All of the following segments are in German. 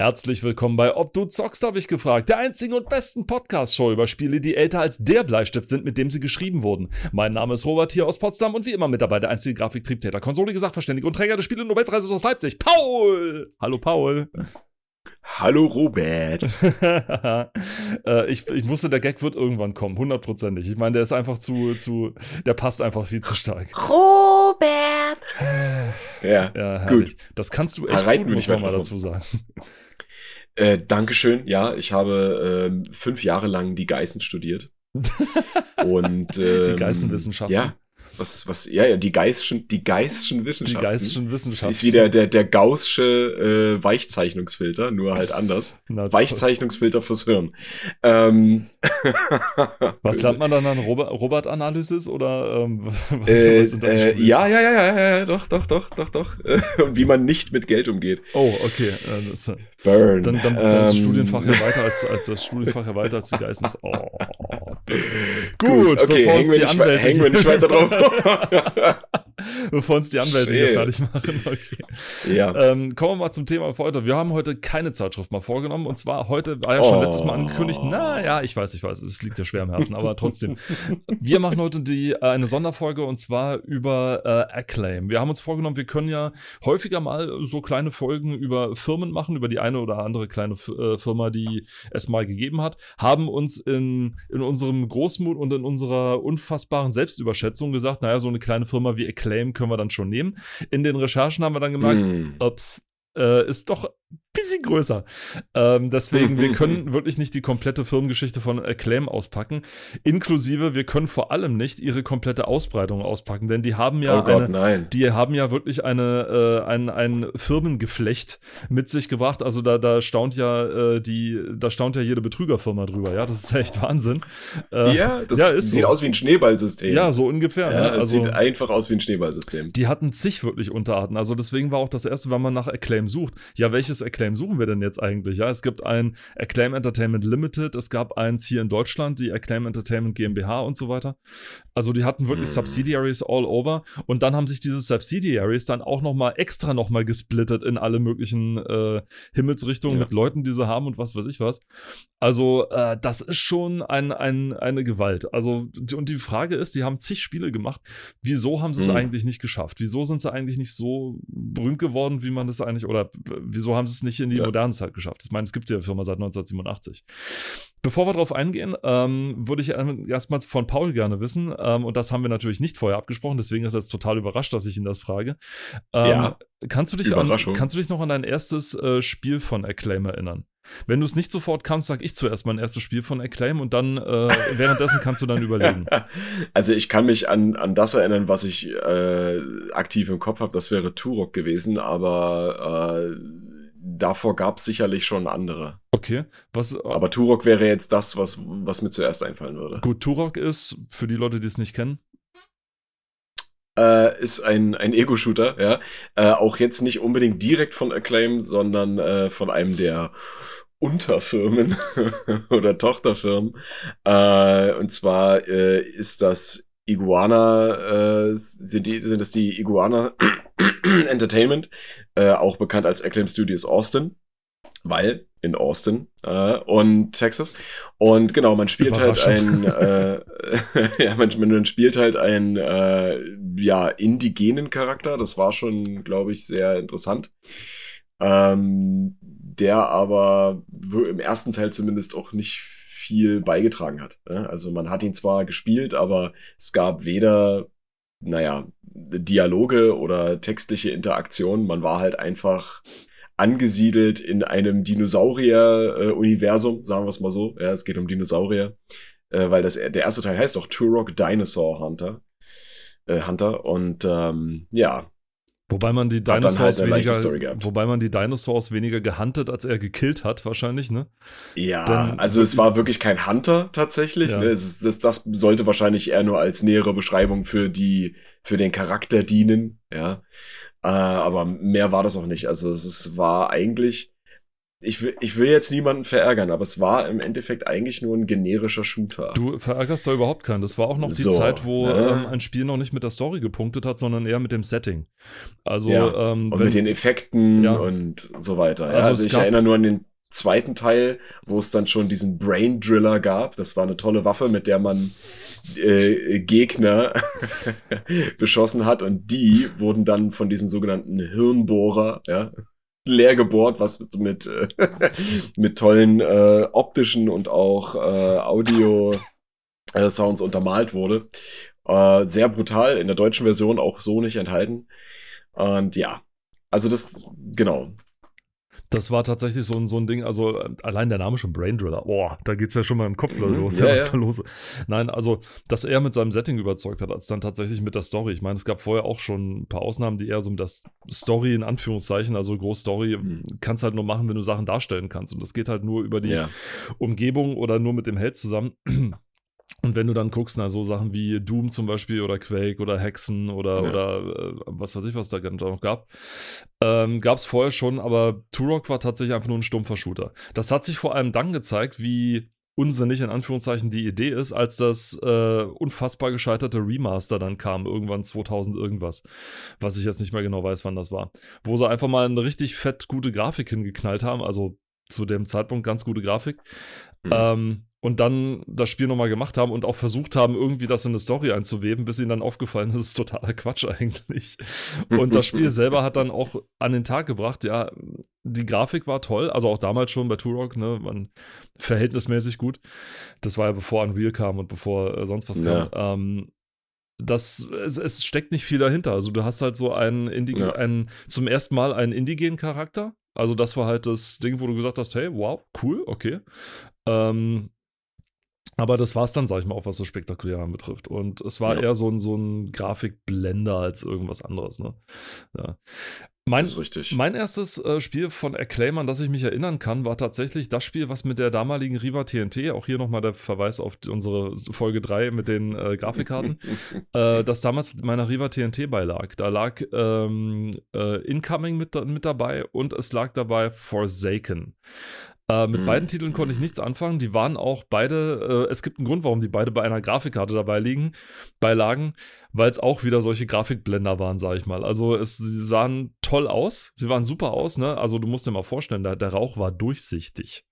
Herzlich willkommen bei Ob du zockst, habe ich gefragt. Der einzigen und besten Podcast-Show über Spiele, die älter als der Bleistift sind, mit dem sie geschrieben wurden. Mein Name ist Robert hier aus Potsdam und wie immer mit dabei der einzige Grafiktriebtäter, Konsolige Sachverständige und Träger des Spiele Nobelpreises aus Leipzig, Paul! Hallo Paul! Hallo Robert. äh, ich, ich wusste, der Gag wird irgendwann kommen, hundertprozentig. Ich meine, der ist einfach zu, zu, der passt einfach viel zu stark. Robert! ja, ja herrlich. Gut. Das kannst du echt gut, muss man mal dazu sagen. Äh, Dankeschön. Ja, ich habe äh, fünf Jahre lang die Geißen studiert. Und ähm, die Geißenwissenschaften. Ja, was, was, ja, ja, die Geistschen, die Geistschen Wissenschaften. Die Geistschen Wissenschaften. Ist wie der, der, der Gaußsche äh, Weichzeichnungsfilter, nur halt anders. Weichzeichnungsfilter fürs Hirn. Ähm. was lernt man dann an Robert-Analysis oder ähm, was, äh, was äh, ja, ja, ja, ja, ja, doch, doch, doch, doch, doch. Und wie man nicht mit Geld umgeht. Oh, okay. Äh, das, Burn. Dann, dann, dann ähm. das Studienfach ja weiter als, als das Studienfach ja weiter als die Geistens. Oh. Gut, okay, hängen wir, nicht, hängen wir nicht weiter drauf. Bevor uns die Anwälte hier fertig machen. Okay. Ja. Ähm, kommen wir mal zum Thema für heute. Wir haben heute keine Zeitschrift mal vorgenommen. Und zwar heute war ja schon oh. letztes Mal angekündigt. Naja, ich weiß, ich weiß, es liegt ja schwer im Herzen, aber trotzdem. wir machen heute die, äh, eine Sonderfolge und zwar über äh, Acclaim. Wir haben uns vorgenommen, wir können ja häufiger mal so kleine Folgen über Firmen machen, über die eine oder andere kleine äh, Firma, die es mal gegeben hat. Haben uns in, in unserem Großmut und in unserer unfassbaren Selbstüberschätzung gesagt, naja, so eine kleine Firma wie Acclaim können wir dann schon nehmen. In den Recherchen haben wir dann gemerkt, mm. ups, äh, ist doch bisschen größer. Ähm, deswegen, wir können wirklich nicht die komplette Firmengeschichte von Acclaim auspacken. Inklusive, wir können vor allem nicht ihre komplette Ausbreitung auspacken, denn die haben ja, oh Gott, eine, nein. die haben ja wirklich eine, äh, ein, ein Firmengeflecht mit sich gebracht. Also da, da staunt ja äh, die, da staunt ja jede Betrügerfirma drüber, ja. Das ist echt Wahnsinn. Äh, ja, das ja, sieht so. aus wie ein Schneeballsystem. Ja, so ungefähr. Ja, ne? also, sieht einfach aus wie ein Schneeballsystem. Die hatten zig wirklich Unterarten. Also deswegen war auch das erste, wenn man nach Acclaim sucht, ja, welches Acclaim Acclaim suchen wir denn jetzt eigentlich? Ja, es gibt ein Acclaim Entertainment Limited, es gab eins hier in Deutschland, die Acclaim Entertainment GmbH und so weiter. Also die hatten wirklich hm. Subsidiaries all over und dann haben sich diese Subsidiaries dann auch nochmal extra nochmal gesplittet in alle möglichen äh, Himmelsrichtungen ja. mit Leuten, die sie haben und was weiß ich was. Also äh, das ist schon ein, ein, eine Gewalt. Also und die Frage ist, die haben zig Spiele gemacht. Wieso haben sie es hm. eigentlich nicht geschafft? Wieso sind sie eigentlich nicht so berühmt geworden, wie man das eigentlich oder wieso haben sie es nicht nicht in die ja. moderne Zeit geschafft. Ich meine, es gibt ja Firma seit 1987. Bevor wir darauf eingehen, ähm, würde ich erstmal von Paul gerne wissen, ähm, und das haben wir natürlich nicht vorher abgesprochen, deswegen ist er jetzt total überrascht, dass ich ihn das frage. Ähm, ja, kannst, du dich an, kannst du dich noch an dein erstes äh, Spiel von Acclaim erinnern? Wenn du es nicht sofort kannst, sag ich zuerst mein erstes Spiel von Acclaim und dann äh, währenddessen kannst du dann überlegen. Also ich kann mich an, an das erinnern, was ich äh, aktiv im Kopf habe, das wäre Turok gewesen, aber äh, davor gab es sicherlich schon andere. Okay. Was, äh, Aber Turok wäre jetzt das, was, was mir zuerst einfallen würde. Gut, Turok ist, für die Leute, die es nicht kennen, äh, ist ein, ein Ego-Shooter, ja. Äh, auch jetzt nicht unbedingt direkt von Acclaim, sondern äh, von einem der Unterfirmen oder Tochterfirmen. Äh, und zwar äh, ist das Iguana, äh, sind, die, sind das die Iguana Entertainment, äh, auch bekannt als Acclaim Studios Austin, weil in Austin äh, und Texas. Und genau, man spielt halt ein, äh, ja, man, man spielt halt einen äh, ja indigenen Charakter. Das war schon, glaube ich, sehr interessant. Ähm, der aber im ersten Teil zumindest auch nicht viel beigetragen hat. Ne? Also man hat ihn zwar gespielt, aber es gab weder, naja, Dialoge oder textliche Interaktionen. Man war halt einfach angesiedelt in einem Dinosaurier-Universum, sagen wir es mal so. Ja, es geht um Dinosaurier. Äh, weil das, der erste Teil heißt doch Turok Dinosaur Hunter. Äh, Hunter. Und ähm, ja, Wobei man die Dinosaurs halt weniger, wobei man die Dinosaurs weniger gehuntet, als er gekillt hat, wahrscheinlich, ne? Ja, Denn, also es war wirklich kein Hunter tatsächlich. Ja. Ne? Es, das, das sollte wahrscheinlich eher nur als nähere Beschreibung für die, für den Charakter dienen, ja. Äh, aber mehr war das auch nicht. Also es war eigentlich ich will, ich will jetzt niemanden verärgern, aber es war im Endeffekt eigentlich nur ein generischer Shooter. Du verärgerst da überhaupt keinen. Das war auch noch die So, Zeit, wo ne? ähm, ein Spiel noch nicht mit der Story gepunktet hat, sondern eher mit dem Setting. Also, Ja, ähm, Und wenn, mit den Effekten Ja. und so weiter. Ja, Also also ich erinnere nur an den zweiten Teil, wo es dann schon diesen Brain Driller gab. Das war eine tolle Waffe, mit der man äh, Gegner beschossen hat und die wurden dann von diesem sogenannten Hirnbohrer, ja, leer gebohrt, was mit, mit, äh, mit tollen äh, optischen und auch äh, Audio äh, untermalt wurde. Äh, sehr brutal, in der deutschen Version auch so nicht enthalten. Und ja, also das, genau. Das war tatsächlich so ein, so ein Ding, also äh, allein der Name schon Brain Driller, boah, da geht's ja schon mal im Kopf Mhm, los, ja, ja, was ja. da los. Nein, also, dass er mit seinem Setting überzeugt hat, als dann tatsächlich mit der Story. Ich meine, es gab vorher auch schon ein paar Ausnahmen, die eher so mit der Story in Anführungszeichen, also Großstory, Mhm. kannst halt nur machen, wenn du Sachen darstellen kannst. Und das geht halt nur über die. Umgebung oder nur mit dem Held zusammen. Und wenn du dann guckst, na, so Sachen wie Doom zum Beispiel oder Quake oder Hexen oder, Ja. oder äh, was weiß ich, was da da noch gab, ähm, gab es vorher schon, aber Turok war tatsächlich einfach nur ein stumpfer Shooter. Das hat sich vor allem dann gezeigt, wie unsinnig in Anführungszeichen die Idee ist, als das äh, unfassbar gescheiterte Remaster dann kam, irgendwann 2000 irgendwas, was ich jetzt nicht mehr genau weiß, wann das war, wo sie einfach mal eine richtig fett gute Grafik hingeknallt haben, also zu dem Zeitpunkt ganz gute Grafik, Mhm. ähm, und dann das Spiel nochmal gemacht haben und auch versucht haben, irgendwie das in eine Story einzuweben, bis ihnen dann aufgefallen ist, das ist totaler Quatsch eigentlich. Und das Spiel selber hat dann auch an den Tag gebracht, ja, die Grafik war toll, also auch damals schon bei Turok, ne, man, verhältnismäßig gut. Das war ja bevor Unreal kam und bevor äh, sonst was Ja. kam. Ähm, das, es, es steckt nicht viel dahinter. Also du hast halt so einen, Indi Ja. einen zum ersten Mal einen indigenen Charakter. Also das war halt das Ding, wo du gesagt hast, hey, wow, cool, okay. Ähm, aber das war es dann, sag ich mal, auch was so spektakulär betrifft. Und es war Ja. eher so ein, so ein Grafikblender als irgendwas anderes. Ne? Ja. Mein, Das ist richtig. mein erstes äh, Spiel von Acclaim, an das ich mich erinnern kann, war tatsächlich das Spiel, was mit der damaligen Riva TNT, auch hier nochmal der Verweis auf die- unsere Folge 3 mit den äh, Grafikkarten, äh, das damals mit meiner Riva TNT beilag. Da lag ähm, äh, Incoming mit, mit dabei und es lag dabei Forsaken. Äh, mit Mhm. beiden Titeln konnte ich nichts anfangen. Die waren auch beide, äh, es gibt einen Grund, warum die beide bei einer Grafikkarte dabei liegen, beilagen, weil es auch wieder solche Grafikblender waren, sage ich mal. Also es, sie sahen toll aus, sie waren super aus, ne? Also du musst dir mal vorstellen, der, der Rauch war durchsichtig.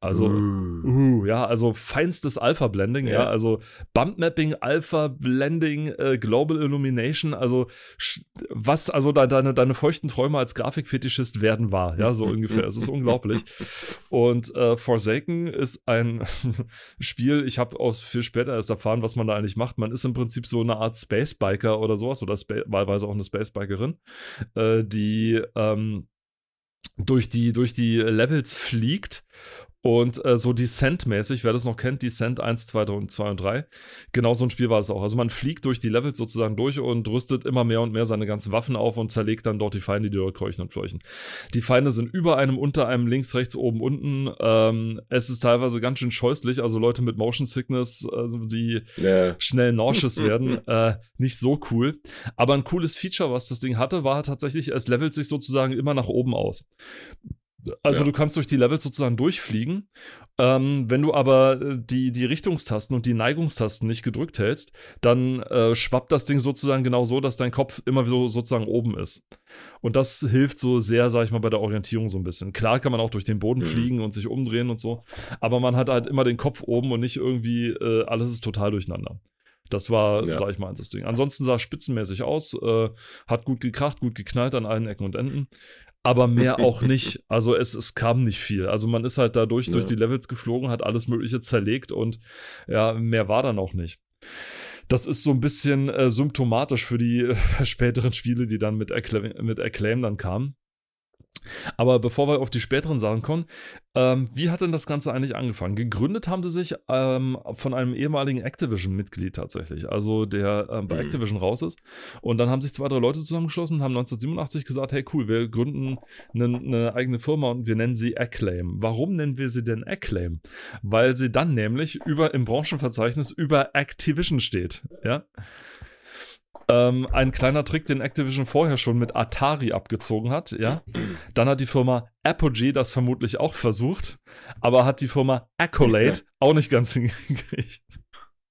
Also, Uh. uh, ja, also feinstes Alpha-Blending, ja. Ja. also Bump-Mapping, Alpha-Blending, äh, Global Illumination, also was also da, deine, deine feuchten Träume als Grafikfetischist werden wahr, ja, so ungefähr. Es ist unglaublich. Und äh, Forsaken ist ein Spiel, ich habe aus viel später erst erfahren, was man da eigentlich macht. Man ist im Prinzip so eine Art Spacebiker oder sowas, oder Spa wahlweise auch eine Spacebikerin, äh, die ähm, durch, die, durch die Levels fliegt und äh, so Descent-mäßig, wer das noch kennt, Descent 1, 2 und 2 und 3, genau so ein Spiel war es auch. Also man fliegt durch die Levels sozusagen durch und rüstet immer mehr und mehr seine ganzen Waffen auf und zerlegt dann dort die Feinde, die dort kreuchen und fleuchen. Die Feinde sind über einem, unter einem, links, rechts, oben, unten. Ähm, es ist teilweise ganz schön scheußlich, also Leute mit Motion Sickness, also die Ja. schnell nauseous werden. äh, nicht so cool. Aber ein cooles Feature, was das Ding hatte, war tatsächlich, es levelt sich sozusagen immer nach oben aus. Also Ja. du kannst durch die Levels sozusagen durchfliegen. Ähm, wenn du aber äh, die, die Richtungstasten und die Neigungstasten nicht gedrückt hältst, dann äh, schwappt das Ding sozusagen genau so, dass dein Kopf immer so sozusagen oben ist. Und das hilft so sehr, sag ich mal, bei der Orientierung so ein bisschen. Klar kann man auch durch den Boden Mhm. fliegen und sich umdrehen und so, aber man hat halt immer den Kopf oben und nicht irgendwie, äh, alles ist total durcheinander. Das war, Ja. sag ich mal, das Ding. Ansonsten sah es spitzenmäßig aus, äh, hat gut gekracht, gut geknallt an allen Ecken und Enden. Aber mehr auch nicht. Also es, es kam nicht viel. Also man ist halt dadurch durch Ja. die Levels geflogen, hat alles Mögliche zerlegt und ja, mehr war dann auch nicht. Das ist so ein bisschen äh, symptomatisch für die äh, späteren Spiele, die dann mit Acclaim, mit Acclaim dann kamen. Aber bevor wir auf die späteren Sachen kommen, ähm, wie hat denn das Ganze eigentlich angefangen? Gegründet haben sie sich ähm, von einem ehemaligen Activision-Mitglied tatsächlich, also der ähm, bei Mhm. Activision raus ist. Und dann haben sich zwei, drei Leute zusammengeschlossen und haben 1987 gesagt, hey cool, wir gründen eine, eine eigene Firma und wir nennen sie Acclaim. Warum nennen wir sie denn Acclaim? Weil sie dann nämlich über im Branchenverzeichnis über Activision steht. Ja. Ähm, ein kleiner Trick, den Activision vorher schon mit Atari abgezogen hat, ja. Dann hat die Firma Apogee das vermutlich auch versucht, aber hat die Firma Accolade auch nicht ganz hingekriegt.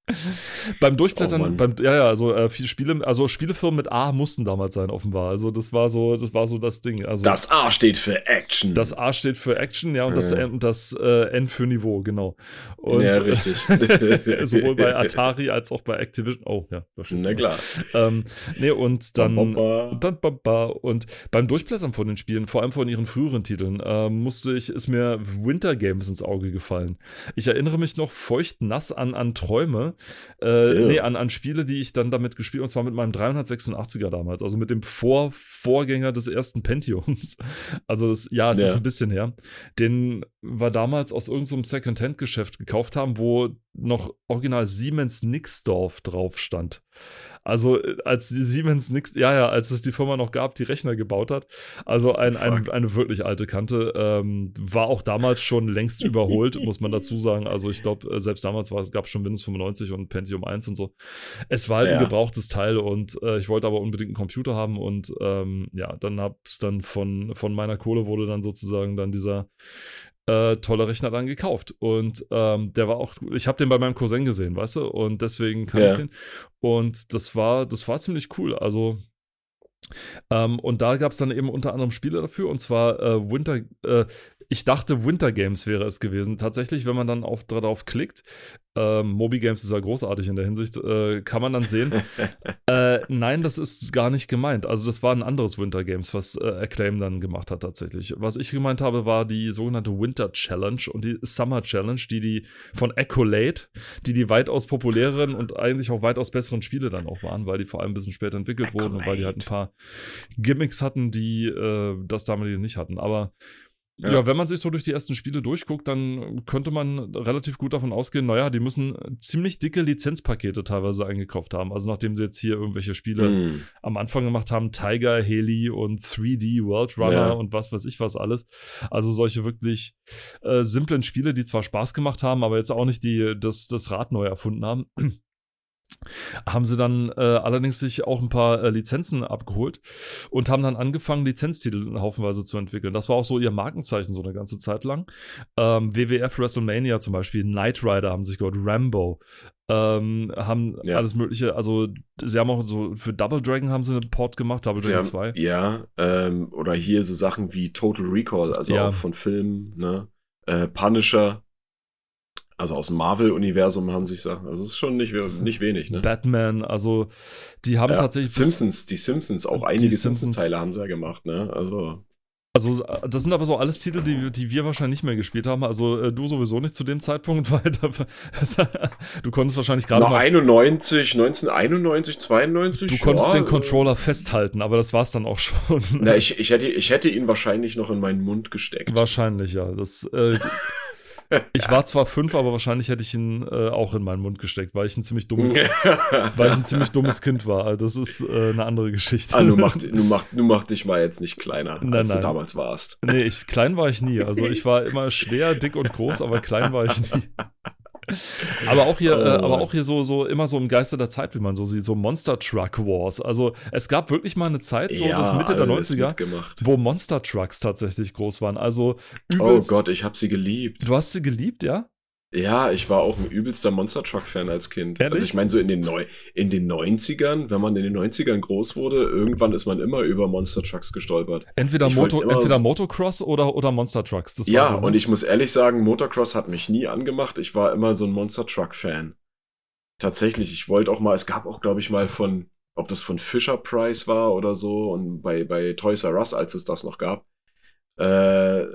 beim Durchblättern, Oh beim, ja, ja, also äh, viele Spiele, also Spielefirmen mit A mussten damals sein, offenbar. Also das war so, das war so das Ding. Also Das A steht für Action. das A steht für Action, ja, und das, Ja. N- das äh, N für Niveau, genau. Und, ja, richtig. sowohl bei Atari als auch bei Activision. Oh, ja, das stimmt. Na klar. Ähm, nee, und dann. Und dann, und beim Durchblättern von den Spielen, vor allem von ihren früheren Titeln, ähm, musste ich, ist mir Winter Games ins Auge gefallen. Ich erinnere mich noch feucht nass an, an Träume, äh, nee, an, an Spiele, die ich dann damit gespielt und zwar mit meinem 386er damals, also mit dem Vor Vorgänger des ersten Pentiums. Also das, ja, es Ja. ist ein bisschen her. Den wir damals aus irgendeinem Second-Hand-Geschäft gekauft haben, wo noch original Siemens Nixdorf drauf stand. Also äh, als die Siemens Nix, ja, ja, als es die Firma noch gab, die Rechner gebaut hat. Also ein, ein, eine wirklich alte Kante. Ähm, war auch damals schon längst überholt, muss man dazu sagen. Also ich glaube, selbst damals war es gab schon Windows 95 und Pentium 1 und so. Es war halt ein Ja. gebrauchtes Teil und äh, ich wollte aber unbedingt einen Computer haben und ähm, ja, dann hab's dann von, von meiner Kohle wurde dann sozusagen dann dieser äh, tolle Rechner dann gekauft. Und ähm, der war auch, ich habe den bei meinem Cousin gesehen, weißt du, und deswegen kann Ja. ich den. Und das war, das war ziemlich cool. Also, ähm, und da gab es dann eben unter anderem Spiele dafür, und zwar äh, Winter, äh, ich dachte Winter Games wäre es gewesen. Tatsächlich, wenn man dann auf, darauf klickt, ähm, Moby Games ist ja großartig in der Hinsicht, äh, kann man dann sehen, äh, nein, das ist gar nicht gemeint. Also das war ein anderes Winter Games, was äh, Acclaim dann gemacht hat tatsächlich. Was ich gemeint habe, war die sogenannte Winter Challenge und die Summer Challenge, die die von Accolade, die die weitaus populäreren und eigentlich auch weitaus besseren Spiele dann auch waren, weil die vor allem ein bisschen später entwickelt wurden und weil die halt ein paar Gimmicks hatten, die äh, das damalige nicht hatten. Aber ja. Ja. wenn man sich so durch die ersten Spiele durchguckt, dann könnte man relativ gut davon ausgehen, naja, die müssen ziemlich dicke Lizenzpakete teilweise eingekauft haben. Also nachdem sie jetzt hier irgendwelche Spiele Hm. am Anfang gemacht haben, Tiger, Heli und 3D World Runner Ja. und was weiß ich was alles. Also solche wirklich äh, simplen Spiele, die zwar Spaß gemacht haben, aber jetzt auch nicht die das, das Rad neu erfunden haben. Haben sie dann äh, allerdings sich auch ein paar äh, Lizenzen abgeholt und haben dann angefangen, Lizenztitel haufenweise zu entwickeln. Das war auch so ihr Markenzeichen so eine ganze Zeit lang. Ähm, WWF WrestleMania zum Beispiel, Knight Rider haben sich gehört, Rambo, ähm, haben Ja. alles mögliche, also sie haben auch so, für Double Dragon haben sie einen Port gemacht, Double Sie Dragon haben- 2. Ja, ähm, oder hier so Sachen wie Total Recall, also Ja. auch von Filmen, ne? Äh, Punisher, also aus dem Marvel-Universum haben sich Sachen, also es ist schon nicht, nicht wenig, ne? Batman, also die haben Ja, tatsächlich. Simpsons, die Simpsons, auch einige Simpsons. Simpsons-Teile haben sie ja gemacht, ne? Also, Also, äh, das sind aber so alles Titel, die, die wir wahrscheinlich nicht mehr gespielt haben. Also, äh, du sowieso nicht zu dem Zeitpunkt, weil da, du konntest wahrscheinlich gerade noch mal. 91, 1991, 92. Du konntest ja, den äh, Controller festhalten, aber das war's dann auch schon. Na, ich, ich, hätte, ich hätte ihn wahrscheinlich noch in meinen Mund gesteckt. Wahrscheinlich, ja. Das, äh, ich war zwar fünf, aber wahrscheinlich hätte ich ihn äh, auch in meinen Mund gesteckt, weil ich ein ziemlich dummes, weil ich ein ziemlich dummes Kind war. Also Das ist äh, eine andere Geschichte. ah, nun mach, nun, mach, nun mach dich mal jetzt nicht kleiner, Nein, als nein. du damals warst. Nee, ich, klein war ich nie. Also ich war immer schwer, dick und groß, aber klein war ich nie. Aber auch hier, Oh. äh, aber auch hier so, so immer so im Geiste der Zeit, wie man so sieht, so Monster Truck Wars. Also es gab wirklich mal eine Zeit, so das Mitte der alles 90er, mitgemacht. wo Monster Trucks tatsächlich groß waren. Also Oh übelst. Gott, ich hab sie geliebt. Du hast sie geliebt, ja? Ja, ich war auch ein übelster Monster Truck-Fan als Kind. Ehrlich? Also ich meine, so in den, Neu in den 90ern, wenn man in den 90ern groß wurde, irgendwann ist man immer über Monster Trucks gestolpert. Entweder, Moto, entweder so- Motocross oder, oder Monster Trucks. Das ja, so, ne? und ich muss ehrlich sagen, Motocross hat mich nie angemacht. Ich war immer so ein Monster Truck-Fan. Tatsächlich, ich wollte auch mal, es gab auch, glaube ich, mal von, ob das von Fisher Price war oder so, und bei, bei Toys R Us, als es das noch gab. Äh,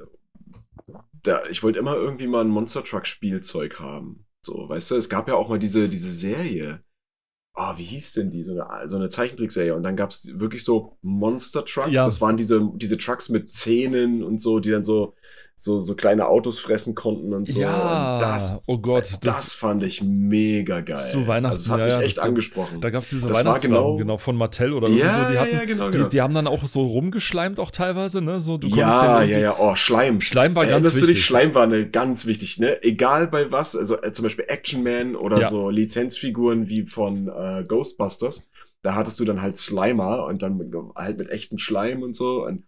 da, ich wollte immer irgendwie mal ein Monster Truck Spielzeug haben. So, weißt du, es gab ja auch mal diese, diese Serie. Ah, wie hieß denn die? So eine, so eine Zeichentrickserie. Und dann gab es wirklich so Monster Trucks. Ja. Das waren diese, diese Trucks mit Zähnen und so, die dann so, so, so kleine Autos fressen konnten und so. ja, Und das, oh Gott. das, fand ich mega geil. Zu Weihnachten, Also, das hat ja, mich ja, echt das- angesprochen. Da gab es diese Das Weihnachtswerbung, genau, genau- von Mattel oder ja, so. Die, hatten, ja, genau. die, genau. die haben dann auch so rumgeschleimt, auch teilweise, ne? So, du ja, ja, ja, oh, Schleim. Schleim war ganz Erinnerst du wichtig. dich? Schleim war eine ganz wichtig, ne? Egal bei was, also äh, zum Beispiel Action Man oder Ja. so Lizenzfiguren wie von äh, Ghostbusters. da hattest du dann halt Slimer und dann mit, halt mit echtem Schleim und so. Und,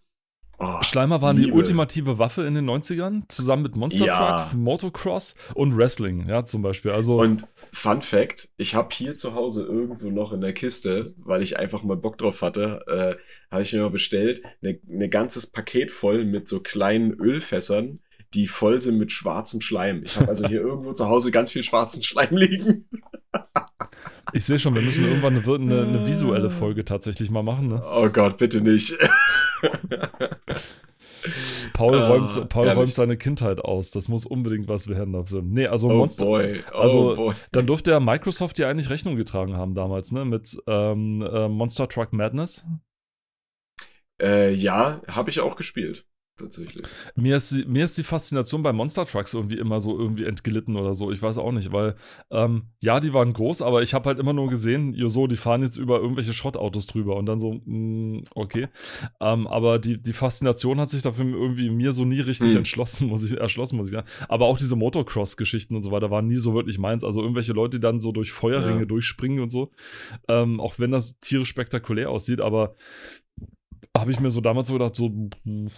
oh, Schleimer waren Liebe. die ultimative Waffe in den 90ern, zusammen mit Monster ja. Trucks, Motocross und Wrestling, ja, zum Beispiel. Also, und Fun Fact: Ich habe hier zu Hause irgendwo noch in der Kiste, weil ich einfach mal Bock drauf hatte, äh, habe ich mir mal bestellt, ein ne, ne ganzes Paket voll mit so kleinen Ölfässern, die voll sind mit schwarzem Schleim. Ich habe also hier irgendwo zu Hause ganz viel schwarzen Schleim liegen. Ich sehe schon, wir müssen irgendwann eine, eine, eine, visuelle Folge tatsächlich mal machen. Ne? Oh Gott, bitte nicht. Paul, ah, räumt, Paul räumt seine Kindheit aus. Das muss unbedingt was werden. Also, nee, also oh Monster. Boy. Oh also, boy. dann durfte ja Microsoft ja eigentlich Rechnung getragen haben damals, ne? Mit ähm, äh, Monster Truck Madness. Äh, ja, habe ich auch gespielt tatsächlich. Mir ist, die, mir ist die Faszination bei Monster Trucks irgendwie immer so irgendwie entglitten oder so. Ich weiß auch nicht, weil ähm, ja, die waren groß, aber ich habe halt immer nur gesehen, jo so, die fahren jetzt über irgendwelche Schrottautos drüber und dann so, mh, mm, okay. Ähm, aber die, die Faszination hat sich dafür irgendwie mir so nie richtig hm. entschlossen, muss ich, erschlossen, muss ich sagen. Aber auch diese Motocross-Geschichten und so weiter waren nie so wirklich meins. Also irgendwelche Leute, die dann so durch Feuerringe ja. durchspringen und so. Ähm, auch wenn das tierisch spektakulär aussieht, aber habe ich mir so damals so gedacht, so,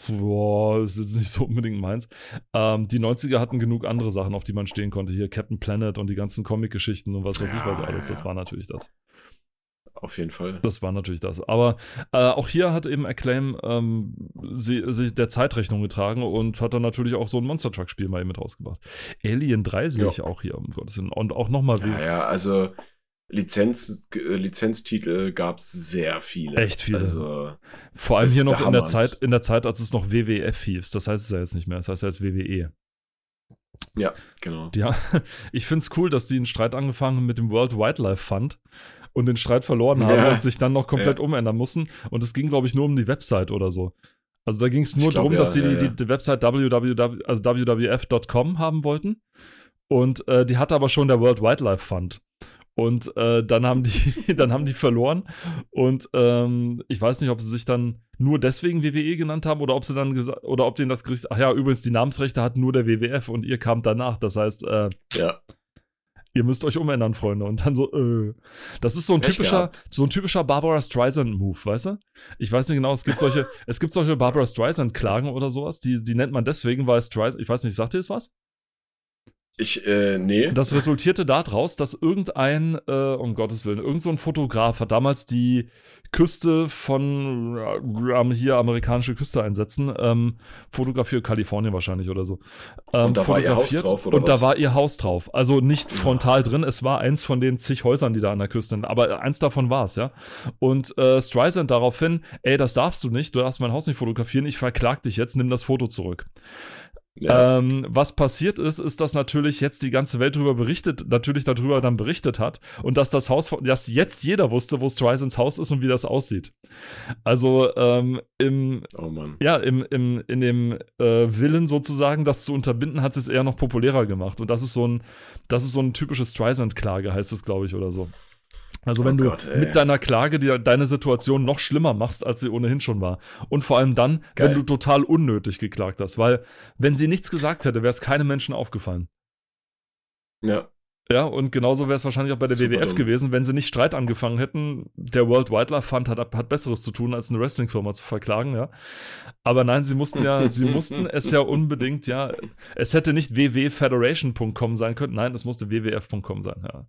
boah, ist jetzt nicht so unbedingt meins. Ähm, die 90er hatten genug andere Sachen, auf die man stehen konnte. Hier Captain Planet und die ganzen Comic-Geschichten und was weiß ja, ich was alles. Das war natürlich das. Auf jeden Fall. Das war natürlich das. Aber äh, auch hier hat eben Acclaim ähm, sie, sie der Zeitrechnung getragen und hat dann natürlich auch so ein Monster Truck-Spiel mal mit rausgebracht. Alien 3 sehe ich auch hier, um Gottes Willen. Und auch nochmal. Ja, ja, also Lizenz, äh, Lizenztitel gab es sehr viele. Echt viele. Also, Vor allem hier noch in der Zeit, in der Zeit, als es noch WWF hieß. Das heißt es ja jetzt nicht mehr. Das heißt ja jetzt WWE. Ja, genau. Die, ich finde es cool, dass die einen Streit angefangen haben mit dem World Wildlife Fund und den Streit verloren haben ja. und sich dann noch komplett ja. umändern mussten. Und es ging, glaube ich, nur um die Website oder so. Also da ging es nur darum, ja, dass sie die, die, die, Website www, also wwf.com haben wollten. Und äh, die hatte aber schon der World Wildlife Fund. Und äh, dann haben die, dann haben die verloren. Und ähm, ich weiß nicht, ob sie sich dann nur deswegen WWE genannt haben oder ob sie dann gesagt, oder ob denen das Gericht, ach ja, übrigens, die Namensrechte hatten nur der WWF und ihr kamt danach. Das heißt, äh, ja. Ihr müsst euch umändern, Freunde. Und dann so, äh. Das ist so ein typischer, so ein typischer Barbara Streisand-Move, weißt du? Ich weiß nicht genau, es gibt solche, es gibt solche Barbara Streisand-Klagen oder sowas, die, die nennt man deswegen, weil Streisand, ich weiß nicht, sagt ihr es was? Ich, äh, nee. Das resultierte daraus, dass irgendein, äh, um Gottes Willen, irgendein so Fotograf hat damals die Küste von äh, hier amerikanische Küste einsetzen, ähm, fotografiert Kalifornien wahrscheinlich oder so. Ähm, und da war ihr Haus drauf, oder Und was? da war ihr Haus drauf. Also nicht frontal drin, es war eins von den zig Häusern, die da an der Küste sind, aber eins davon war es, ja. Und äh, Streisand daraufhin, ey, das darfst du nicht, du darfst mein Haus nicht fotografieren, ich verklag dich jetzt, nimm das Foto zurück. Ja. Ähm, was passiert ist, ist, dass natürlich jetzt die ganze Welt darüber berichtet, natürlich darüber dann berichtet hat und dass das Haus, dass jetzt jeder wusste, wo Streisand's Haus ist und wie das aussieht. Also ähm, im, oh ja, im, im, in dem äh, Willen sozusagen, das zu unterbinden, hat es eher noch populärer gemacht. Und das ist so ein, das ist so ein typisches Streisand-Klage, heißt es, glaube ich, oder so. Also wenn oh du Gott, mit deiner Klage dir deine Situation noch schlimmer machst, als sie ohnehin schon war. Und vor allem dann, Geil. wenn du total unnötig geklagt hast. Weil wenn sie nichts gesagt hätte, wäre es keinem Menschen aufgefallen. Ja. Ja, und genauso wäre es wahrscheinlich auch bei der Super WWF dumm. gewesen, wenn sie nicht Streit angefangen hätten. Der World Wildlife Fund hat, hat Besseres zu tun, als eine Wrestling-Firma zu verklagen, ja. Aber nein, sie mussten ja, sie mussten es ja unbedingt, ja. Es hätte nicht www.federation.com sein können, nein, es musste wwf.com sein, ja.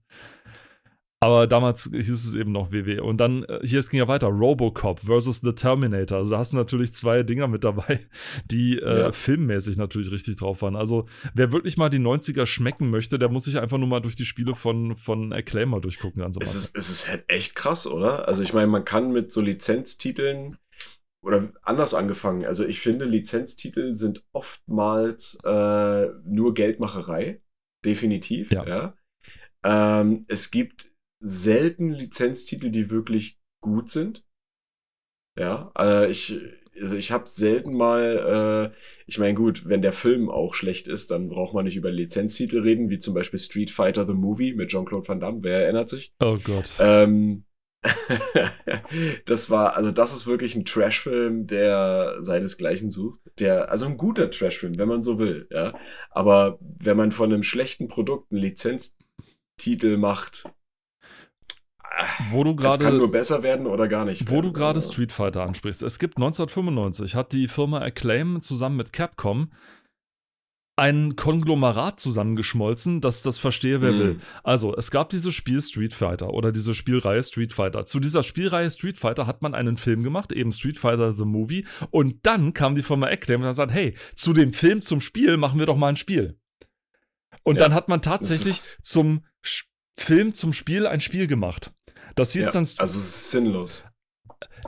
Aber damals hieß es eben noch WW. Und dann, äh, hier es ging ja weiter, Robocop versus The Terminator. Also da hast du natürlich zwei Dinger mit dabei, die äh, ja. filmmäßig natürlich richtig drauf waren. Also wer wirklich mal die 90er schmecken möchte, der muss sich einfach nur mal durch die Spiele von, von Acclaimer durchgucken. Ganz es, ist, es ist halt echt krass, oder? Also ich meine, man kann mit so Lizenztiteln oder anders angefangen. Also ich finde, Lizenztitel sind oftmals äh, nur Geldmacherei. Definitiv, ja. ja. Ähm, es gibt selten Lizenztitel, die wirklich gut sind. Ja, äh, ich, also ich habe selten mal, äh, ich meine gut, wenn der Film auch schlecht ist, dann braucht man nicht über Lizenztitel reden, wie zum Beispiel Street Fighter The Movie mit Jean-Claude Van Damme, wer erinnert sich? Oh Gott. Ähm, das war, also das ist wirklich ein Trashfilm, der seinesgleichen sucht. Der, also ein guter Trashfilm, wenn man so will, ja. Aber wenn man von einem schlechten Produkt einen Lizenztitel macht, wo du es kann gerade nur besser werden oder gar nicht. Wo werden. du gerade Also, Street Fighter ansprichst. Es gibt 1995 hat die Firma Acclaim zusammen mit Capcom ein Konglomerat zusammengeschmolzen, dass das verstehe, wer Mhm. will. Also, es gab dieses Spiel Street Fighter oder diese Spielreihe Street Fighter. Zu dieser Spielreihe Street Fighter hat man einen Film gemacht, eben Street Fighter The Movie. Und dann kam die Firma Acclaim und hat gesagt, hey, zu dem Film zum Spiel machen wir doch mal ein Spiel. Und Ja, dann hat man tatsächlich zum Film zum Spiel ein Spiel gemacht. Das hieß ja, dann also es ist sinnlos.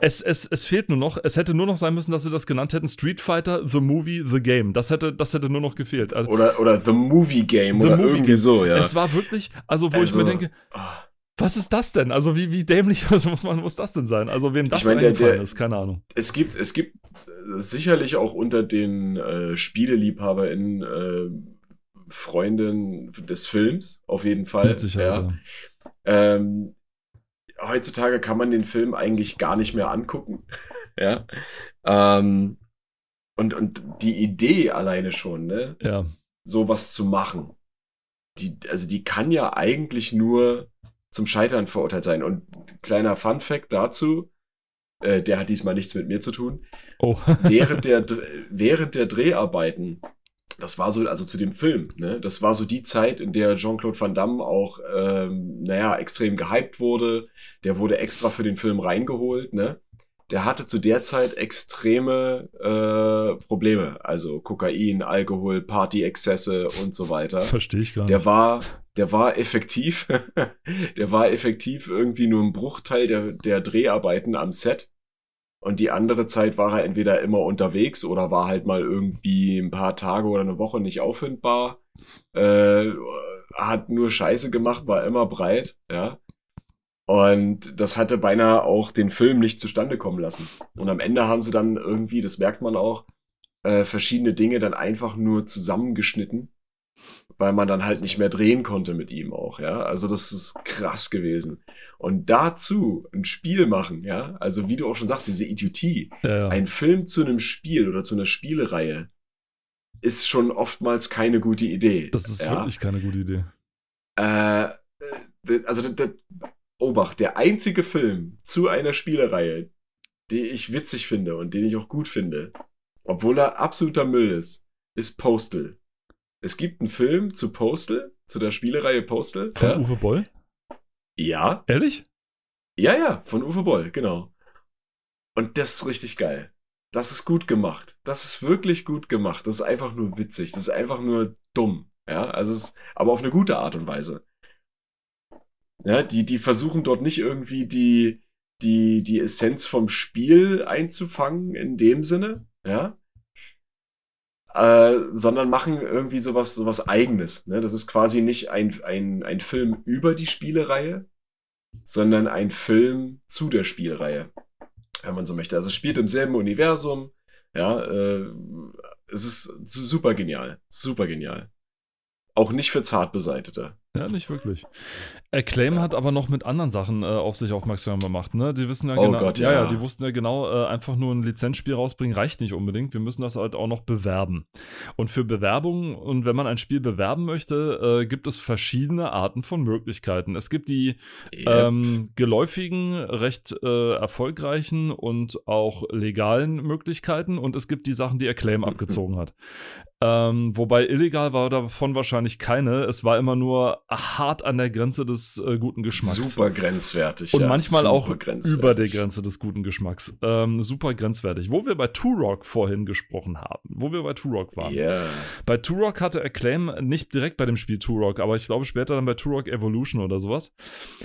es, es, es fehlt nur noch, es hätte nur noch sein müssen, dass sie das genannt hätten, Street Fighter, The Movie, The Game. Das hätte, das hätte nur noch gefehlt. Also, Oder, oder The Movie Game The oder Movie irgendwie so, ja. Es war wirklich, also wo ich Also, mir denke, ah. was ist das denn? Also wie, wie dämlich also muss, man, muss das denn sein? Also wem das Ich meine, der- eingefallen der- ist, keine Ahnung. es gibt, es gibt äh, sicherlich auch unter den äh, SpieleliebhaberInnen äh, Freundinnen des Films, auf jeden Fall. Mit Sicherheit. Ja. Ja. Ähm, heutzutage kann man den Film eigentlich gar nicht mehr angucken. ja. Ähm, und, und die Idee alleine schon, ne? ja. sowas zu machen. Die, also die kann ja eigentlich nur zum Scheitern verurteilt sein. Und kleiner Fun Fact dazu, äh, der hat diesmal nichts mit mir zu tun. Oh. Während der, während der Dreharbeiten, das war so, also zu dem Film, ne, das war so die Zeit, in der Jean-Claude Van Damme auch, ähm, naja, extrem gehypt wurde. Der wurde extra für den Film reingeholt, ne. Der hatte zu der Zeit extreme äh, Probleme, also Kokain, Alkohol, Partyexzesse und so weiter. Verstehe ich gar Der nicht. war, der war effektiv, der war effektiv irgendwie nur ein Bruchteil der, der Dreharbeiten am Set. Und die andere Zeit war er entweder immer unterwegs oder war halt mal irgendwie ein paar Tage oder eine Woche nicht auffindbar. Äh, hat nur Scheiße gemacht, war immer breit, ja. Und das hatte beinahe auch den Film nicht zustande kommen lassen. Und am Ende haben sie dann irgendwie, das merkt man auch, äh, verschiedene Dinge dann einfach nur zusammengeschnitten weil man dann halt nicht mehr drehen konnte mit ihm auch, ja. Also das ist krass gewesen. Und dazu ein Spiel machen, ja, also wie du auch schon sagst, diese Idiotie, ja, ja. ein Film zu einem Spiel oder zu einer Spielereihe ist schon oftmals keine gute Idee. das ist ja? wirklich keine gute Idee. Äh, äh, also, der, der, Obacht, der einzige Film zu einer Spielereihe, den ich witzig finde und den ich auch gut finde, obwohl er absoluter Müll ist, ist Postal. Es gibt einen Film zu Postal, zu der Spielereihe Postal. Von Ja, Uwe Boll? ja, Ehrlich? ja, ja, von Uwe Boll, genau. Und das ist richtig geil. Das ist gut gemacht. Das ist wirklich gut gemacht. Das ist einfach nur witzig. Das ist einfach nur dumm. Ja, also es ist, aber auf eine gute Art und Weise. Ja, die, die versuchen dort nicht irgendwie die, die, die Essenz vom Spiel einzufangen in dem Sinne, ja. Äh, sondern machen irgendwie sowas, sowas eigenes. Ne? Das ist quasi nicht ein, ein, ein Film über die Spielereihe, sondern ein Film zu der Spielreihe, wenn man so möchte. Also es spielt im selben Universum. Ja, äh, es ist super genial, super genial. Auch nicht für Zartbeseitete. Ja, nicht wirklich. Acclaim hat aber noch mit anderen Sachen äh, auf sich aufmerksam gemacht. Ne? Die wissen ja Oh genau, Gott, ja, ja, ja. die wussten ja genau, äh, einfach nur ein Lizenzspiel rausbringen reicht nicht unbedingt. Wir müssen das halt auch noch bewerben. Und für Bewerbung und wenn man ein Spiel bewerben möchte, äh, gibt es verschiedene Arten von Möglichkeiten. Es gibt die ähm, geläufigen, recht äh, erfolgreichen und auch legalen Möglichkeiten und es gibt die Sachen, die Acclaim abgezogen hat. Ähm, wobei illegal war davon wahrscheinlich keine. Es war immer nur hart an der Grenze des äh, guten Geschmacks. Super grenzwertig. Und ja, manchmal auch über der Grenze des guten Geschmacks. Ähm, super grenzwertig. Wo wir bei Turok vorhin gesprochen haben, wo wir bei Turok waren. Ja. Bei Turok hatte Acclaim nicht direkt bei dem Spiel Turok, aber ich glaube später dann bei Turok Evolution oder sowas,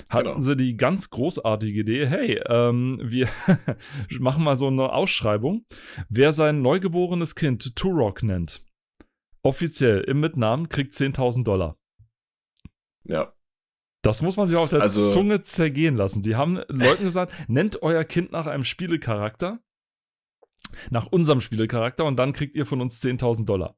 hatten Genau. sie die ganz großartige Idee, hey, ähm, wir machen mal so eine Ausschreibung, wer sein neugeborenes Kind Turok nennt, offiziell im Mitnamen, kriegt 10.000 Dollar. Ja. Das muss man sich auf der Also- Zunge zergehen lassen. Die haben Leuten gesagt, nennt euer Kind nach einem Spielecharakter, nach unserem Spielecharakter und dann kriegt ihr von uns 10.000 Dollar.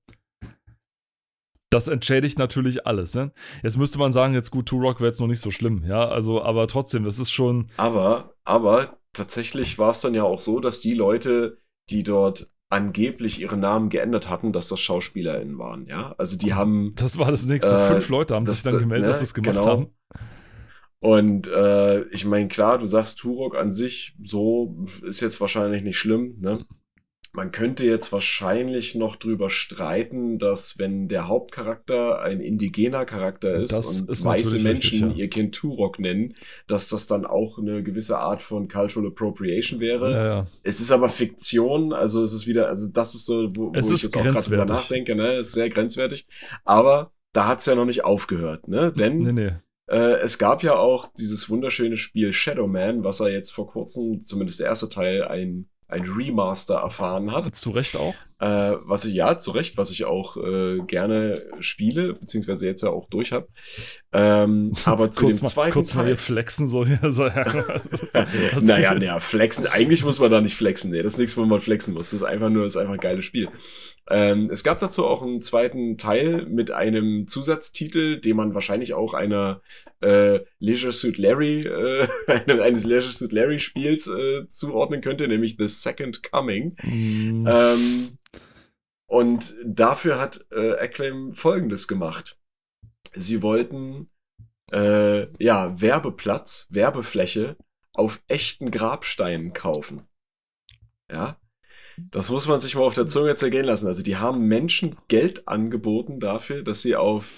Das entschädigt natürlich alles. Ne? Jetzt müsste man sagen, jetzt gut, Turok wäre jetzt noch nicht so schlimm, ja, also, aber trotzdem, das ist schon, Aber, aber tatsächlich war es dann ja auch so, dass die Leute, die dort angeblich ihre Namen geändert hatten, dass das SchauspielerInnen waren, ja. Also die haben das war das nächste. Äh, Fünf Leute haben das- sich dann gemeldet, ne, dass sie es gemacht genau. haben. Und äh, ich meine, klar, du sagst Turok an sich, so ist jetzt wahrscheinlich nicht schlimm, ne? Man könnte jetzt wahrscheinlich noch drüber streiten, dass wenn der Hauptcharakter ein indigener Charakter ist Das und ist weiße Menschen richtig, ja. ihr Kind Turok nennen, dass das dann auch eine gewisse Art von Cultural Appropriation wäre. Ja, ja. Es ist aber Fiktion, also es ist wieder, also das ist so, wo, Es wo ich jetzt auch gerade drüber nachdenke, ne? Es ist sehr grenzwertig. Aber da hat's ja noch nicht aufgehört, ne? Denn Nee, nee. äh, es gab ja auch dieses wunderschöne Spiel Shadow Man, was er jetzt vor kurzem, zumindest der erste Teil, ein, ein Remaster erfahren hat. Zu Recht auch. Äh, was ich, ja, zu Recht, was ich auch äh, gerne spiele, beziehungsweise jetzt ja auch durch habe. Ähm, aber zu kurz dem mal, zweiten kurz mal Teil. hier flexen, so. So, ja. Naja, naja, flexen. Eigentlich muss man da nicht flexen. Nee, das ist nichts, wo man flexen muss. Das ist einfach nur, das ist einfach ein geiles Spiel. Ähm, es gab dazu auch einen zweiten Teil mit einem Zusatztitel, den man wahrscheinlich auch einer äh, Leisure Suit Larry, äh, einem- eines Leisure Suit Larry Spiels äh, zuordnen könnte, nämlich The Second Coming. Mm, Ähm, und dafür hat äh, Acclaim Folgendes gemacht. Sie wollten äh, ja Werbeplatz, Werbefläche auf echten Grabsteinen kaufen. Ja, das muss man sich mal auf der Zunge zergehen lassen. Also die haben Menschen Geld angeboten dafür, dass sie auf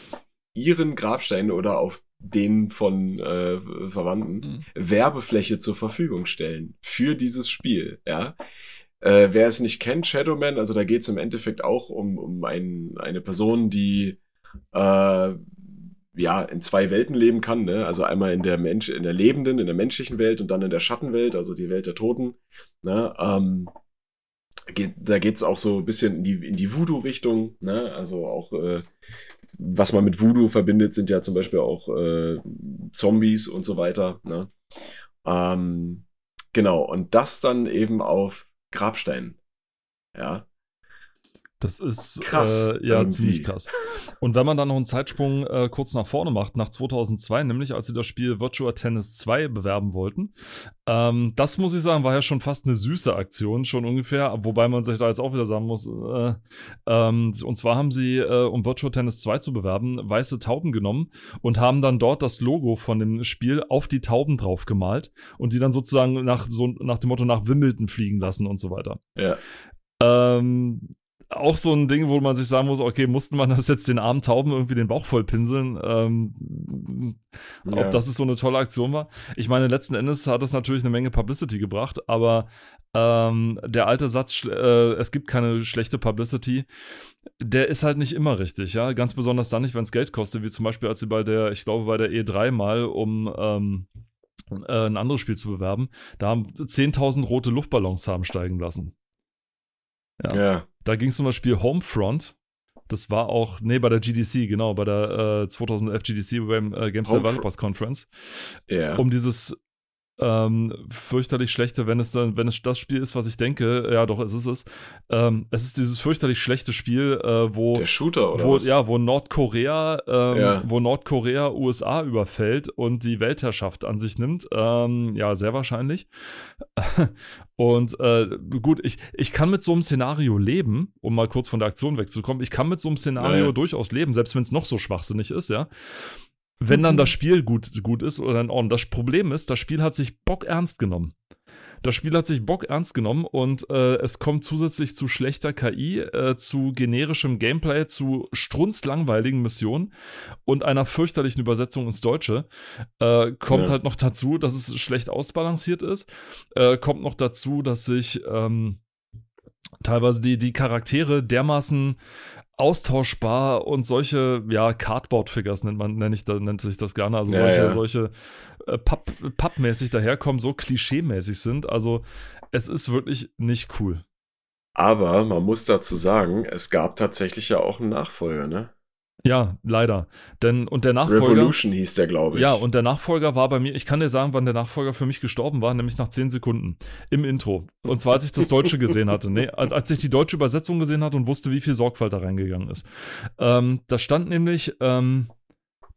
ihren Grabsteinen oder auf denen von äh, Verwandten Mhm. Werbefläche zur Verfügung stellen für dieses Spiel. Ja, äh, wer es nicht kennt, Shadowman, also da geht es im Endeffekt auch um, um ein, eine Person, die äh, ja in zwei Welten leben kann, ne? Also einmal in der Mensch, in der lebenden, in der menschlichen Welt und dann in der Schattenwelt, also die Welt der Toten. Ne? Ähm, geht, da geht's auch so ein bisschen in die, in die Voodoo-Richtung, ne? Also auch äh, was man mit Voodoo verbindet, sind ja zum Beispiel auch äh, Zombies und so weiter. Ne? Ähm, genau, und das dann eben auf Grabsteinen. Ja. Das ist Krass, Äh, ja irgendwie. ziemlich krass. Und wenn man dann noch einen Zeitsprung äh, kurz nach vorne macht, nach 2002, nämlich als sie das Spiel Virtua Tennis 2 bewerben wollten, ähm, das muss ich sagen, war ja schon fast eine süße Aktion, schon ungefähr, wobei man sich da jetzt auch wieder sagen muss, äh, ähm, und zwar haben sie, äh, um Virtua Tennis 2 zu bewerben, weiße Tauben genommen und haben dann dort das Logo von dem Spiel auf die Tauben drauf gemalt und die dann sozusagen nach, so, nach dem Motto nach Wimbledon fliegen lassen und so weiter. Ja. Ähm, auch so ein Ding, wo man sich sagen muss, okay, musste man das jetzt den armen Tauben irgendwie den Bauch voll pinseln? Ähm, Ja. Ob das so eine tolle Aktion war? Ich meine, letzten Endes hat es natürlich eine Menge Publicity gebracht, aber ähm, der alte Satz, äh, es gibt keine schlechte Publicity, der ist halt nicht immer richtig, ja. Ganz besonders dann nicht, wenn es Geld kostet, wie zum Beispiel, als sie bei der, ich glaube, bei der E3 mal um ähm, äh, ein anderes Spiel zu bewerben, da haben 10.000 rote Luftballons haben steigen lassen. Ja. Ja. Da ging es um das Spiel Homefront. Das war auch, nee, bei der GDC, genau, bei der äh, 2011 GDC beim äh, Games. Developers Conference. Ja. Um dieses ähm, fürchterlich schlechte, wenn es dann, wenn es das Spiel ist, was ich denke, ja doch, es ist es. Ähm, es ist dieses fürchterlich schlechte Spiel, äh, wo der Shooter oder wo, was? ja, wo Nordkorea, ähm, Ja. wo Nordkorea USA überfällt und die Weltherrschaft an sich nimmt. Ähm, ja, sehr wahrscheinlich. und äh, gut, ich, ich kann mit so einem Szenario leben, um mal kurz von der Aktion wegzukommen. Ich kann mit so einem Szenario Ja, ja. durchaus leben, selbst wenn es noch so schwachsinnig ist, ja. Wenn dann das Spiel gut, gut ist oder in Ordnung. Das Problem ist, das Spiel hat sich Bock ernst genommen. Das Spiel hat sich Bock ernst genommen und äh, es kommt zusätzlich zu schlechter KI, äh, zu generischem Gameplay, zu strunzlangweiligen Missionen und einer fürchterlichen Übersetzung ins Deutsche. Äh, kommt Ja. halt noch dazu, dass es schlecht ausbalanciert ist. Äh, kommt noch dazu, dass sich ähm, teilweise die, die Charaktere dermaßen austauschbar und solche, ja, Cardboard-Figures nennt man, nenn ich, da, nennt sich das gerne, also Ja, solche, ja. solche äh, Papp, pappmäßig daherkommen, so klischeemäßig sind. Also es ist wirklich nicht cool. Aber man muss dazu sagen, es gab tatsächlich ja auch einen Nachfolger, ne? Ja, leider. Denn, und der Nachfolger. Revolution hieß der, glaube ich. Ja, und der Nachfolger war bei mir, ich kann dir sagen, wann der Nachfolger für mich gestorben war, nämlich nach 10 Sekunden im Intro. Und zwar, als ich das Deutsche gesehen hatte. Nee, als, als ich die deutsche Übersetzung gesehen hatte und wusste, wie viel Sorgfalt da reingegangen ist. Ähm, da stand nämlich, ähm,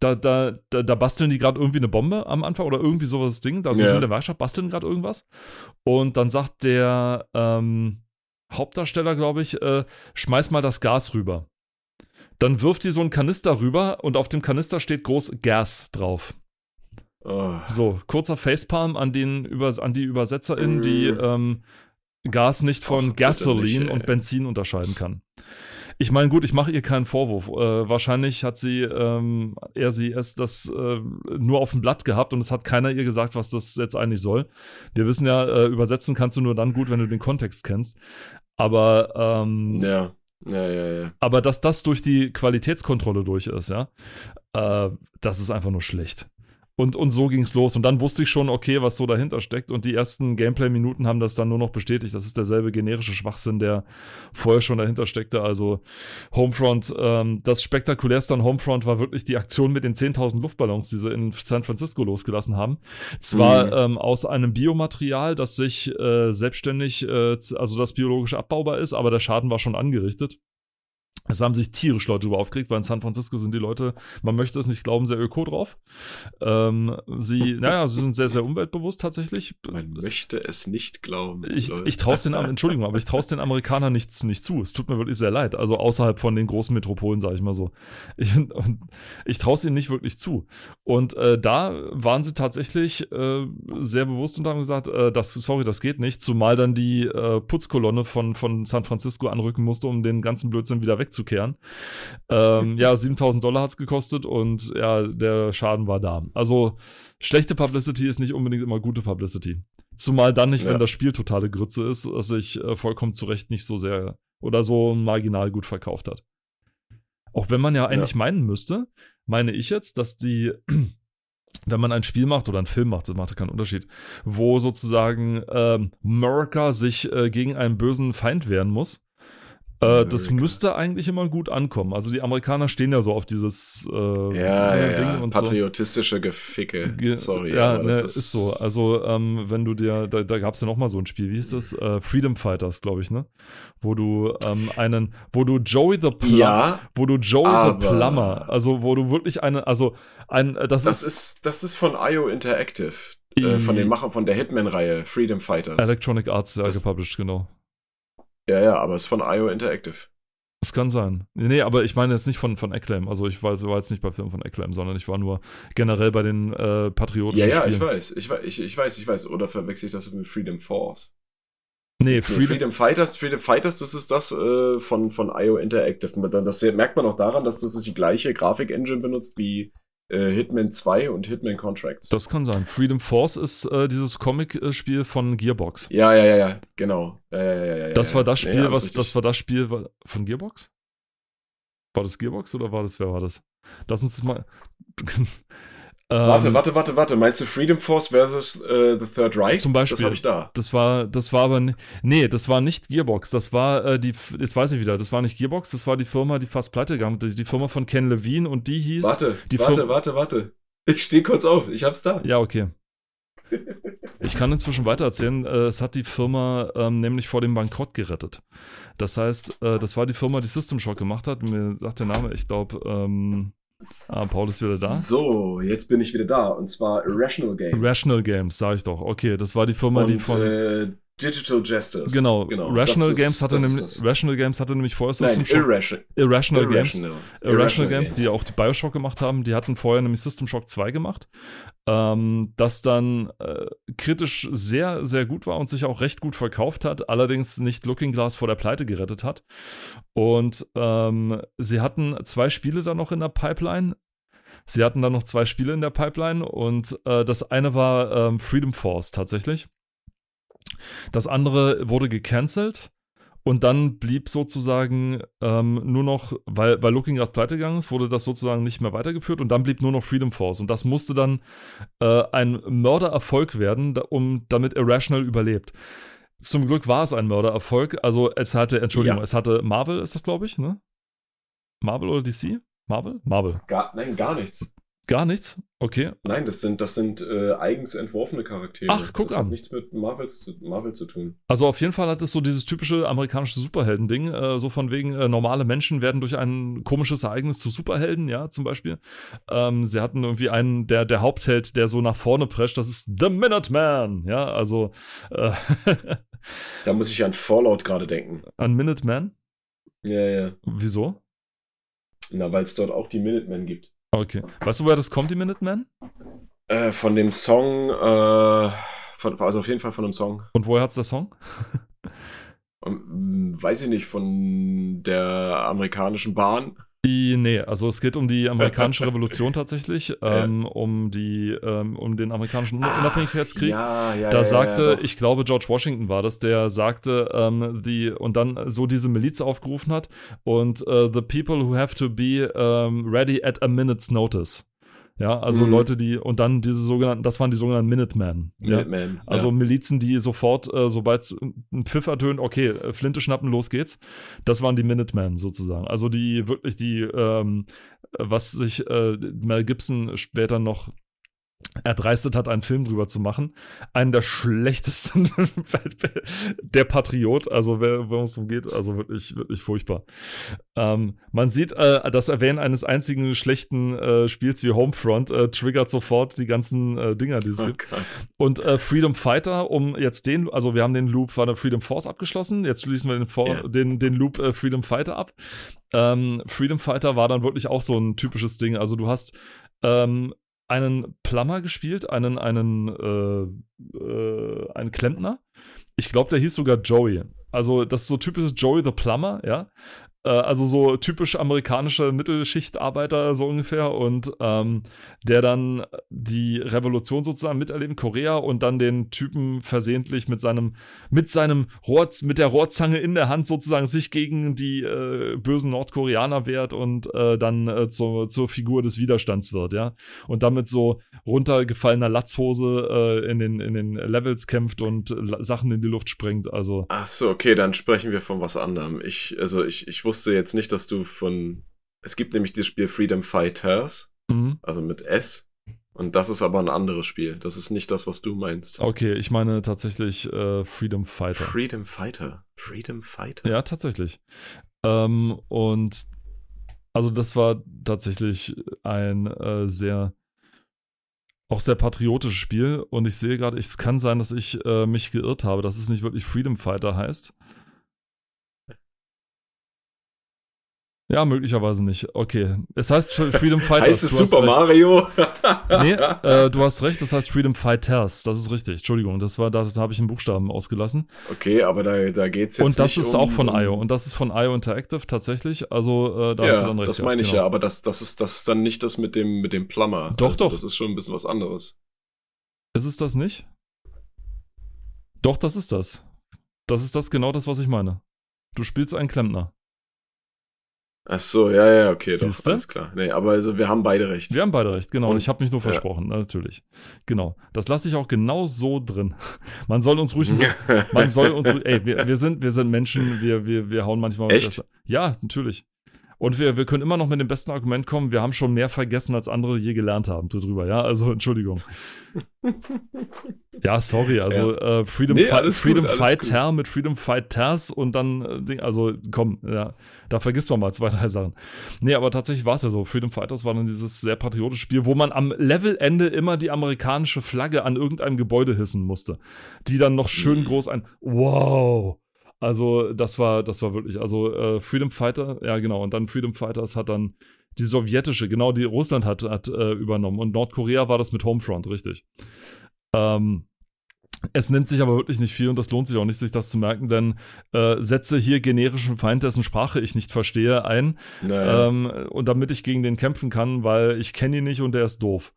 da, da, da, da basteln die gerade irgendwie eine Bombe am Anfang oder irgendwie sowas das Ding. Also sie sind in der Werkstatt, basteln gerade irgendwas. Und dann sagt der ähm, Hauptdarsteller, glaube ich, äh, schmeiß mal das Gas rüber. Dann wirft die so einen Kanister rüber und auf dem Kanister steht groß Gas drauf. Oh. So, kurzer Facepalm an, den an die ÜbersetzerInnen, die Mm. ähm, Gas nicht von Och, Gasoline nicht, und Benzin unterscheiden kann. Ich meine, gut, ich mache ihr keinen Vorwurf. Äh, wahrscheinlich hat sie, ähm, er sie erst das äh, nur auf dem Blatt gehabt und es hat keiner ihr gesagt, was das jetzt eigentlich soll. Wir wissen ja, äh, übersetzen kannst du nur dann gut, wenn du den Kontext kennst. Aber ähm, Ja, ja, ja, ja. aber dass das durch die Qualitätskontrolle durch ist, ja, äh, das ist einfach nur schlecht. Und, und so ging es los. Und dann wusste ich schon, okay, was so dahinter steckt. Und die ersten Gameplay-Minuten haben das dann nur noch bestätigt. Das ist derselbe generische Schwachsinn, der vorher schon dahinter steckte. Also Homefront, ähm, das spektakulärste an Homefront war wirklich die Aktion mit den 10.000 Luftballons, die sie in San Francisco losgelassen haben. Zwar Mhm. ähm, aus einem Biomaterial, das sich äh, selbstständig, äh, also das biologisch abbaubar ist, aber der Schaden war schon angerichtet. Es haben sich tierisch Leute darüber aufgeregt, weil in San Francisco sind die Leute, man möchte es nicht glauben, sehr öko drauf. Ähm, sie, naja, sie sind sehr, sehr umweltbewusst tatsächlich. Man möchte es nicht glauben. Ich, ich traue es den, Entschuldigung, aber ich traue den Amerikanern nicht, nicht zu. Es tut mir wirklich sehr leid. Also außerhalb von den großen Metropolen, sage ich mal so. Ich, und ich traue es ihnen nicht wirklich zu. Und äh, da waren sie tatsächlich äh, sehr bewusst und haben gesagt, äh, das, sorry, das geht nicht. Zumal dann die äh, Putzkolonne von, von San Francisco anrücken musste, um den ganzen Blödsinn wieder wegzukehren. Ähm, ja, 7000 Dollar hat es gekostet und ja, der Schaden war da. Also schlechte Publicity ist nicht unbedingt immer gute Publicity. Zumal dann nicht, Ja. wenn das Spiel totale Grütze ist, das sich äh, vollkommen zu Recht nicht so sehr oder so marginal gut verkauft hat. Auch wenn man ja eigentlich meinen müsste, meine ich jetzt, dass die, wenn man ein Spiel macht oder einen Film macht, das macht ja keinen Unterschied, wo sozusagen ähm, America sich äh, gegen einen bösen Feind wehren muss, äh, das America. müsste eigentlich immer gut ankommen. Also die Amerikaner stehen ja so auf dieses äh, ja, ja, Ding ja. und so. Patriotistische Geficke. Ge- Sorry. Ja, ne, das ist, so. Also, ähm, wenn du dir, da, da gab es ja noch mal so ein Spiel, wie hieß das? Äh, Freedom Fighters, glaube ich, ne? Wo du ähm, einen, wo du Joey the Plumber, Ja, wo du Joey aber- the Plumber, also wo du wirklich eine, also ein, äh, das, das ist, ist, das ist von IO Interactive. Äh, von den Machern von der Hitman-Reihe, Freedom Fighters. Electronic Arts ja, Das- gepublished, genau. Ja, ja, aber es ist von IO Interactive. Das kann sein. Nee, aber ich meine jetzt nicht von, von Acclaim. Also ich war, war jetzt nicht bei Filmen von Acclaim, sondern ich war nur generell bei den äh, Ja, patriotischen ja, Spielen. ich weiß, ich weiß, ich, ich weiß, ich weiß. Oder verwechsel ich das mit Freedom Force? Nee, Nee, Freedom, Freedom Fighters, Freedom Fighters, das ist das äh, von, von IO Interactive. Das merkt man auch daran, dass das die gleiche Grafik-Engine benutzt wie äh, Hitman 2 und Hitman Contracts. das kann sein. Freedom Force ist äh, dieses Comic-Spiel von Gearbox. ja, ja, ja, ja, genau. Ja, Das war das Nee, Spiel, alles was, das war das Spiel von Gearbox? War das Gearbox oder war das, wer war das? Lass uns das mal. Warte, Ähm, warte, warte, warte. Meinst du Freedom Force versus äh, The Third Reich? Zum Beispiel. Das habe ich da. Das war, das war aber, nee, das war nicht Gearbox. Das war äh, die, jetzt weiß ich wieder, das war nicht Gearbox, das war die Firma, die fast pleite gegangen, die, die Firma von Ken Levine und die hieß. Warte, die warte, Firma- warte, warte. Ich stehe kurz auf. Ich hab's da. Ja, okay. Ich kann inzwischen weitererzählen. Äh, es hat die Firma ähm, nämlich vor dem Bankrott gerettet. Das heißt, äh, das war die Firma, die System Shock gemacht hat. Mir sagt der Name, ich glaube, ähm, Ah, Paul ist wieder da. So, jetzt bin ich wieder da. Und zwar Irrational Games. Rational Games, sag ich doch. Okay, das war die Firma, und, die von. äh, Digital Justice. genau, genau. Rational ist- Games hatte nämlich. Rational Games hatte nämlich vorher System Shock. Irrational. Irrational Games. Irrational. Irrational Games, die auch die Bioshock gemacht haben, die hatten vorher nämlich System Shock 2 gemacht, ähm, das dann äh, kritisch sehr, sehr gut war und sich auch recht gut verkauft hat, allerdings nicht Looking Glass vor der Pleite gerettet hat. Und ähm, sie hatten zwei Spiele dann noch in der Pipeline. Sie hatten dann noch zwei Spiele in der Pipeline und äh, das eine war ähm, Freedom Force tatsächlich. Das andere wurde gecancelt. Und dann blieb sozusagen ähm, nur noch, weil, weil Looking Glass pleite gegangen ist, wurde das sozusagen nicht mehr weitergeführt und dann blieb nur noch Freedom Force. Und das musste dann äh, ein Mördererfolg werden, da, um, damit Irrational überlebt. Zum Glück war es ein Mördererfolg. Also es hatte, Entschuldigung, Ja. es hatte Marvel, ist das, glaube ich, ne? Marvel oder DC? Marvel? Marvel. Gar, nein, gar nichts. Gar nichts? Okay. Nein, das sind, das sind äh, eigens entworfene Charaktere. Ach, guck das an. hat nichts mit Marvels zu, Marvel zu tun. Also auf jeden Fall hat es so dieses typische amerikanische Superhelden-Ding, äh, so von wegen äh, normale Menschen werden durch ein komisches Ereignis zu Superhelden, ja, zum Beispiel. Ähm, sie hatten irgendwie einen, der, der Hauptheld, der so nach vorne prescht, das ist The Minuteman, ja, also äh, Da muss ich an Fallout gerade denken. an Minuteman. Ja, ja. Wieso? Na, weil es dort auch die Minutemen gibt. Okay. Weißt du, woher das kommt, die Minuteman? Äh, von dem Song, äh, von, also auf jeden Fall von dem Song. Und woher hat's der Song? Ähm, weiß ich nicht, von der amerikanischen Bahn. Die, nee, also es geht um die amerikanische Revolution tatsächlich, ähm, um die, ähm, um den amerikanischen Un Unabhängigkeitskrieg. Ja, ja, da ja, sagte, ja, ich glaube, George Washington war das, der sagte, ähm, die, und dann so diese Miliz aufgerufen hat und äh, the people who have to be ähm, ready at a minute's notice. Ja, also Mhm. Leute, die, und dann diese sogenannten, das waren die sogenannten Minutemen. Ja? Minuteman. Also ja. Milizen, die sofort, äh, sobald ein Pfiff ertönt, okay, äh, Flinte schnappen, los geht's. Das waren die Minutemen sozusagen. Also die wirklich die, ähm, was sich äh, Mel Gibson später noch erdreistet hat, einen Film drüber zu machen. Einen der schlechtesten, der Patriot, also worum es darum geht, also wirklich, wirklich furchtbar. Ähm, man sieht, äh, das Erwähnen eines einzigen schlechten äh, Spiels wie Homefront äh, triggert sofort die ganzen äh, Dinger, die es Oh gibt. Gott. Und äh, Freedom Fighter, um jetzt den, also wir haben den Loop war der Freedom Force abgeschlossen, jetzt schließen wir den, For Ja. den, den Loop äh, Freedom Fighter ab. Ähm, Freedom Fighter war dann wirklich auch so ein typisches Ding. Also du hast ähm, einen Plumber gespielt, einen, einen, äh, äh, einen Klempner. Ich glaube, der hieß sogar Joey. Also, das ist so typisches Joey the Plumber, ja. Äh, also so typisch amerikanische Mittelschichtarbeiter, so ungefähr. Und ähm, der dann die Revolution sozusagen miterlebt Korea und dann den Typen versehentlich mit seinem, mit seinem Rohr, mit der Rohrzange in der Hand sozusagen sich gegen die äh, bösen Nordkoreaner wehrt und äh, dann äh, zur, zur Figur des Widerstands wird, ja. Und damit so runtergefallener Latzhose äh, in, den, in den Levels kämpft und La Sachen in die Luft sprengt. Also, Ach so, okay, dann sprechen wir von was anderem. Ich, also ich, ich wusste jetzt nicht, dass du von. Es gibt nämlich dieses Spiel Freedom Fighters, mhm. also mit S. Und das ist aber ein anderes Spiel. Das ist nicht das, was du meinst. okay, ich meine tatsächlich äh, Freedom Fighter. Freedom Fighter. Freedom Fighter. Ja, tatsächlich. Ähm, und also das war tatsächlich ein äh, sehr auch sehr patriotisches Spiel und ich sehe gerade, es kann sein, dass ich äh, mich geirrt habe, dass es nicht wirklich Freedom Fighter heißt. Ja, möglicherweise nicht. Okay. Es heißt Freedom Fighters. heißt es Super. Mario? Nee, äh, du hast recht, das heißt Freedom Fighters. Das ist richtig. Entschuldigung, das war, da, da habe ich einen Buchstaben ausgelassen. Okay, aber da, da geht's jetzt und das ist um, auch von IO. Und das ist von IO Interactive tatsächlich. Also äh, da hast du Ja, dann recht. das meine ich genau. ja, aber das, das, ist, das ist dann nicht das mit dem, mit dem Plumber. Doch, also, doch. Das ist schon ein bisschen was anderes. Ist es das nicht? Doch, das ist das. Das ist das genau das, was ich meine. Du spielst einen Klempner. Ach so, ja, ja, okay, doch, Siehste? alles klar. Nee, aber also wir haben beide recht. Wir haben beide recht, genau. Und ich habe mich nur ja. versprochen, natürlich. Genau. Das lasse ich auch genau so drin. Man soll uns ruhig. Man soll uns. ruhig- Ey, wir, wir, sind, wir sind Menschen, wir, wir, wir hauen manchmal. Echt? Das, ja, natürlich. Und wir, wir können immer noch mit dem besten Argument kommen, wir haben schon mehr vergessen, als andere je gelernt haben drüber, ja. Also Entschuldigung. Ja, sorry, also Äh, Freedom, Nee, Fi- gut, Freedom Fighter mit Freedom Fighters und dann, äh, also komm, ja, da vergisst man mal zwei, drei Sachen. Nee, aber tatsächlich war es ja so. Freedom Fighters war dann dieses sehr patriotische Spiel, wo man am Levelende immer die amerikanische Flagge an irgendeinem Gebäude hissen musste. Die dann noch schön Mhm. groß ein Wow. Also, das war, das war wirklich, also äh, Freedom Fighter, ja genau, und dann Freedom Fighters hat dann die sowjetische, genau, die Russland hat, hat äh, übernommen. Und Nordkorea war das mit Homefront, richtig. Ähm, es nimmt sich aber wirklich nicht viel und das lohnt sich auch nicht, sich das zu merken, denn äh, setze hier generischen Feind, dessen Sprache ich nicht verstehe, ein, naja. ähm, und damit ich gegen den kämpfen kann, weil ich kenne ihn nicht und der ist doof.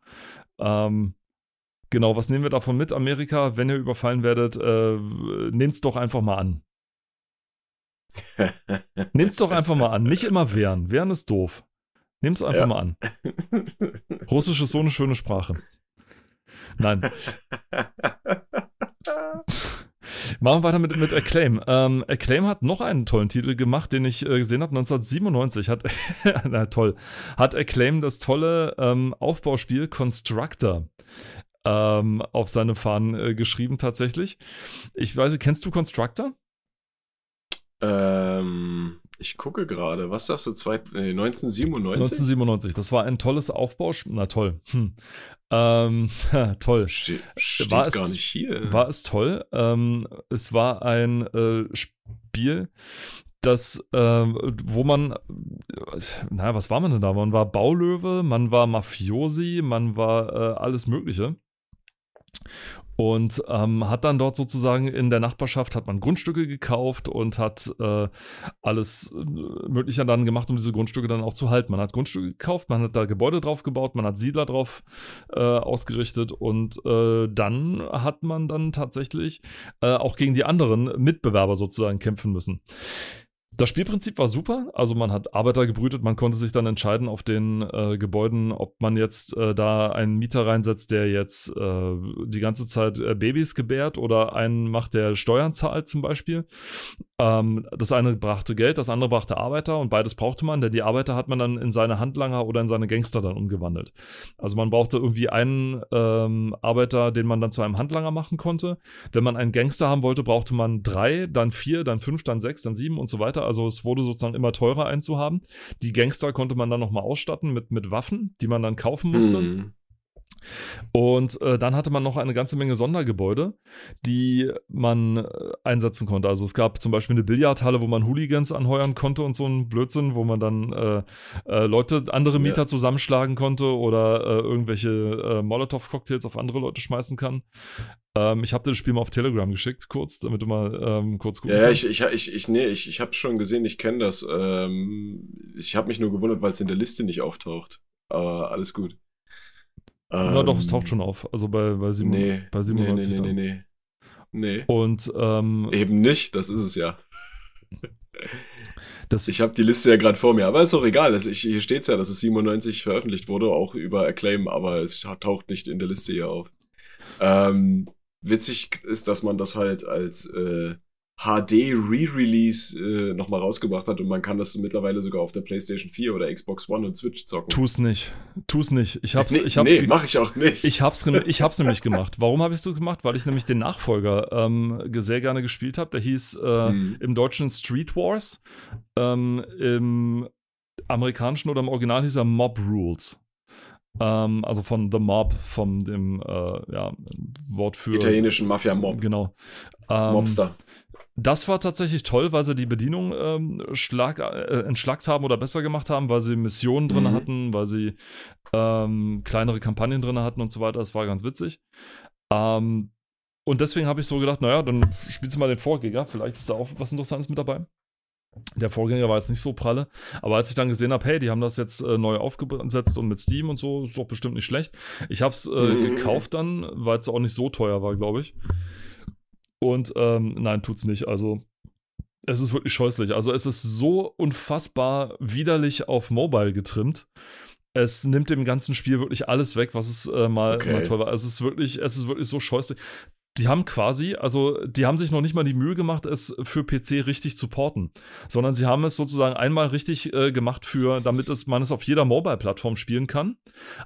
Ähm, genau, was nehmen wir davon mit, Amerika? Wenn ihr überfallen werdet, äh, nehmt's doch einfach mal an. Nehmt's doch einfach mal an. Nicht immer wehren. Wehren ist doof. Nehmt's einfach Ja. mal an. Russisch ist so eine schöne Sprache. Nein. Machen wir weiter mit, mit Acclaim. Ähm, Acclaim hat noch einen tollen Titel gemacht, den ich äh, gesehen habe. 1997 hat, na toll, hat Acclaim das tolle ähm, Aufbauspiel Constructor ähm, auf seine Fahnen äh, geschrieben tatsächlich. Ich weiß nicht, kennst du Constructor? Ähm, ich gucke gerade. Was sagst du? Zwei, nee, 1997? 1997. Das war ein tolles Aufbauspiel. Na toll. Hm. Ähm, toll. Ste steht War es- gar nicht hier. War es toll. Ähm, es war ein äh, Spiel, das, äh, wo man, naja, was war man denn da? Man war Baulöwe, man war Mafiosi, man war äh, alles Mögliche. Und ähm, hat dann dort sozusagen in der Nachbarschaft hat man Grundstücke gekauft und hat äh, alles äh, Mögliche dann gemacht, um diese Grundstücke dann auch zu halten. Man hat Grundstücke gekauft, man hat da Gebäude drauf gebaut, man hat Siedler drauf äh, ausgerichtet und äh, dann hat man dann tatsächlich äh, auch gegen die anderen Mitbewerber sozusagen kämpfen müssen. Das Spielprinzip war super. Also man hat Arbeiter gebrütet, man konnte sich dann entscheiden auf den äh, Gebäuden, ob man jetzt äh, da einen Mieter reinsetzt, der jetzt äh, die ganze Zeit äh, Babys gebärt oder einen macht, der Steuern zahlt zum Beispiel. Ähm, das eine brachte Geld, das andere brachte Arbeiter und beides brauchte man, denn die Arbeiter hat man dann in seine Handlanger oder in seine Gangster dann umgewandelt. Also man brauchte irgendwie einen ähm, Arbeiter, den man dann zu einem Handlanger machen konnte. Wenn man einen Gangster haben wollte, brauchte man drei, dann vier, dann fünf, dann sechs, dann sieben und so weiter. Also es wurde sozusagen immer teurer einzuhaben. Die Gangster konnte man dann nochmal ausstatten mit, mit Waffen, die man dann kaufen musste. Mhm. Und äh, dann hatte man noch eine ganze Menge Sondergebäude, die man äh, einsetzen konnte. Also es gab zum Beispiel eine Billardhalle, wo man Hooligans anheuern konnte und so ein Blödsinn, wo man dann äh, äh, Leute, andere Mieter Ja. zusammenschlagen konnte oder äh, irgendwelche äh, Molotow-Cocktails auf andere Leute schmeißen kann. Ähm, ich habe dir das Spiel mal auf Telegram geschickt, kurz, damit du mal ähm, kurz gucken Ja, ja, kannst. ich, ich, ich, ich, nee, ich, ich habe schon gesehen, ich kenne das. Ähm, ich habe mich nur gewundert, weil es in der Liste nicht auftaucht. Aber alles gut. Na doch, es Ähm, taucht schon auf. Also bei, bei, sieben, Nee, bei 97 nee, nee, dann. nee, nee, nee. Und ähm, Eben nicht, das ist es ja. das, Ich habe die Liste ja gerade vor mir, aber ist auch egal. Das, ich, hier steht's ja, dass es 97 veröffentlicht wurde, auch über Acclaim, aber es taucht nicht in der Liste hier auf. Ähm, witzig ist, dass man das halt als äh, HD Re-Release äh, nochmal rausgebracht hat und man kann das mittlerweile sogar auf der PlayStation 4 oder Xbox One und Switch zocken. tu's nicht. Tu's nicht. Ich hab's, nee, ich hab's nee, mach ich auch nicht. Ich hab's, ich hab's nämlich gemacht. Warum habe ich so gemacht? Weil ich nämlich den Nachfolger ähm, sehr gerne gespielt habe. Der hieß äh, Hm. im Deutschen Street Wars. Ähm, Im amerikanischen oder im Original hieß er Mob Rules. Ähm, also von The Mob, von dem äh, ja, Wort für. italienischen Mafia-Mob. Genau. Ähm, Mobster. Das war tatsächlich toll, weil sie die Bedienung ähm, schlag, äh, entschlackt haben oder besser gemacht haben, weil sie Missionen drin Mhm. hatten, weil sie ähm, kleinere Kampagnen drin hatten und so weiter. Das war ganz witzig. Ähm, und deswegen habe ich so gedacht, naja, dann spielst du mal den Vorgänger. Vielleicht ist da auch was Interessantes mit dabei. Der Vorgänger war jetzt nicht so pralle, aber als ich dann gesehen habe, hey, die haben das jetzt äh, neu aufgesetzt und mit Steam und so, ist doch bestimmt nicht schlecht. Ich habe es äh, Mhm. gekauft dann, weil es auch nicht so teuer war, glaube ich. Und ähm, nein, tut's nicht. Also es ist wirklich scheußlich. Also es ist so unfassbar widerlich auf Mobile getrimmt. Es nimmt dem ganzen Spiel wirklich alles weg, was es äh, mal, Okay. mal toll war. Es ist wirklich, es ist wirklich so scheußlich. Die haben quasi, also die haben sich noch nicht mal die Mühe gemacht, es für PC richtig zu porten, sondern sie haben es sozusagen einmal richtig äh, gemacht für, damit es, man es auf jeder Mobile-Plattform spielen kann.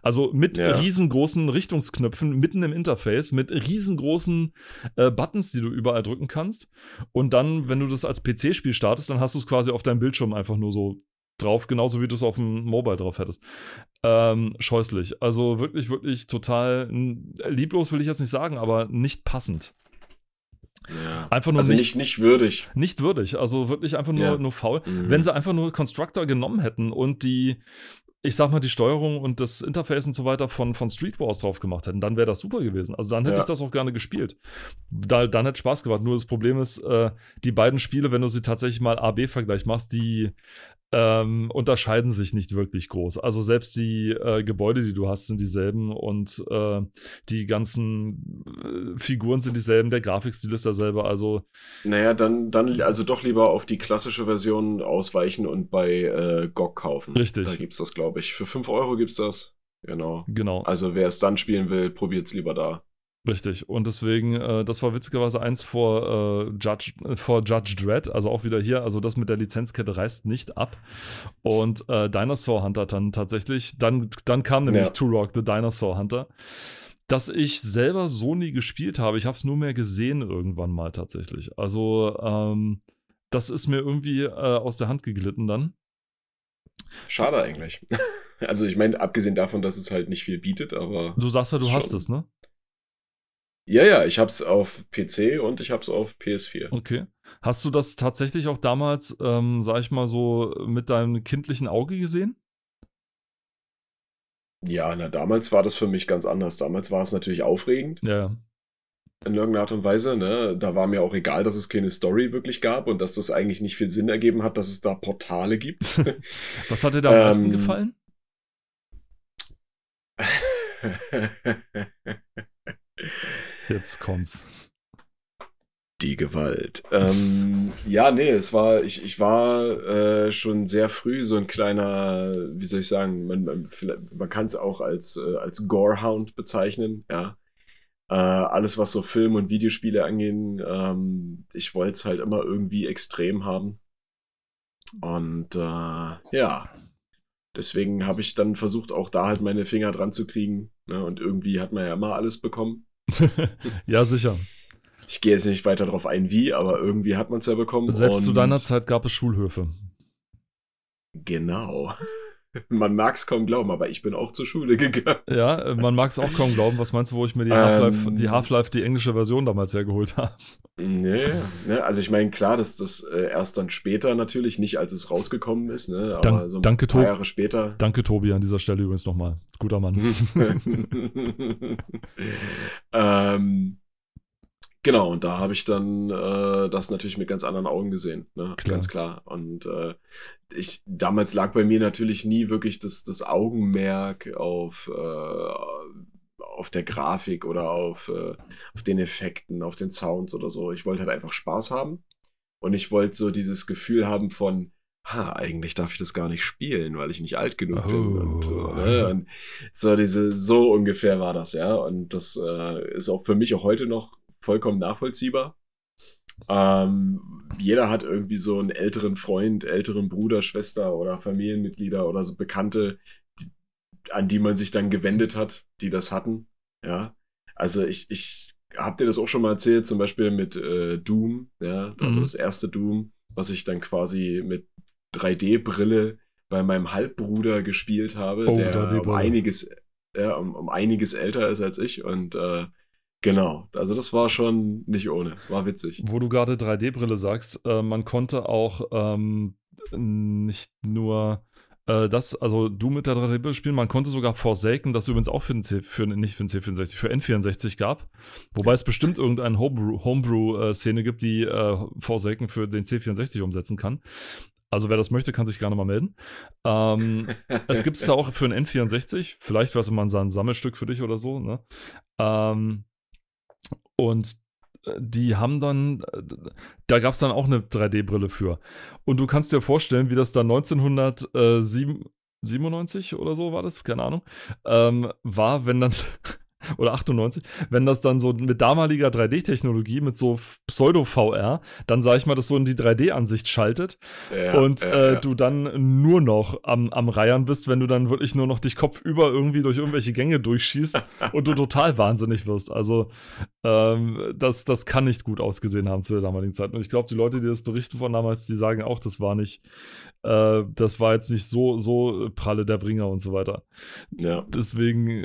Also mit Ja. riesengroßen Richtungsknöpfen mitten im Interface, mit riesengroßen äh, Buttons, die du überall drücken kannst. Und dann, wenn du das als PC-Spiel startest, dann hast du es quasi auf deinem Bildschirm einfach nur so drauf, genauso wie du es auf dem Mobile drauf hättest. Ähm, scheußlich. Also wirklich, wirklich total lieblos will ich jetzt nicht sagen, aber nicht passend. Ja. Einfach nur Also nicht, nicht, nicht würdig. nicht würdig. Also wirklich einfach nur, Ja. nur faul. Mhm. Wenn sie einfach nur Constructor genommen hätten und die, ich sag mal, die Steuerung und das Interface und so weiter von, von Street Wars drauf gemacht hätten, dann wäre das super gewesen. Also dann hätte Ja. ich das auch gerne gespielt. Da, dann hätte Spaß gemacht. Nur das Problem ist, äh, die beiden Spiele, wenn du sie tatsächlich mal A-B-Vergleich machst, die ähm, unterscheiden sich nicht wirklich groß. Also selbst die äh, Gebäude, die du hast, sind dieselben und äh, die ganzen äh, Figuren sind dieselben, der Grafikstil ist derselbe. Also Naja, dann, dann also doch lieber auf die klassische Version ausweichen und bei äh, GOG kaufen. Richtig. Da gibt's das, glaube ich. Für 5 Euro gibt's das. Genau. genau. Also wer es dann spielen will, probiert's lieber da. Richtig. Und deswegen, äh, das war witzigerweise eins vor, äh, Judge, äh, vor Judge Dredd, also auch wieder hier, also das mit der Lizenzkette reißt nicht ab. Und äh, Dinosaur Hunter dann tatsächlich, dann, dann kam nämlich Ja. Turok, The Dinosaur Hunter, dass ich selber so nie gespielt habe. Ich habe es nur mehr gesehen irgendwann mal tatsächlich. Also, ähm, das ist mir irgendwie äh, aus der Hand geglitten dann. Schade eigentlich. Also ich meine, abgesehen davon, dass es halt nicht viel bietet, aber Du sagst ja, du Schon. hast es, ne? Ja, ja, ich hab's auf PC und ich hab's auf PS4. Okay. Hast du das tatsächlich auch damals, ähm, sag ich mal so, mit deinem kindlichen Auge gesehen? Ja, na, damals war das für mich ganz anders. Damals war es natürlich aufregend. Ja. In irgendeiner Art und Weise, ne? Da war mir auch egal, dass es keine Story wirklich gab und dass das eigentlich nicht viel Sinn ergeben hat, dass es da Portale gibt. Was hat dir da am meisten Ähm, gefallen? Jetzt kommt's. Die Gewalt. Ähm, ja, nee, es war, ich, ich war äh, schon sehr früh so ein kleiner, wie soll ich sagen, man, man, man kann es auch als, äh, als Gorehound bezeichnen, ja. Äh, alles, was so Film- und Videospiele angehen, ähm, ich wollte es halt immer irgendwie extrem haben. Und äh, ja, deswegen habe ich dann versucht, auch da halt meine Finger dran zu kriegen. Ne? Und irgendwie hat man ja immer alles bekommen. ja, sicher. Ich gehe jetzt nicht weiter darauf ein, wie, aber irgendwie hat man es ja bekommen. Selbst zu deiner Zeit gab es Schulhöfe. Genau. Man mag es kaum glauben, aber ich bin auch zur Schule gegangen. Ja, äh, man mag es auch kaum glauben. Was meinst du, wo ich mir die Ähm. Half-Life, die Half-Life, die englische Version damals hergeholt habe? Nee, ne, also ich meine, klar, dass das äh, erst dann später natürlich, nicht als es rausgekommen ist, ne, aber Dank- so ein danke, paar. Jahre später. Danke, Tobi, an dieser Stelle übrigens nochmal. Guter Mann. ähm, genau, und da habe ich dann äh, das natürlich mit ganz anderen Augen gesehen, ne? Klar. ganz klar. Und äh, ich, damals lag bei mir natürlich nie wirklich das, das Augenmerk auf, äh, auf der Grafik oder auf, äh, auf den Effekten, auf den Sounds oder so. Ich wollte halt einfach Spaß haben. Und ich wollte so dieses Gefühl haben von, ha, eigentlich darf ich das gar nicht spielen, weil ich nicht alt genug bin. Und, Oh. ne? und so diese, so ungefähr war das, ja. Und das äh, ist auch für mich auch heute noch vollkommen nachvollziehbar. Ähm, jeder hat irgendwie so einen älteren Freund, älteren Bruder, Schwester oder Familienmitglieder oder so Bekannte, die, an die man sich dann gewendet hat, die das hatten. Ja. Also ich, ich hab dir das auch schon mal erzählt, zum Beispiel mit äh, Doom, ja, also Mhm. das erste Doom, was ich dann quasi mit 3D-Brille bei meinem Halbbruder gespielt habe, Oh, der um 3D-Brille. einiges, ja, um, um einiges älter ist als ich und äh, genau, also das war schon nicht ohne, war witzig. Wo du gerade 3D-Brille sagst, äh, man konnte auch ähm, nicht nur äh, das, also du mit der 3D-Brille spielen, man konnte sogar Forsaken, das übrigens auch für den C, für, nicht für den C64, für N64 gab. Wobei es bestimmt irgendeine Homebrew- Homebrew-Szene gibt, die äh, Forsaken für den C64 umsetzen kann. Also wer das möchte, kann sich gerne mal melden. Ähm, es gibt es da auch für einen N64. Vielleicht wäre es mal ein Sammelstück für dich oder so. Ne? Ähm, und äh, die haben dann, äh, da gab es dann auch eine 3D-Brille für. Und du kannst dir vorstellen, wie das dann 1997 oder so war das, keine Ahnung, ähm, war, wenn dann, oder 98, wenn das dann so mit damaliger 3D-Technologie, mit so Pseudo-VR, dann sag ich mal, das so in die 3D-Ansicht schaltet Ja, und äh, ja. du dann nur noch am, am Reiern bist, wenn du dann wirklich nur noch dich kopfüber irgendwie durch irgendwelche Gänge durchschießt und du total wahnsinnig wirst. Also ähm, das, das kann nicht gut ausgesehen haben zu der damaligen Zeit. Und ich glaube, die Leute, die das berichten von damals, die sagen auch, das war nicht, äh, das war jetzt nicht so, so pralle der Bringer und so weiter. ja. Deswegen,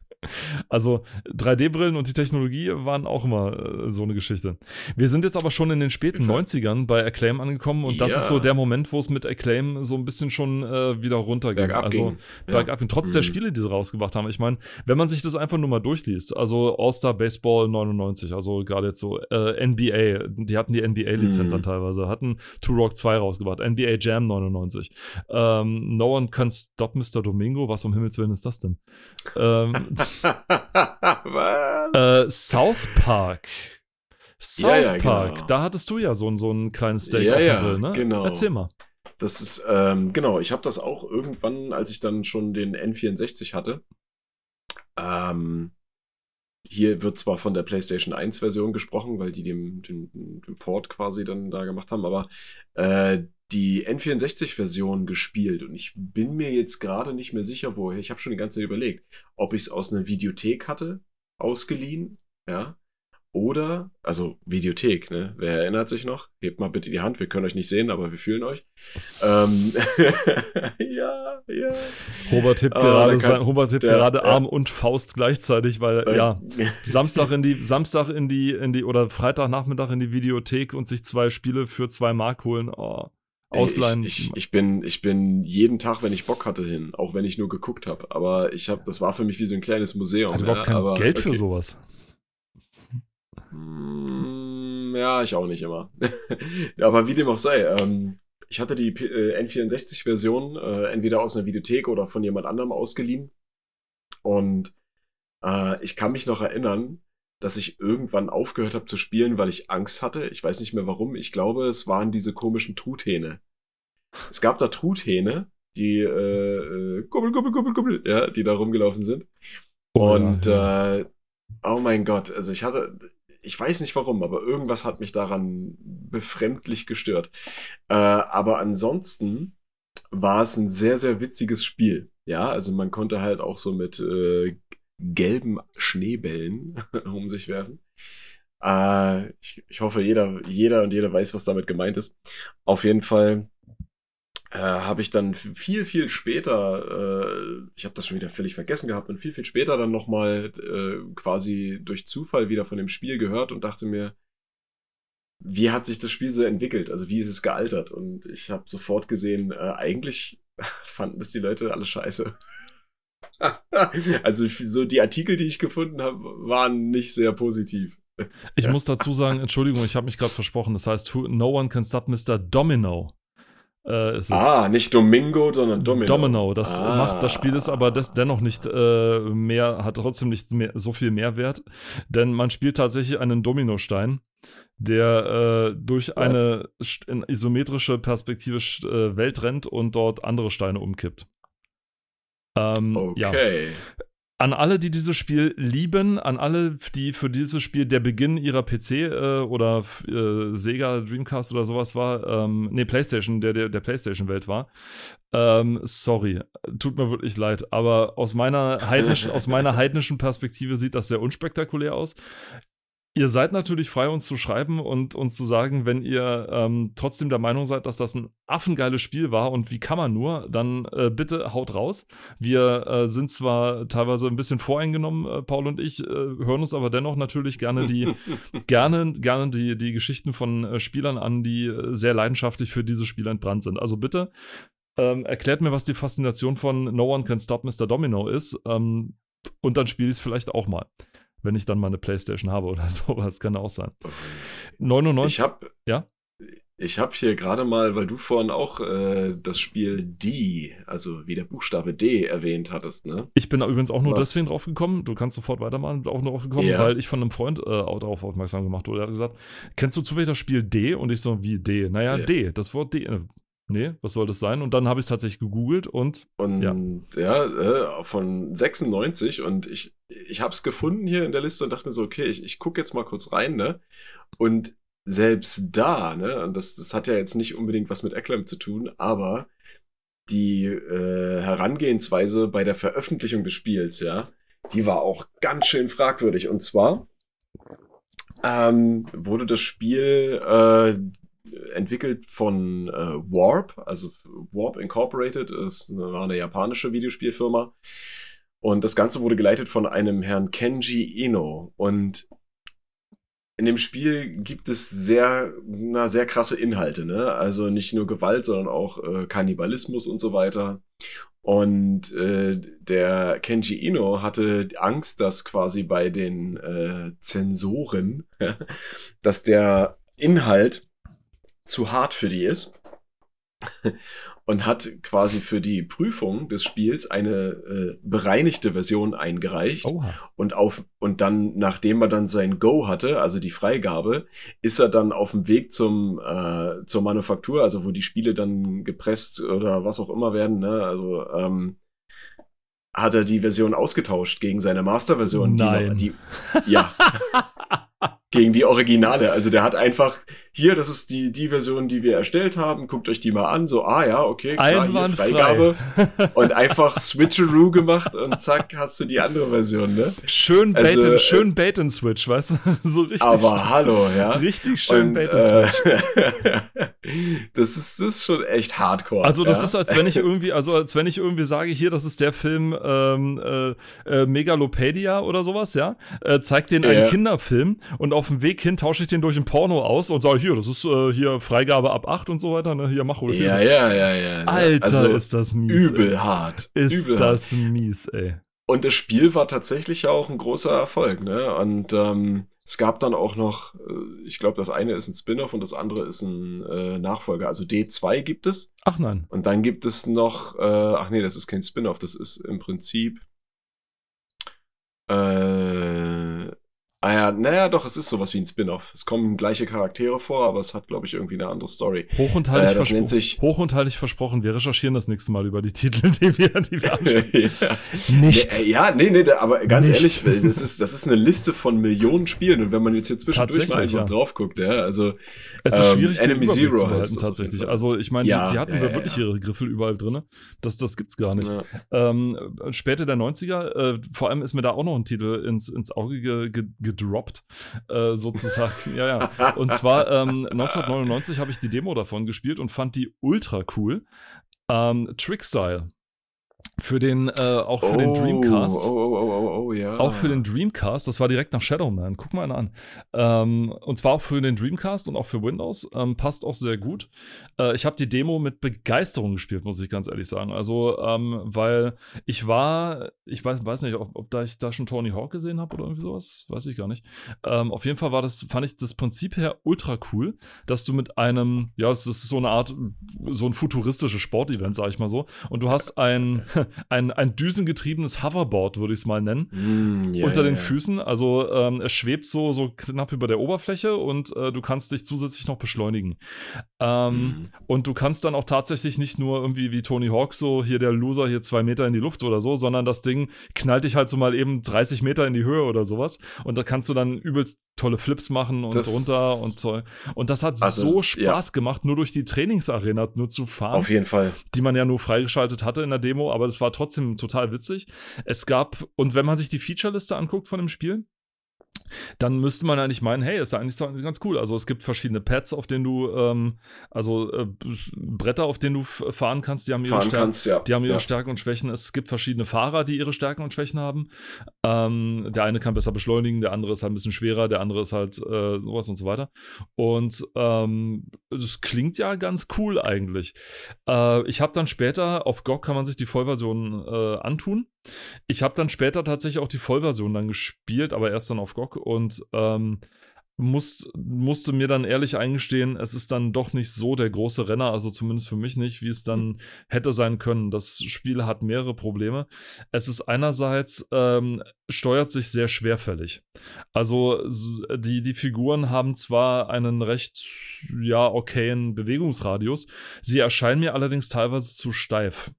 also 3D-Brillen und die Technologie waren auch immer äh, so eine Geschichte. Wir sind jetzt aber schon in den späten Klar. 90ern bei Acclaim angekommen und das Ja. ist so der Moment, wo es mit Acclaim so ein bisschen schon äh, wieder runterging. Bergab also ging. Bergab ging. Trotz der Mhm. Spiele, die sie rausgebracht haben. Ich meine, wenn man sich das einfach nur mal durchliest, also All-Star Baseball 99, also gerade jetzt so äh, NBA, die hatten die NBA-Lizenz Mhm. dann teilweise, hatten Turok 2 rausgebracht, NBA Jam 99, ähm, No One Can Stop Mr. Domingo, was um Himmels Willen ist das denn? Ähm, Was? äh, South Park. South Ja, ja, Park, genau. da hattest du ja so, so ein kleines Steak Ja, auf dem ja, Grill, ne? genau. Erzähl mal. Das ist, ähm, genau, ich habe das auch irgendwann, als ich dann schon den N64 hatte. Ähm, hier wird zwar von der PlayStation 1 Version gesprochen, weil die den, den, den Port quasi dann da gemacht haben, aber äh, die N64-Version gespielt und ich bin mir jetzt gerade nicht mehr sicher, woher. Ich habe schon die ganze Zeit überlegt, ob ich es aus einer Videothek hatte, ausgeliehen, ja, oder, also Videothek, ne? Wer erinnert sich noch? Hebt mal bitte die Hand, wir können euch nicht sehen, aber wir fühlen euch. Ähm, ja, ja. Robert hebt Ah, gerade, kann- sein, Robert hebt der- gerade ja. Arm und Faust gleichzeitig, weil, Äh, ja, Samstag in die, Samstag in die, in die, oder Freitagnachmittag in die Videothek und sich zwei Spiele für zwei Mark holen. Oh, ausleihen. Ich, ich, ich, bin, ich bin jeden Tag, wenn ich Bock hatte, hin, auch wenn ich nur geguckt habe. Aber ich habe, das war für mich wie so ein kleines Museum. ja, überhaupt kein aber, Geld für okay. sowas. Mm, Ja, ich auch nicht immer. Ja, aber wie dem auch sei, ähm, ich hatte die äh, N64-Version äh, entweder aus einer Videothek oder von jemand anderem ausgeliehen. Und äh, ich kann mich noch erinnern, dass ich irgendwann aufgehört habe zu spielen, weil ich Angst hatte. Ich weiß nicht mehr warum. Ich glaube, es waren diese komischen Truthähne. Es gab da Truthähne, die äh, äh, gubbel, gubbel, gubbel, gubbel, ja, die da rumgelaufen sind. Oh, Und ja, ja. Äh, oh mein Gott, also ich hatte, ich weiß nicht warum, aber irgendwas hat mich daran befremdlich gestört. Äh, aber ansonsten war es ein sehr, sehr witziges Spiel. Ja, also man konnte halt auch so mit äh, gelben Schneebällen um sich werfen. Äh, ich, ich hoffe, jeder, jeder und jeder weiß, was damit gemeint ist. Auf jeden Fall äh, habe ich dann viel, viel später, äh, ich habe das schon wieder völlig vergessen gehabt und viel, viel später dann nochmal äh, quasi durch Zufall wieder von dem Spiel gehört und dachte mir, wie hat sich das Spiel so entwickelt? Also wie ist es gealtert? Und ich habe sofort gesehen, äh, eigentlich fanden das die Leute alle scheiße. also so die Artikel, die ich gefunden habe, waren nicht sehr positiv. Ich muss dazu sagen, Entschuldigung, ich habe mich gerade versprochen. Das heißt, No One Can Stop Mr. Domino. Äh, Ah, nicht Domingo, sondern Domino. Domino. Das Ah. macht das Spiel ist aber des, dennoch nicht äh, mehr, hat trotzdem nicht mehr, so viel Mehrwert, denn man spielt tatsächlich einen Dominostein, der äh, durch eine isometrische Perspektive äh, Welt rennt und dort andere Steine umkippt. Ähm, ja. Okay. An alle, die dieses Spiel lieben, an alle, die für dieses Spiel der Beginn ihrer PC äh, oder äh, Sega, Dreamcast oder sowas war, ähm, nee, PlayStation, der, der, der PlayStation-Welt war. Ähm, sorry, tut mir wirklich leid, aber aus meiner, heidnischen, aus meiner heidnischen Perspektive sieht das sehr unspektakulär aus. Ihr seid natürlich frei, uns zu schreiben und uns zu sagen, wenn ihr ähm, trotzdem der Meinung seid, dass das ein affengeiles Spiel war und wie kann man nur, dann äh, bitte haut raus. Wir äh, sind zwar teilweise ein bisschen voreingenommen, äh, Paul und ich, äh, hören uns aber dennoch natürlich gerne die, gerne, gerne die, die Geschichten von äh, Spielern an, die äh, sehr leidenschaftlich für dieses Spiel entbrannt sind. Also bitte ähm, erklärt mir, was die Faszination von No One Can Stop Mr. Domino ist. Ähm, und dann spiele ich es vielleicht auch mal. Wenn ich dann mal eine Playstation habe oder sowas, kann auch sein. 99. Ich habe Ja? Ich habe hier gerade mal, weil du vorhin auch äh, das Spiel D, also wie der Buchstabe D erwähnt hattest, ne? Ich bin da übrigens auch nur Was? deswegen drauf gekommen. Du kannst sofort weitermachen, auch nur drauf gekommen, Ja. weil ich von einem Freund äh, auch darauf aufmerksam gemacht wurde. Er hat gesagt, kennst du zufällig das Spiel D? Und ich so, wie D? Naja, Ja. D, das Wort D. Nee, was soll das sein? Und dann habe ich es tatsächlich gegoogelt und Und Ja. ja, äh, von 96 und ich, ich habe es gefunden hier in der Liste und dachte mir so, okay, ich, ich gucke jetzt mal kurz rein, ne? Und selbst da, ne, und das, das hat ja jetzt nicht unbedingt was mit Acclaim zu tun, aber die äh, Herangehensweise bei der Veröffentlichung des Spiels, ja, die war auch ganz schön fragwürdig. Und zwar ähm, wurde das Spiel äh, entwickelt von äh, Warp, also Warp Incorporated ist eine, war eine japanische Videospielfirma. Und das Ganze wurde geleitet von einem Herrn Kenji Eno. Und in dem Spiel gibt es sehr, na, sehr krasse Inhalte, ne? Also nicht nur Gewalt, sondern auch äh, Kannibalismus und so weiter. Und äh, der Kenji Eno hatte Angst, dass quasi bei den äh, Zensoren, dass der Inhalt zu hart für die ist und hat quasi für die Prüfung des Spiels eine äh, bereinigte Version eingereicht oha. und auf und dann nachdem er dann sein Go hatte, also die Freigabe, ist er dann auf dem Weg zum äh, zur Manufaktur, also wo die Spiele dann gepresst oder was auch immer werden, ne? Also ähm, hat er die Version ausgetauscht gegen seine Masterversion, die, noch, die ja gegen die Originale. Also der hat einfach, hier, das ist die, die Version, die wir erstellt haben, guckt euch die mal an, so, ah ja, okay, klar, hier Einwandfrei. Freigabe. und einfach Switcheroo gemacht und zack, hast du die andere Version, ne? Schön Bait, Also, and, äh, schön Bait and Switch, weißt du? So richtig. Aber hallo, ja. Richtig schön Und, Bait and Switch. äh, das ist, das ist schon echt hardcore. Also das ja? ist, als wenn ich irgendwie, also als wenn ich irgendwie sage, hier, das ist der Film ähm, äh, äh, Megalopedia oder sowas, ja. Äh, zeig den einen Ja. Kinderfilm und auf dem Weg hin tausche ich den durch ein Porno aus und sage, hier, das ist äh, hier Freigabe ab 8 und so weiter, ne? Hier, mach ruhig. Ja, ja, ja, ja. Alter, also, ist das mies. übel Ey. hart. Ist übel hart. das mies, ey. Und das Spiel war tatsächlich ja auch ein großer Erfolg, ne? Und ähm, es gab dann auch noch, äh, ich glaube, das eine ist ein Spin-off und das andere ist ein äh, Nachfolger. Also D2 gibt es. Ach nein. Und dann gibt es noch, äh, ach nee, das ist kein Spin-off, das ist im Prinzip. Äh, ah ja, naja, doch, es ist sowas wie ein Spin-off. Es kommen gleiche Charaktere vor, aber es hat, glaube ich, irgendwie eine andere Story. Hoch und heilig, Äh, das nennt sich- hoch und heilig versprochen, wir recherchieren das nächste Mal über die Titel, die wir, die wir anschauen. ja. Nicht. Nee, äh, ja, nee, nee, aber ganz Nicht. ehrlich, das ist, das ist eine Liste von Millionen Spielen und wenn man jetzt hier zwischendurch mal einfach ja. drauf guckt, ja, also Es ist Ähm, schwierig, den Enemy Zero zu behalten, tatsächlich. Also, ich meine, Ja, die, die hatten ja, wir ja, wirklich ihre Griffel überall drin. Das, das gibt's gar nicht. Ähm, später der 90er, äh, vor allem ist mir da auch noch ein Titel ins, ins Auge ge, ge, gedroppt, äh, sozusagen. ja, ja. Und zwar ähm, 1999 habe ich die Demo davon gespielt und fand die ultra cool. Ähm, Trickstyle. Für den, äh, auch für den Dreamcast. Oh, oh, oh, oh, oh, ja. Auch für den Dreamcast, das war direkt nach Shadowman. Guck mal einen an. Ähm, und zwar auch für den Dreamcast und auch für Windows. Ähm, passt auch sehr gut. Äh, ich habe die Demo mit Begeisterung gespielt, muss ich ganz ehrlich sagen. Also, ähm, weil ich war, ich weiß, weiß nicht, ob, ob da ich da schon Tony Hawk gesehen habe oder irgendwie sowas. Weiß ich gar nicht. Ähm, auf jeden Fall war das, fand ich das Prinzip her ultra cool, dass du mit einem, ja, es ist so eine Art, so ein futuristisches Sportevent, sag ich mal so. Und du hast ein, ein, ein düsengetriebenes Hoverboard, würde ich es mal nennen Mm, ja, unter ja, den ja. Füßen. Also ähm, es schwebt so, so knapp über der Oberfläche und äh, du kannst dich zusätzlich noch beschleunigen. Ähm, Mhm. Und du kannst dann auch tatsächlich nicht nur irgendwie wie Tony Hawk so hier der Loser hier zwei Meter in die Luft oder so, sondern das Ding knallt dich halt so mal eben 30 Meter in die Höhe oder sowas. Und da kannst du dann übelst tolle Flips machen und Das- runter und toll. Und das hat Also, so Spaß gemacht, nur durch die Trainingsarena nur zu fahren Auf jeden Fall. die man ja nur freigeschaltet hatte in der Demo, aber das war trotzdem total witzig. Es gab, und wenn man sich die Feature-Liste anguckt von dem Spiel, dann müsste man eigentlich meinen, hey, ist ja eigentlich so- ganz cool. Also es gibt verschiedene Pads, auf denen du, ähm, also äh, Bretter, auf denen du fahren kannst, die haben ihre Stärken. kannst, ja. Die haben ihre ja. Stärken und Schwächen. Es gibt verschiedene Fahrer, die ihre Stärken und Schwächen haben. Ähm, der eine kann besser beschleunigen, der andere ist halt ein bisschen schwerer, der andere ist halt äh, sowas und so weiter. Und ähm, das klingt ja ganz cool eigentlich. Äh, ich habe dann später, auf GOG kann man sich die Vollversion äh, antun. Ich habe dann später tatsächlich auch die Vollversion dann gespielt, aber erst dann auf GOG und ähm, muss, musste mir dann ehrlich eingestehen, es ist dann doch nicht so der große Renner, also zumindest für mich nicht, wie es dann hätte sein können. Das Spiel hat mehrere Probleme. Es ist einerseits, ähm, steuert sich sehr schwerfällig. Also die, die Figuren haben zwar einen recht, ja, okayen Bewegungsradius, sie erscheinen mir allerdings teilweise zu steif.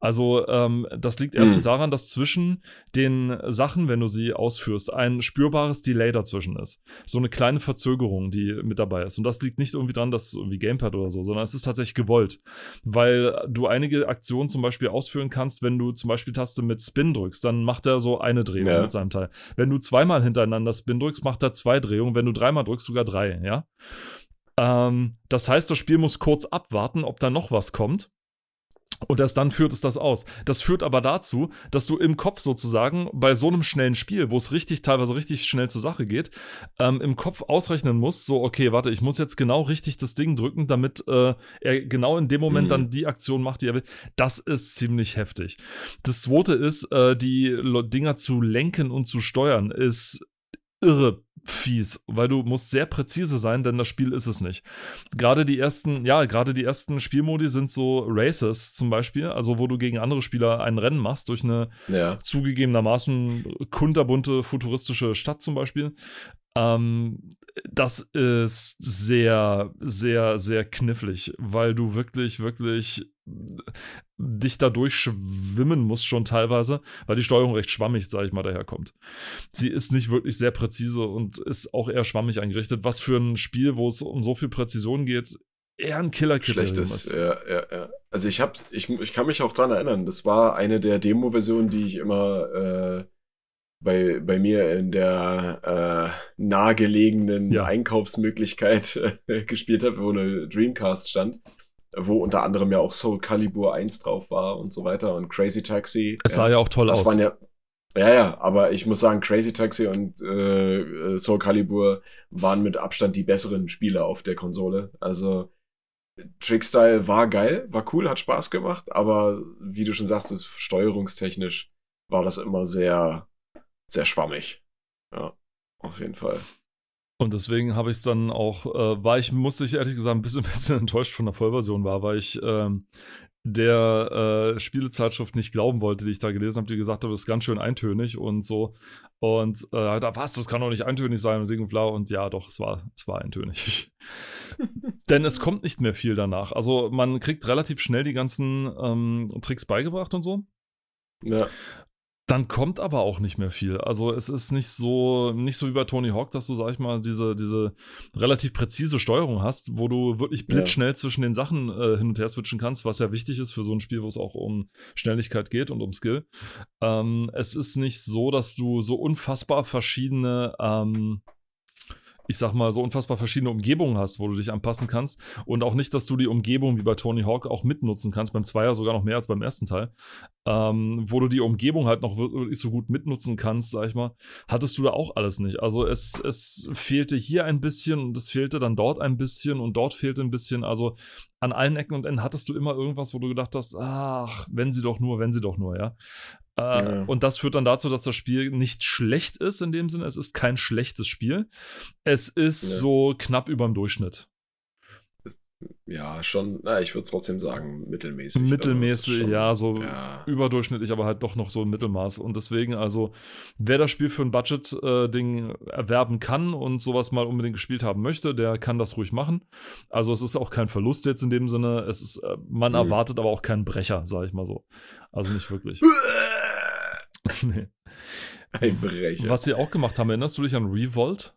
Also ähm, das liegt erst Hm. daran, dass zwischen den Sachen, wenn du sie ausführst, ein spürbares Delay dazwischen ist. So eine kleine Verzögerung, die mit dabei ist. Und das liegt nicht irgendwie dran, dass es irgendwie Gamepad oder so, sondern es ist tatsächlich gewollt. Weil du einige Aktionen zum Beispiel ausführen kannst, wenn du zum Beispiel Taste mit Spin drückst, dann macht er so eine Drehung Ja. Mit seinem Teil. Wenn du zweimal hintereinander Spin drückst, macht er zwei Drehungen. Wenn du dreimal drückst, sogar drei, ja. Ähm, das heißt, das Spiel muss kurz abwarten, ob da noch was kommt. Und erst dann führt es das aus. Das führt aber dazu, dass du im Kopf sozusagen bei so einem schnellen Spiel, wo es richtig, teilweise richtig schnell zur Sache geht, ähm, im Kopf ausrechnen musst, so, okay, warte, ich muss jetzt genau richtig das Ding drücken, damit äh, er genau in dem Moment Mhm. dann die Aktion macht, die er will. Das ist ziemlich heftig. Das zweite ist, äh, die Dinger zu lenken und zu steuern, ist irre fies, weil du musst sehr präzise sein, denn das Spiel ist es nicht. Gerade die ersten, ja, gerade die ersten Spielmodi sind so Races zum Beispiel, also wo du gegen andere Spieler ein Rennen machst durch eine Ja. zugegebenermaßen kunterbunte futuristische Stadt zum Beispiel. Ähm, das ist sehr, sehr, sehr knifflig, weil du wirklich, wirklich dich da durchschwimmen musst schon teilweise, weil die Steuerung recht schwammig, sage ich mal, daherkommt. Sie ist nicht wirklich sehr präzise und ist auch eher schwammig eingerichtet, was für ein Spiel, wo es um so viel Präzision geht, eher ein Killer-Kriterium Schlechtes, ja, ja, ja. Also ich hab, ich, ich kann mich auch dran erinnern, das war eine der Demo-Versionen, die ich immer äh, bei, bei mir in der äh, nahegelegenen Ja. Einkaufsmöglichkeit äh, gespielt habe, wo eine Dreamcast stand, wo unter anderem ja auch Soul Calibur 1 drauf war und so weiter und Crazy Taxi. Es sah ja auch toll das aus. waren ja ja, ja, aber ich muss sagen, Crazy Taxi und äh, Soul Calibur waren mit Abstand die besseren Spiele auf der Konsole. Also Trickstyle war geil, war cool, hat Spaß gemacht, aber wie du schon sagst, das steuerungstechnisch war das immer sehr, sehr schwammig. Ja, auf jeden Fall. Und deswegen habe ich es dann auch, äh, war ich, musste ich ehrlich gesagt ein bisschen, bisschen enttäuscht von der Vollversion war, weil ich ähm, der äh, Spielezeitschrift nicht glauben wollte, die ich da gelesen habe, die gesagt hat, das ist ganz schön eintönig und so. Und äh, da was, das kann doch nicht eintönig sein und Ding und blau. Und ja, doch, es war, es war eintönig. Denn es kommt nicht mehr viel danach. Also man kriegt relativ schnell die ganzen ähm, Tricks beigebracht und so. Ja, Dann kommt aber auch nicht mehr viel. Also es ist nicht so, nicht so wie bei Tony Hawk, dass du, sag ich mal, diese, diese relativ präzise Steuerung hast, wo du wirklich blitzschnell zwischen den Sachen äh, hin und her switchen kannst, was ja wichtig ist für so ein Spiel, wo es auch um Schnelligkeit geht und um Skill. Ähm, es ist nicht so, dass du so unfassbar verschiedene ähm, ich sag mal, so unfassbar verschiedene Umgebungen hast, wo du dich anpassen kannst. Und auch nicht, dass du die Umgebung wie bei Tony Hawk auch mitnutzen kannst, beim Zweier sogar noch mehr als beim ersten Teil. Ähm, wo du die Umgebung halt noch wirklich so gut mitnutzen kannst, sag ich mal, hattest du da auch alles nicht. Also es, es fehlte hier ein bisschen und es fehlte dann dort ein bisschen und dort fehlte ein bisschen. Also an allen Ecken und Enden hattest du immer irgendwas, wo du gedacht hast, ach, wenn sie doch nur, wenn sie doch nur, ja. Äh, Ja. Und das führt dann dazu, dass das Spiel nicht schlecht ist in dem Sinne. Es ist kein schlechtes Spiel. Es ist Ja. so knapp über dem Durchschnitt. Ja, schon, na, ich würde trotzdem sagen, mittelmäßig. Mittelmäßig, Also ist schon- ja, so Ja. überdurchschnittlich, aber halt doch noch so ein Mittelmaß. Und deswegen, also, wer das Spiel für ein Budget-Ding erwerben kann und sowas mal unbedingt gespielt haben möchte, der kann das ruhig machen. Also, es ist auch kein Verlust jetzt in dem Sinne. Es ist, äh, man Mhm. erwartet aber auch keinen Brecher, sag ich mal so. Also nicht wirklich. nee. Ein Brecher. Was sie auch gemacht haben, erinnerst du dich an Revolt?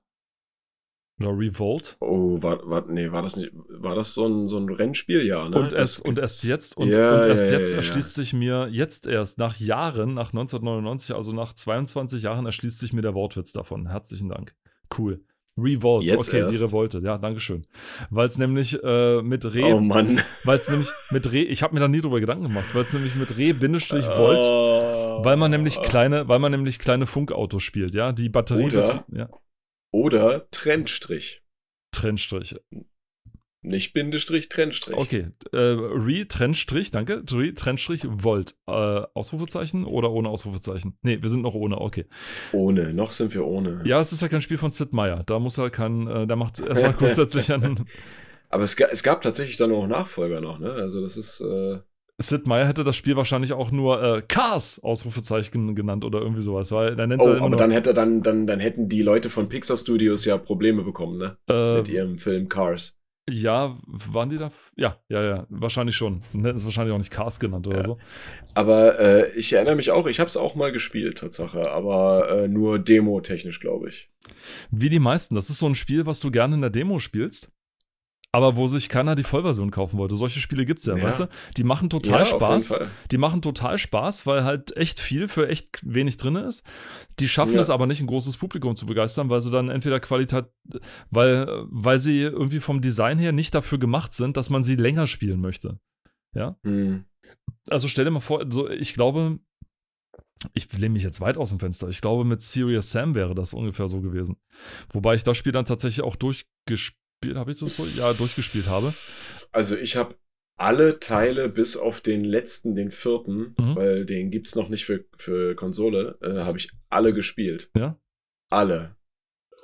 Oder Revolt? Oh, war, war, nee, war das nicht, war das so ein, so ein Rennspiel? Ja, ne? Und, erst, und erst jetzt, und, Ja, und erst ja, jetzt ja, erschließt sich mir, jetzt erst, nach Jahren, nach 1999, also nach 22 Jahren, erschließt sich mir der Wortwitz davon. Herzlichen Dank. Cool. Revolt, Jetzt okay, die erst? Revolte, ja, Dankeschön. Weil es nämlich äh, mit Re, Oh Mann. weil es nämlich mit Re, ich habe mir da nie drüber Gedanken gemacht, weil es nämlich mit Re-Volt, Oh. weil man nämlich kleine, weil man nämlich kleine Funkautos spielt, ja, die Batterie, Oder- ja, Oder Trennstrich. Trennstrich. Nicht Bindestrich, Trennstrich. Okay, äh, Re, Trennstrich, danke. Re, Trennstrich, Volt. Äh, Ausrufezeichen oder ohne Ausrufezeichen? Nee, wir sind noch ohne, okay. Ohne, noch sind wir ohne. Ja, es ist ja kein Spiel von Sid Meier. Da muss er kein, äh, der macht erstmal grundsätzlich einen. Aber es, es gab tatsächlich dann auch Nachfolger noch, ne? Also das ist, äh, Sid Meier hätte das Spiel wahrscheinlich auch nur äh, Cars Ausrufezeichen genannt oder irgendwie sowas, weil er nennt oh, immer aber dann hätte dann, dann, dann hätten die Leute von Pixar Studios ja Probleme bekommen, ne? äh, Mit ihrem Film Cars. ja, waren die da? Ja, ja, ja, wahrscheinlich schon. Dann hätten es wahrscheinlich auch nicht Cars genannt oder Ja. so. Aber äh, ich erinnere mich auch, ich habe es auch mal gespielt, Tatsache, aber äh, nur demo-technisch, glaube ich. Wie die meisten. Das ist so ein Spiel, was du gerne in der Demo spielst. Aber wo sich keiner die Vollversion kaufen wollte. Solche Spiele gibt es ja, Ja. weißt du? Die machen total jeden Spaß. Die machen total Spaß, weil halt echt viel für echt wenig drin ist. Die schaffen Ja. es aber nicht, ein großes Publikum zu begeistern, weil sie dann entweder Qualität, weil, weil sie irgendwie vom Design her nicht dafür gemacht sind, dass man sie länger spielen möchte. Ja. Hm. Also stell dir mal vor, so, ich glaube, ich lehne mich jetzt weit aus dem Fenster. Ich glaube, mit Serious Sam wäre das ungefähr so gewesen. Wobei ich das Spiel dann tatsächlich auch durchgespielt, habe ich das so? Ja, durchgespielt habe. Also ich habe alle Teile bis auf den letzten, den vierten, Mhm. weil den gibt's noch nicht für, für Konsole, äh, habe ich alle gespielt. Ja. Alle.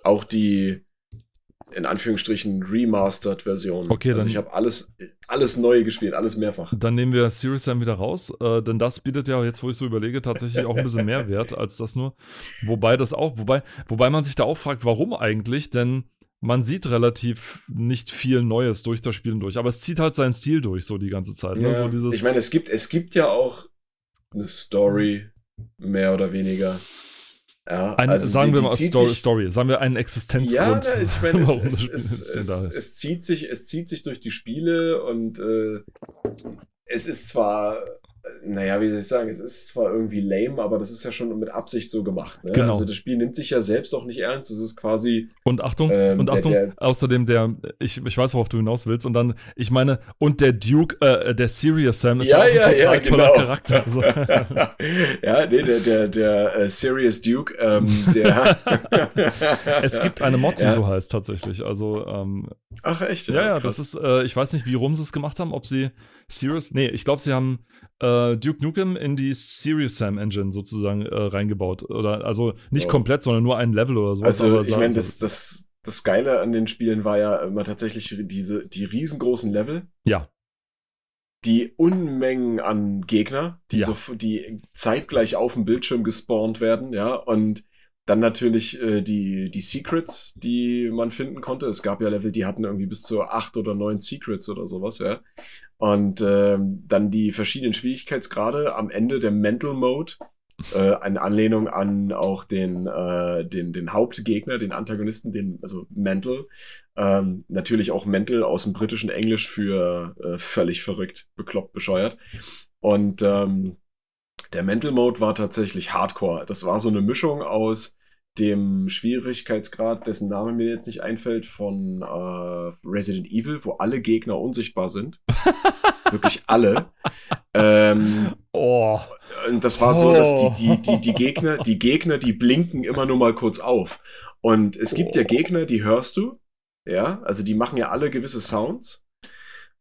Auch die in Anführungsstrichen remastered Version. Okay, also dann- ich habe alles, alles neu gespielt, alles mehrfach. Dann nehmen wir Serious Sam wieder raus, äh, denn das bietet ja jetzt, wo ich so überlege, tatsächlich auch ein bisschen mehr Wert als das nur. Wobei das auch, wobei, wobei man sich da auch fragt, warum eigentlich? Denn man sieht relativ nicht viel Neues durch das Spiel durch, aber es zieht halt seinen Stil durch, so die ganze Zeit. Ne? Ja, So dieses, ich meine, es gibt, es gibt ja auch eine Story, mehr oder weniger. Ja, ein, also sagen die- wir die mal zieht Story, sich- Story, sagen wir einen Ja, Existenzgrund. na, ich meine, es, es, es, es, zieht sich, es zieht sich durch die Spiele und äh, es ist zwar, naja, wie soll ich sagen, es ist zwar irgendwie lame, aber das ist ja schon mit Absicht so gemacht. Ne? Genau. Also das Spiel nimmt sich ja selbst auch nicht ernst. Es ist quasi, Und Achtung, Ähm, und der- Achtung, der- außerdem der, ich, ich weiß, worauf du hinaus willst, und dann, ich meine, und der Duke, äh, der Serious Sam ist ja, Ja, auch ein total ja, toller genau. Charakter. So. ja, nee, der, der, der äh, Serious Duke, ähm, der. es gibt eine Mod, die Ja. so heißt tatsächlich. Also, ähm, Ach, echt? ja, ja, krass. das ist, äh, ich weiß nicht, wie rum sie es gemacht haben, ob sie Serious, nee, ich glaube, sie haben äh, Duke Nukem in die Serious Sam Engine sozusagen äh, reingebaut. Oder, also nicht Oh. komplett, sondern nur ein Level oder so. Also, ich meine, das, das, das Geile an den Spielen war ja immer tatsächlich diese, die riesengroßen Level, ja, die Unmengen an Gegner, die, Ja. so, die zeitgleich auf dem Bildschirm gespawnt werden, ja, und dann natürlich äh, die, die Secrets, die man finden konnte. Es gab ja Level, die hatten irgendwie bis zu acht oder neun Secrets oder sowas, ja. Und ähm, dann die verschiedenen Schwierigkeitsgrade am Ende der Mental Mode, äh, eine Anlehnung an auch den, äh, den, den Hauptgegner, den Antagonisten, den, also Mental. Ähm, natürlich auch Mental aus dem britischen Englisch für äh, völlig verrückt, bekloppt, bescheuert. Und ähm, der Mental Mode war tatsächlich Hardcore. Das war so eine Mischung aus dem Schwierigkeitsgrad, dessen Name mir jetzt nicht einfällt, von äh, Resident Evil, wo alle Gegner unsichtbar sind. Wirklich alle. Ähm, oh, und das war so, dass die, die, die, die Gegner, die Gegner, die blinken immer nur mal kurz auf. Und es gibt ja Gegner, die hörst du. Ja, also die machen ja alle gewisse Sounds.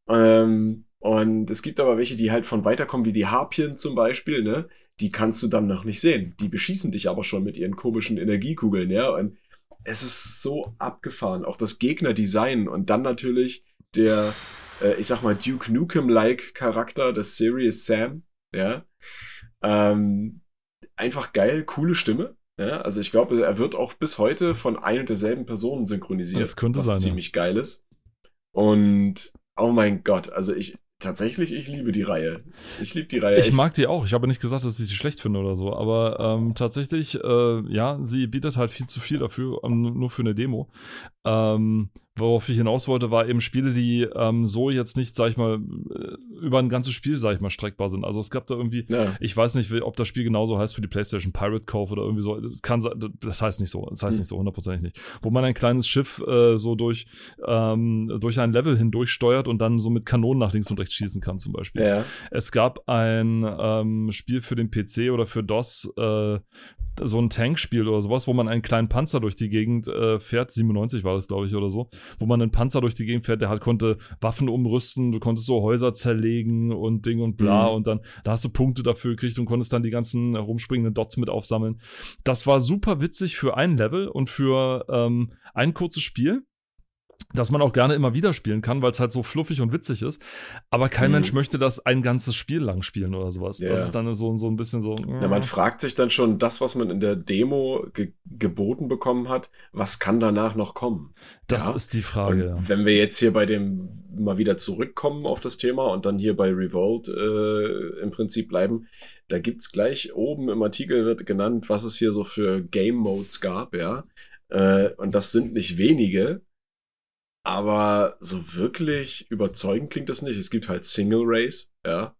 Ähm, und es gibt aber welche, die halt von weiterkommen, wie die Harpien zum Beispiel, ne? Die kannst du dann noch nicht sehen. Die beschießen dich aber schon mit ihren komischen Energiekugeln, ja. Und es ist so abgefahren. Auch das Gegnerdesign und dann natürlich der, äh, ich sag mal, Duke Nukem-like Charakter des Serious Sam, ja. Ähm, einfach geil, coole Stimme. Ja, also ich glaube, er wird auch bis heute von ein und derselben Person synchronisiert. Das könnte was sein, ja. ziemlich geil ist. Und oh mein Gott, also ich tatsächlich, ich liebe die Reihe. Ich liebe die Reihe. Ich echt. mag die auch. Ich habe nicht gesagt, dass ich sie schlecht finde oder so, aber ähm, tatsächlich, äh, ja, sie bietet halt viel zu viel dafür, ähm, nur für eine Demo. Ähm, worauf ich hinaus wollte, war eben Spiele, die ähm, so jetzt nicht, sag ich mal, äh, über ein ganzes Spiel, sag ich mal, streckbar sind. Also es gab da irgendwie, Ja. ich weiß nicht, ob das Spiel genauso heißt für die PlayStation Pirate Cove oder irgendwie so. Das kann das heißt nicht so. Das heißt Hm. nicht so, hundertprozentig nicht. Wo man ein kleines Schiff äh, so durch, ähm, durch ein Level hindurch steuert und dann so mit Kanonen nach links und rechts schießen kann, zum Beispiel. Ja. Es gab ein ähm, Spiel für den PC oder für DOS, äh, so ein Tankspiel oder sowas, wo man einen kleinen Panzer durch die Gegend äh, fährt. 97 war das, glaube ich, oder so. Wo man einen Panzer durch die Gegend fährt, der halt konnte Waffen umrüsten, du konntest so Häuser zerlegen und Ding und bla. Mhm. Und dann, da hast du Punkte dafür gekriegt und konntest dann die ganzen rumspringenden Dots mit aufsammeln. Das war super witzig für ein Level und für ähm, ein kurzes Spiel das man auch gerne immer wieder spielen kann, weil es halt so fluffig und witzig ist. Aber kein Mhm. Mensch möchte das ein ganzes Spiel lang spielen oder sowas. Ja. Das ist dann so, so ein bisschen so. Ja, man fragt sich dann schon, das, was man in der Demo ge geboten bekommen hat, was kann danach noch kommen? das ja. ist die Frage, ja. wenn wir jetzt hier bei dem mal wieder zurückkommen auf das Thema und dann hier bei Revolt äh, im Prinzip bleiben, da gibt's gleich oben im Artikel wird genannt, was es hier so für Game Modes gab, ja. Äh, und das sind nicht wenige, aber so wirklich überzeugend klingt das nicht. Es gibt halt Single Race, ja.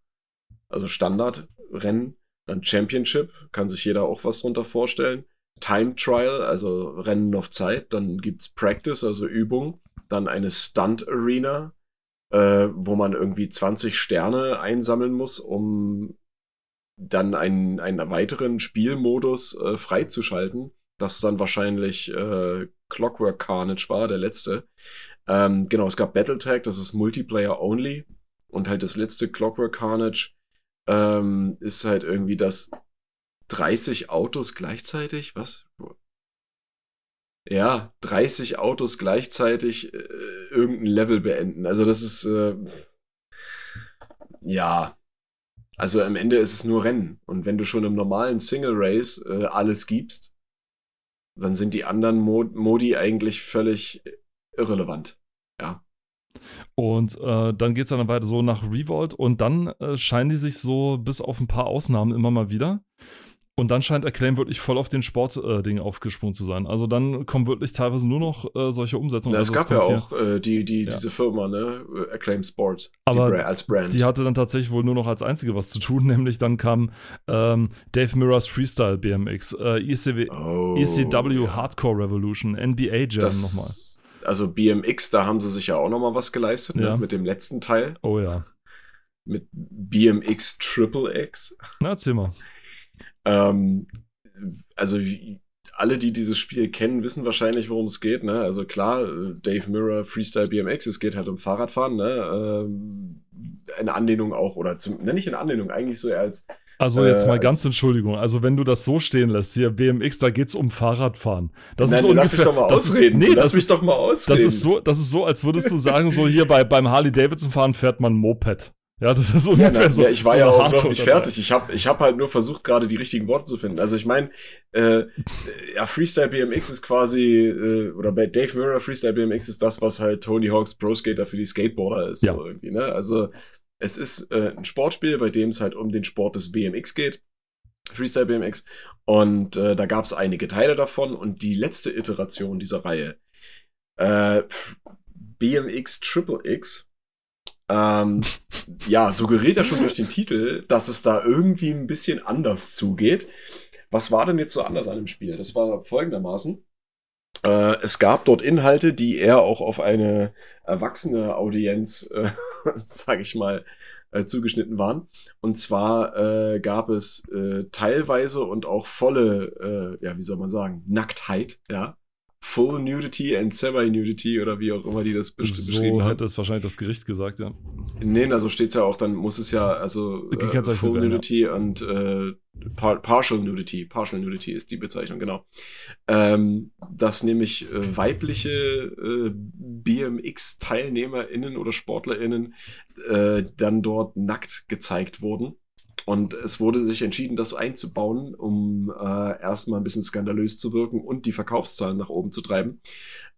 Also Standardrennen, dann Championship, kann sich jeder auch was drunter vorstellen. Time Trial, also Rennen auf Zeit, dann gibt's Practice, also Übung, dann eine Stunt Arena, äh, wo man irgendwie 20 Sterne einsammeln muss, um dann einen, einen weiteren Spielmodus äh, freizuschalten, das dann wahrscheinlich äh, Clockwork Carnage war, der letzte. Ähm, genau, es gab Battletag, das ist Multiplayer only. Und halt das letzte Clockwork Carnage ähm, ist halt irgendwie das 30 Autos gleichzeitig, was? Ja, 30 Autos gleichzeitig äh, irgendein Level beenden. Also das ist äh, ja, also am Ende ist es nur Rennen. Und wenn du schon im normalen Single Race äh, alles gibst, dann sind die anderen Mod Modi eigentlich völlig irrelevant. Ja. Und äh, dann geht es dann weiter so nach Revolt und dann äh, scheinen die sich so bis auf ein paar Ausnahmen immer mal wieder. Und dann scheint Acclaim wirklich voll auf den Sportding äh, aufgesprungen zu sein. Also dann kommen wirklich teilweise nur noch äh, solche Umsetzungen. Na, also es gab ja auch äh, die, die, Ja. diese Firma, ne? Acclaim Sport. Aber die Bra als Brand. Die hatte dann tatsächlich wohl nur noch als einzige was zu tun, nämlich dann kam ähm, Dave Mirrors Freestyle BMX, äh, ECW, oh, ECW ja. Hardcore Revolution, NBA Jam nochmal. Also BMX, da haben sie sich ja auch nochmal was geleistet, Ja. ne? Mit dem letzten Teil. Oh ja. Mit BMX Triple X. Na, mal. Ähm, also alle, die dieses Spiel kennen, wissen wahrscheinlich, worum es geht. Ne? Also klar, Dave Mirror, Freestyle BMX, es geht halt um Fahrradfahren. Ne? Ähm, eine Anlehnung auch, oder zum, ne, nicht eine Anlehnung, eigentlich so eher als Also jetzt Äh, mal ganz es- Entschuldigung. Also wenn du das so stehen lässt, hier BMX, da geht's um Fahrradfahren. Das Nein, ist du lass mich ungefähr, doch mal das ausreden. Nee, lass das, mich doch mal ausreden. das ist so, das ist so, als würdest du sagen, so hier bei, beim Harley Davidson fahren fährt man Moped. Ja, das ist Ja, ungefähr na, so. ja, ich war so ja auch noch nicht fertig. Ich habe ich hab halt nur versucht, gerade die richtigen Worte zu finden. Also ich meine, äh, ja, Freestyle BMX ist quasi, äh, oder bei Dave Mirror Freestyle BMX ist das, was halt Tony Hawk's Pro Skater für die Skateboarder ist. Ja. So irgendwie, ne? Also es ist äh, ein Sportspiel, bei dem es halt um den Sport des BMX geht. Freestyle BMX. Und äh, da gab es einige Teile davon. Und die letzte Iteration dieser Reihe, äh, BMX Triple X, ähm, ja, suggeriert ja schon durch den Titel, dass es da irgendwie ein bisschen anders zugeht. Was war denn jetzt so anders an dem Spiel? Das war folgendermaßen. Äh, es gab dort Inhalte, die eher auch auf eine erwachsene Audienz, äh, sage ich mal, äh, zugeschnitten waren. Und zwar äh, gab es äh, teilweise und auch volle, äh, ja, wie soll man sagen, Nacktheit, ja. Full Nudity and Semi-Nudity oder wie auch immer die das besch So beschrieben haben. hätte es wahrscheinlich das Gericht gesagt, ja. Nee, also steht's ja auch, dann muss es ja, also äh, Full werden, ja. Nudity und äh, par Partial Nudity. Partial Nudity ist die Bezeichnung, genau. Ähm, dass nämlich äh, weibliche äh, BMX-TeilnehmerInnen oder SportlerInnen äh, dann dort nackt gezeigt wurden. Und es wurde sich entschieden, das einzubauen, um äh, erstmal ein bisschen skandalös zu wirken und die Verkaufszahlen nach oben zu treiben.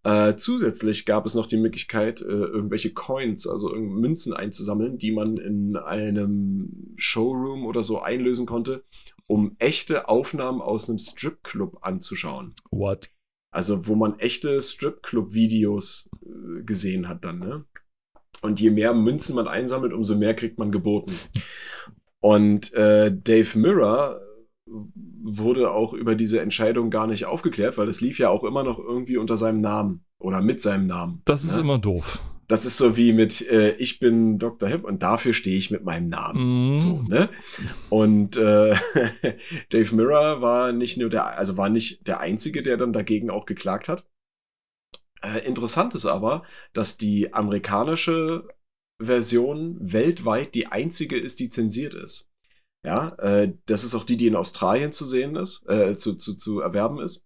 Äh, zusätzlich gab es noch die Möglichkeit, äh, irgendwelche Coins, also Münzen einzusammeln, die man in einem Showroom oder so einlösen konnte, um echte Aufnahmen aus einem Stripclub anzuschauen. What? Also wo man echte Stripclub-Videos äh, gesehen hat dann, ne? Und je mehr Münzen man einsammelt, umso mehr kriegt man geboten. Und äh, Dave Mirror wurde auch über diese Entscheidung gar nicht aufgeklärt, weil es lief ja auch immer noch irgendwie unter seinem Namen oder mit seinem Namen. Das ist ne? immer doof. Das ist so wie mit äh, ich bin Dr. Hip und dafür stehe ich mit meinem Namen. Mhm. So, ne? Und äh, Dave Mirror war nicht nur der, also war nicht der Einzige, der dann dagegen auch geklagt hat. Äh, interessant ist aber, dass die amerikanische Version weltweit die einzige ist, die zensiert ist. Ja, äh, das ist auch die, die in Australien zu sehen ist, äh, zu, zu, zu erwerben ist,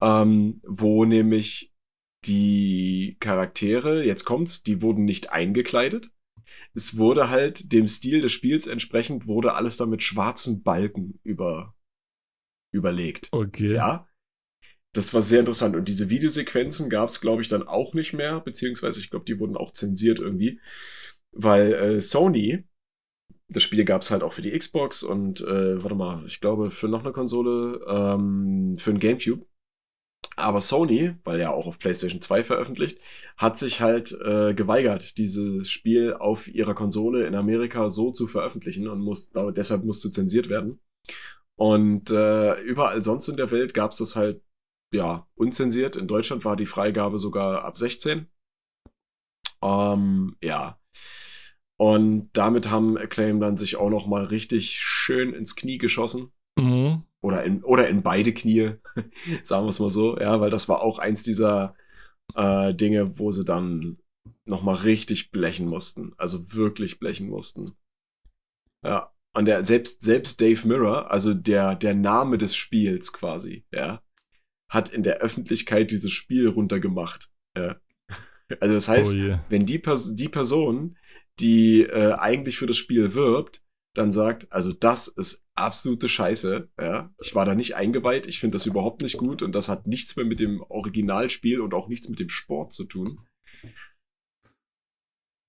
ähm, wo nämlich die Charaktere, jetzt kommt's, die wurden nicht eingekleidet. Es wurde halt dem Stil des Spiels entsprechend, wurde alles da mit schwarzen Balken über, überlegt. Okay. Ja. Das war sehr interessant. Und diese Videosequenzen gab es, glaube ich, dann auch nicht mehr, beziehungsweise ich glaube, die wurden auch zensiert irgendwie. Weil äh, Sony, das Spiel gab es halt auch für die Xbox und äh, warte mal, ich glaube für noch eine Konsole, ähm, für ein GameCube. Aber Sony, weil ja auch auf PlayStation 2 veröffentlicht, hat sich halt äh, geweigert, dieses Spiel auf ihrer Konsole in Amerika so zu veröffentlichen und muss, deshalb musste zensiert werden. Und äh, überall sonst in der Welt gab es das halt, ja, unzensiert. In Deutschland war die Freigabe sogar ab 16. Ähm, ja. Und damit haben Acclaim dann sich auch noch mal richtig schön ins Knie geschossen. Mhm. Oder in, oder in beide Knie, sagen wir es mal so, ja, weil das war auch eins dieser äh, Dinge, wo sie dann noch mal richtig blechen mussten. Also wirklich blechen mussten. Ja. Und der, selbst, selbst Dave Mirror, also der, der Name des Spiels quasi, ja, hat in der Öffentlichkeit dieses Spiel runtergemacht. Ja. Also das heißt, oh je. wenn die, Pers die Person, die äh, eigentlich für das Spiel wirbt, dann sagt, also das ist absolute Scheiße. Ja, ich war da nicht eingeweiht, ich finde das überhaupt nicht gut und das hat nichts mehr mit dem Originalspiel und auch nichts mit dem Sport zu tun.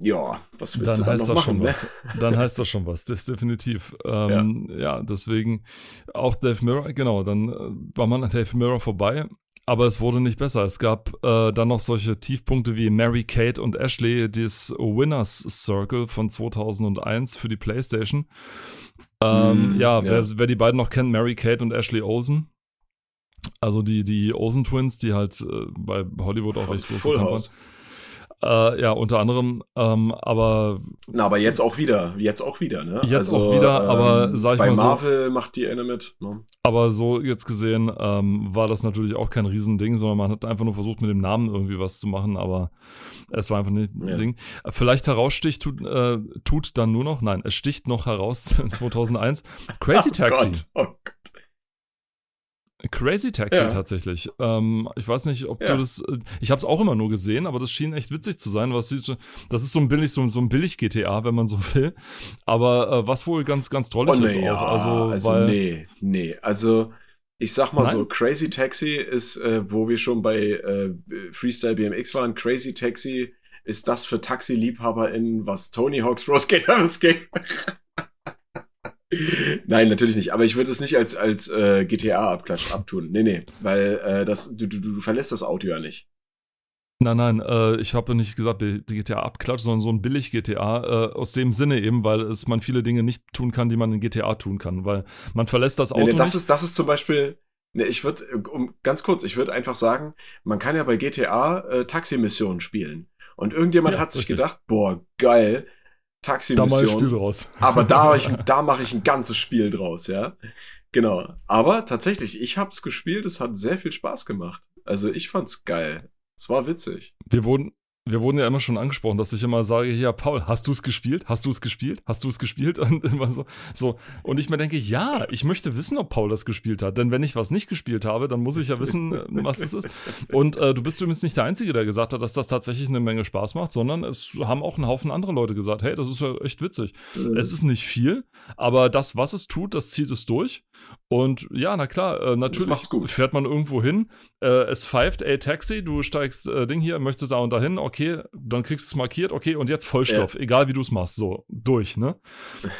Ja, was willst dann du heißt dann noch das machen? schon Ne? was. Dann heißt das schon was, das ist definitiv. Ähm, ja. deswegen auch Dave Mirror, genau, dann äh, war man an Dave Mirror vorbei, aber es wurde nicht besser. Es gab äh, dann noch solche Tiefpunkte wie Mary Kate und Ashley, das Winners Circle von 2001 für die Playstation. Ähm, Mm, ja, ja. Wer, wer die beiden noch kennt, Mary Kate und Ashley Olsen. Also die, die Olsen Twins, die halt äh, bei Hollywood auch Von recht Full bekannt waren. Äh, ja, unter anderem, ähm, aber Na, aber jetzt auch wieder, jetzt auch wieder, ne? Jetzt auch wieder, aber sag ich bei mal so- Marvel macht die eine mit. Ne? Aber so jetzt gesehen ähm, war das natürlich auch kein Riesending, sondern man hat einfach nur versucht, mit dem Namen irgendwie was zu machen, aber es war einfach nicht ein Ja. Ding. Vielleicht heraussticht tut, äh, tut dann nur noch, nein, es sticht noch heraus 2001 Crazy oh Taxi. Gott, oh Gott. Crazy Taxi Ja. tatsächlich. Ähm, ich weiß nicht, ob Ja. du das. äh, Ich habe es auch immer nur gesehen, aber das schien echt witzig zu sein. Was das ist so ein billig, so, so ein billig GTA, wenn man so will. Aber äh, was wohl ganz, ganz toll Oh ist nee, ja, auch. Also, also weil, nee, nee. Also ich sag mal Nein? so, Crazy Taxi ist, äh, wo wir schon bei äh, Freestyle BMX waren, Crazy Taxi ist das für TaxiliebhaberInnen, was Tony Hawk's Pro Skater Escape. Nein, natürlich nicht. Aber ich würde es nicht als, als äh, GTA-Abklatsch abtun. Nee, nee. Weil äh, das, du, du, du verlässt das Auto ja nicht. Nein, nein, äh, ich habe nicht gesagt, die GTA abklatscht, sondern so ein billig GTA, äh, aus dem Sinne eben, weil es man viele Dinge nicht tun kann, die man in GTA tun kann, weil man verlässt das Auto Nee, nee, das nicht. ist, das ist zum Beispiel, ne, ich würde, um, ganz kurz, ich würde einfach sagen, man kann ja bei GTA äh, Taximissionen spielen. Und irgendjemand Ja, hat sich richtig. gedacht, boah, geil, da Taximission. draus. aber da, ich, da mache ich ein ganzes Spiel draus, ja. Genau. Aber tatsächlich, ich hab's gespielt, es hat sehr viel Spaß gemacht. Also ich fand's geil. Es war witzig. Wir wurden, wir wurden ja immer schon angesprochen, dass ich immer sage, ja, Paul, hast du es gespielt? Hast du es gespielt? Hast du es gespielt? Und immer so, so. Und ich mir denke, ja, ich möchte wissen, ob Paul das gespielt hat. Denn wenn ich was nicht gespielt habe, dann muss ich ja wissen, äh, was das ist. Und äh, du bist übrigens nicht der Einzige, der gesagt hat, dass das tatsächlich eine Menge Spaß macht, sondern es haben auch ein Haufen andere Leute gesagt, hey, das ist ja echt witzig. Es ist nicht viel, aber das, was es tut, das zieht es durch. Und ja, na klar, äh, natürlich fährt man irgendwo hin, äh, es pfeift, ey, Taxi, du steigst äh, Ding hier, möchtest da und dahin, okay, dann kriegst du es markiert, okay, und jetzt Vollstoff, egal wie du es machst, so, durch, ne?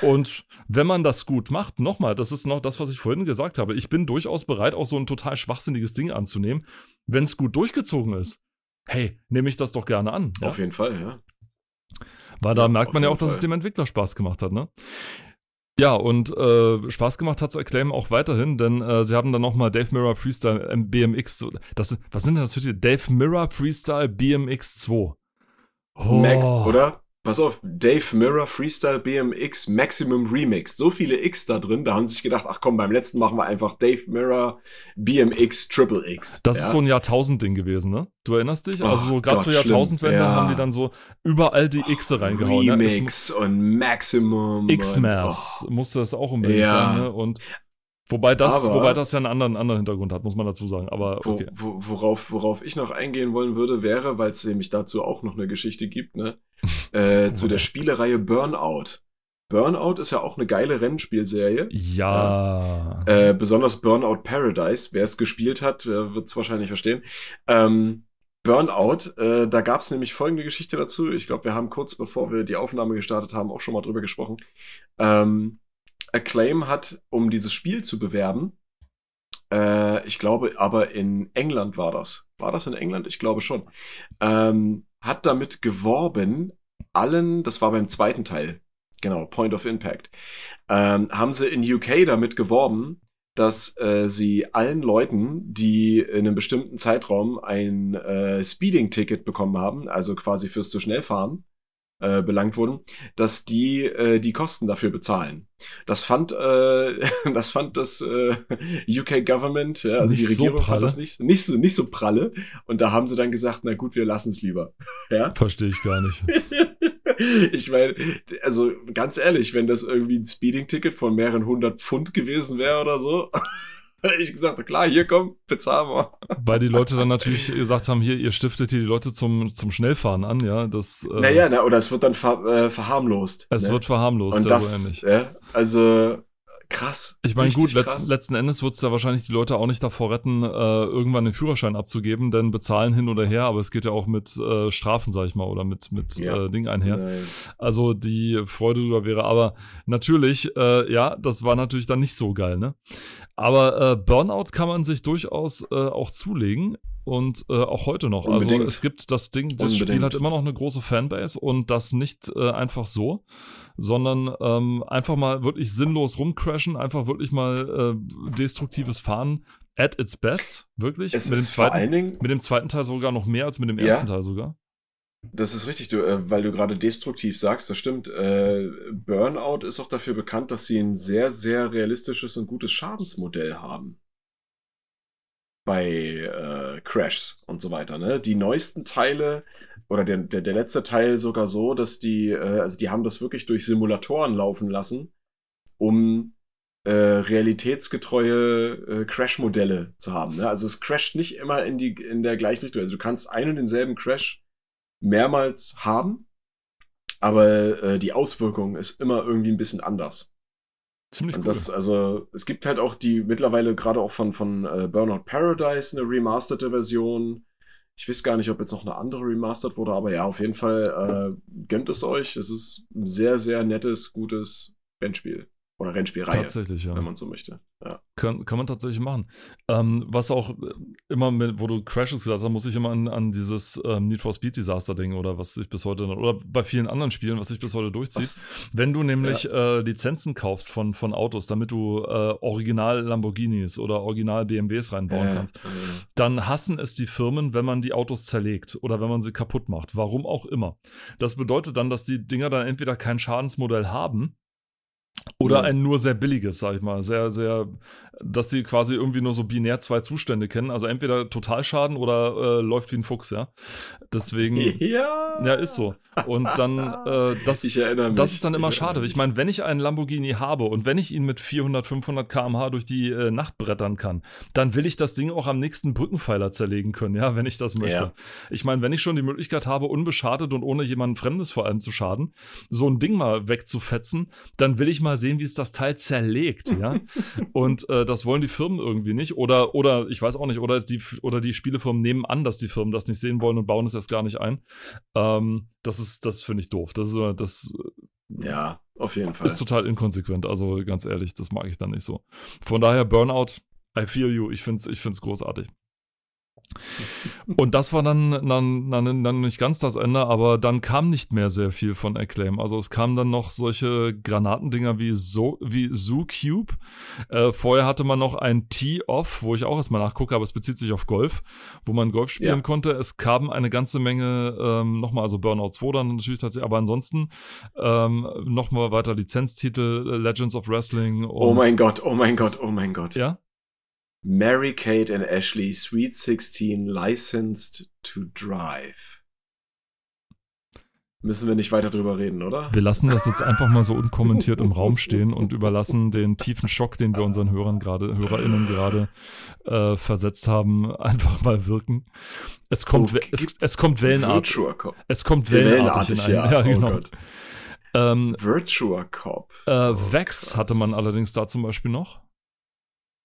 Und wenn man das gut macht, nochmal, das ist noch das, was ich vorhin gesagt habe, ich bin durchaus bereit, auch so ein total schwachsinniges Ding anzunehmen, wenn es gut durchgezogen ist. Hey, nehme ich das doch gerne an. Ja? Auf jeden Fall, ja. Weil da Ja, merkt man ja auch, dass es Fall. dem Entwickler Spaß gemacht hat, ne? Ja, und äh, Spaß gemacht hat es Acclaim auch weiterhin, denn äh, sie haben dann nochmal Dave Mirror Freestyle ähm, BMX. Das, was sind denn das für die? Dave Mirror Freestyle BMX 2. Oh. Max, oder? Pass auf, Dave Mirror Freestyle BMX Maximum Remix. So viele X da drin, da haben sie sich gedacht, ach komm, beim letzten machen wir einfach Dave Mirror BMX Triple X. Das ja? ist so ein Jahrtausend-Ding gewesen, ne? Du erinnerst dich? Oh also so gerade zur. Jahrtausendwende Ja. haben die dann so überall die X reingehauen. Ne? Remix und Maximum. X-Mass musste das auch unbedingt Ja. sein, ne? Und wobei das, Aber- wobei das ja einen anderen, anderen Hintergrund hat, muss man dazu sagen. Aber Wo, okay. wo, worauf, worauf ich noch eingehen wollen würde, wäre, weil es nämlich dazu auch noch eine Geschichte gibt, ne? Äh, zu der Spielereihe Burnout. Burnout ist ja auch eine geile Rennspielserie. Ja. Äh, besonders Burnout Paradise. Wer es gespielt hat, wird es wahrscheinlich verstehen. Ähm, Burnout, äh, da gab es nämlich folgende Geschichte dazu. Ich glaube, wir haben kurz bevor wir die Aufnahme gestartet haben, auch schon mal drüber gesprochen. Ähm, Acclaim hat, um dieses Spiel zu bewerben, äh, ich glaube, aber in England war das. War das in England? Ich glaube schon. Ähm, hat damit geworben, allen, das war beim zweiten Teil, genau, Point of Impact, ähm, haben sie in UK damit geworben, dass äh, sie allen Leuten, die in einem bestimmten Zeitraum ein äh, Speeding-Ticket bekommen haben, also quasi fürs zu schnell fahren, äh, belangt wurden, dass die äh, die Kosten dafür bezahlen. Das fand äh, das fand das äh, UK Government, ja, also Nicht die so Regierung pralle. fand das nicht nicht so nicht so pralle und da haben sie dann gesagt, na gut, wir lassen es lieber. Ja? Verstehe ich gar nicht. ich meine, also ganz ehrlich, wenn das irgendwie ein Speeding-Ticket von mehreren hundert Pfund gewesen wäre oder so, Ich gesagt, klar, hier komm, bezahlen wir. Weil die Leute dann natürlich gesagt haben, hier, ihr stiftet hier die Leute zum, zum Schnellfahren an, ja. Das, äh, naja, na, oder es wird dann ver, äh, verharmlost. Es ne? wird verharmlost, Und ja, das, so ähnlich. Ja, also krass. Ich meine, gut, Richtig letzten, Endes wird es ja wahrscheinlich die Leute auch nicht davor retten, äh, irgendwann den Führerschein abzugeben, denn bezahlen hin oder her, aber es geht ja auch mit äh, Strafen, sag ich mal, oder mit, mit Ja. äh, Ding einher. Nein. Also die Freude darüber wäre, aber natürlich, äh, ja, das war natürlich dann nicht so geil, ne? Aber äh, Burnout kann man sich durchaus äh, auch zulegen und äh, auch heute noch. Also Unbedingt. es gibt das Ding, das Spiel Unbedingt. hat immer noch eine große Fanbase und das nicht äh, einfach so, sondern ähm, einfach mal wirklich sinnlos rumcrashen, einfach wirklich mal äh, destruktives Fahren at its best, wirklich. Es mit, dem zweiten, Dingen, mit dem zweiten Teil sogar noch mehr als mit dem Ja. ersten Teil sogar. das ist richtig, du, äh, weil du gerade destruktiv sagst, das stimmt. Äh, Burnout ist auch dafür bekannt, dass sie ein sehr, sehr realistisches und gutes Schadensmodell haben. Bei äh, Crashs und so weiter. Ne? Die neuesten Teile oder der, der, der letzte Teil sogar so, dass die, äh, also die haben das wirklich durch Simulatoren laufen lassen, um äh, realitätsgetreue äh, Crash-Modelle zu haben. Ne? Also es crasht nicht immer in, die, in der gleichen Richtung. Also du kannst einen und denselben Crash mehrmals haben, aber äh, die Auswirkung ist immer irgendwie ein bisschen anders. Ziemlich Und cool. das, also, es gibt halt auch die mittlerweile gerade auch von, von äh, Burnout Paradise eine remasterte Version. Ich weiß gar nicht, ob jetzt noch eine andere remastered wurde, aber ja, auf jeden Fall äh, gönnt es euch. Es ist ein sehr, sehr nettes, gutes Rennspiel. Oder Rennspielreihe, Tatsächlich, ja. wenn man so möchte. Ja. Kann, kann man tatsächlich machen. Ähm, was auch äh, immer, mit, wo du Crashes gesagt hast, muss ich immer an, an dieses ähm, Need for Speed Disaster denken oder was sich bis heute, oder bei vielen anderen Spielen, was sich bis heute durchzieht. Was, Wenn du nämlich äh, Lizenzen kaufst von, von Autos, damit du äh, Original Lamborghinis oder Original BMWs reinbauen äh, kannst, dann hassen es die Firmen, wenn man die Autos zerlegt oder wenn man sie kaputt macht. Warum auch immer. Das bedeutet dann, dass die Dinger dann entweder kein Schadensmodell haben oder ein nur sehr billiges, sag ich mal. Sehr, sehr, dass die quasi irgendwie nur so binär zwei Zustände kennen. Also entweder Totalschaden oder äh, läuft wie ein Fuchs, ja. Deswegen, ja. ja, ist so. Und dann, äh, das, Ich erinnere mich. das ist dann immer Ich schade. Ich meine, wenn ich einen Lamborghini habe und wenn ich ihn mit 400, 500 km/h durch die äh, Nacht brettern kann, dann will ich das Ding auch am nächsten Brückenpfeiler zerlegen können, ja, wenn ich das möchte. Ja. Ich meine, wenn ich schon die Möglichkeit habe, unbeschadet und ohne jemanden Fremdes vor allem zu schaden, so ein Ding mal wegzufetzen, dann will ich mal sehen, wie es das Teil zerlegt, ja. und äh, das wollen die Firmen irgendwie nicht. Oder, oder ich weiß auch nicht, oder die, oder die Spielefirmen nehmen an, dass die Firmen das nicht sehen wollen und bauen es erst gar nicht ein. Ähm, das ist, das finde ich doof. Das ist, äh, das Ja, auf jeden Fall. ist total inkonsequent. Also ganz ehrlich, das mag ich dann nicht so. Von daher Burnout, I feel you. Ich finde es ich find's großartig. Und das war dann, dann, dann, dann nicht ganz das Ende, aber dann kam nicht mehr sehr viel von Acclaim. Also es kamen dann noch solche Granatendinger wie, so, wie Zoo Cube. Äh, vorher hatte man noch ein Tee-Off, wo ich auch erstmal nachgucke, aber es bezieht sich auf Golf, wo man Golf spielen Ja. konnte. Es kam eine ganze Menge, ähm, nochmal, also Burnout 2 dann natürlich tatsächlich, aber ansonsten ähm, nochmal weiter Lizenztitel, äh, Legends of Wrestling. Oh mein Gott, oh mein Gott, oh mein Gott. Ja? Mary Kate and Ashley, Sweet 16, licensed to drive. Müssen wir nicht weiter drüber reden, oder? Wir lassen das jetzt einfach mal so unkommentiert im Raum stehen und überlassen den tiefen Schock, den wir unseren Hörern gerade, HörerInnen gerade äh, versetzt haben, einfach mal wirken. Es kommt, Oh, es, es kommt wellenartig. Virtua Cop. Es kommt Wellenartig, wellenartig, ja. Ja, Oh genau. Gott. ähm, Virtua Cop. äh, Oh, Vex krass. hatte man allerdings da zum Beispiel noch.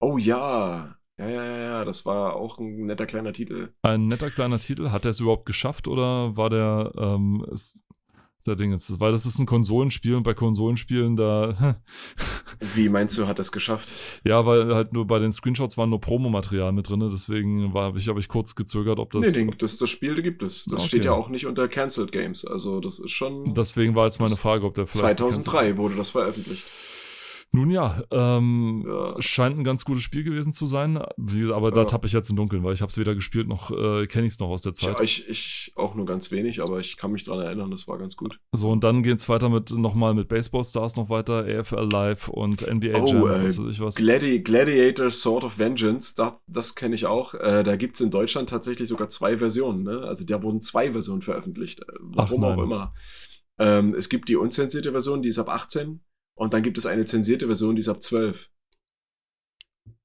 Oh ja. Ja, ja, ja, ja, das war auch ein netter kleiner Titel. Ein netter kleiner Titel. Hat er es überhaupt geschafft oder war der, ähm, ist, der Ding jetzt? Weil das ist ein Konsolenspiel und bei Konsolenspielen da, Wie meinst du, hat es geschafft? ja, weil halt nur bei den Screenshots war nur Promomaterial mit drin, deswegen war hab ich, habe ich kurz gezögert, ob das. nee, nee, das, das Spiel gibt es. Das Okay. steht ja auch nicht unter Cancelled Games. Also das ist schon Deswegen war jetzt meine Frage, ob der vielleicht. 2003 wurde das veröffentlicht. Nun ja, ähm, Ja. scheint ein ganz gutes Spiel gewesen zu sein. Aber da Ja. tappe ich jetzt im Dunkeln, weil ich habe es weder gespielt noch äh, kenne ich es noch aus der Zeit. Ja, ich, ich auch nur ganz wenig, aber ich kann mich dran erinnern, das war ganz gut. So, und dann geht's weiter mit nochmal mit Baseball Stars noch weiter, AFL Live und NBA Oh, Jam, äh, was weiß ich was. Gladi Gladiator Sword of Vengeance, das, das kenne ich auch. Äh, da gibt's in Deutschland tatsächlich sogar zwei Versionen. Ne? Also da wurden zwei Versionen veröffentlicht. Äh, Warum auch immer. Ähm, es gibt die unzensierte Version, die ist ab 18. Und dann gibt es eine zensierte Version, die ist ab 12.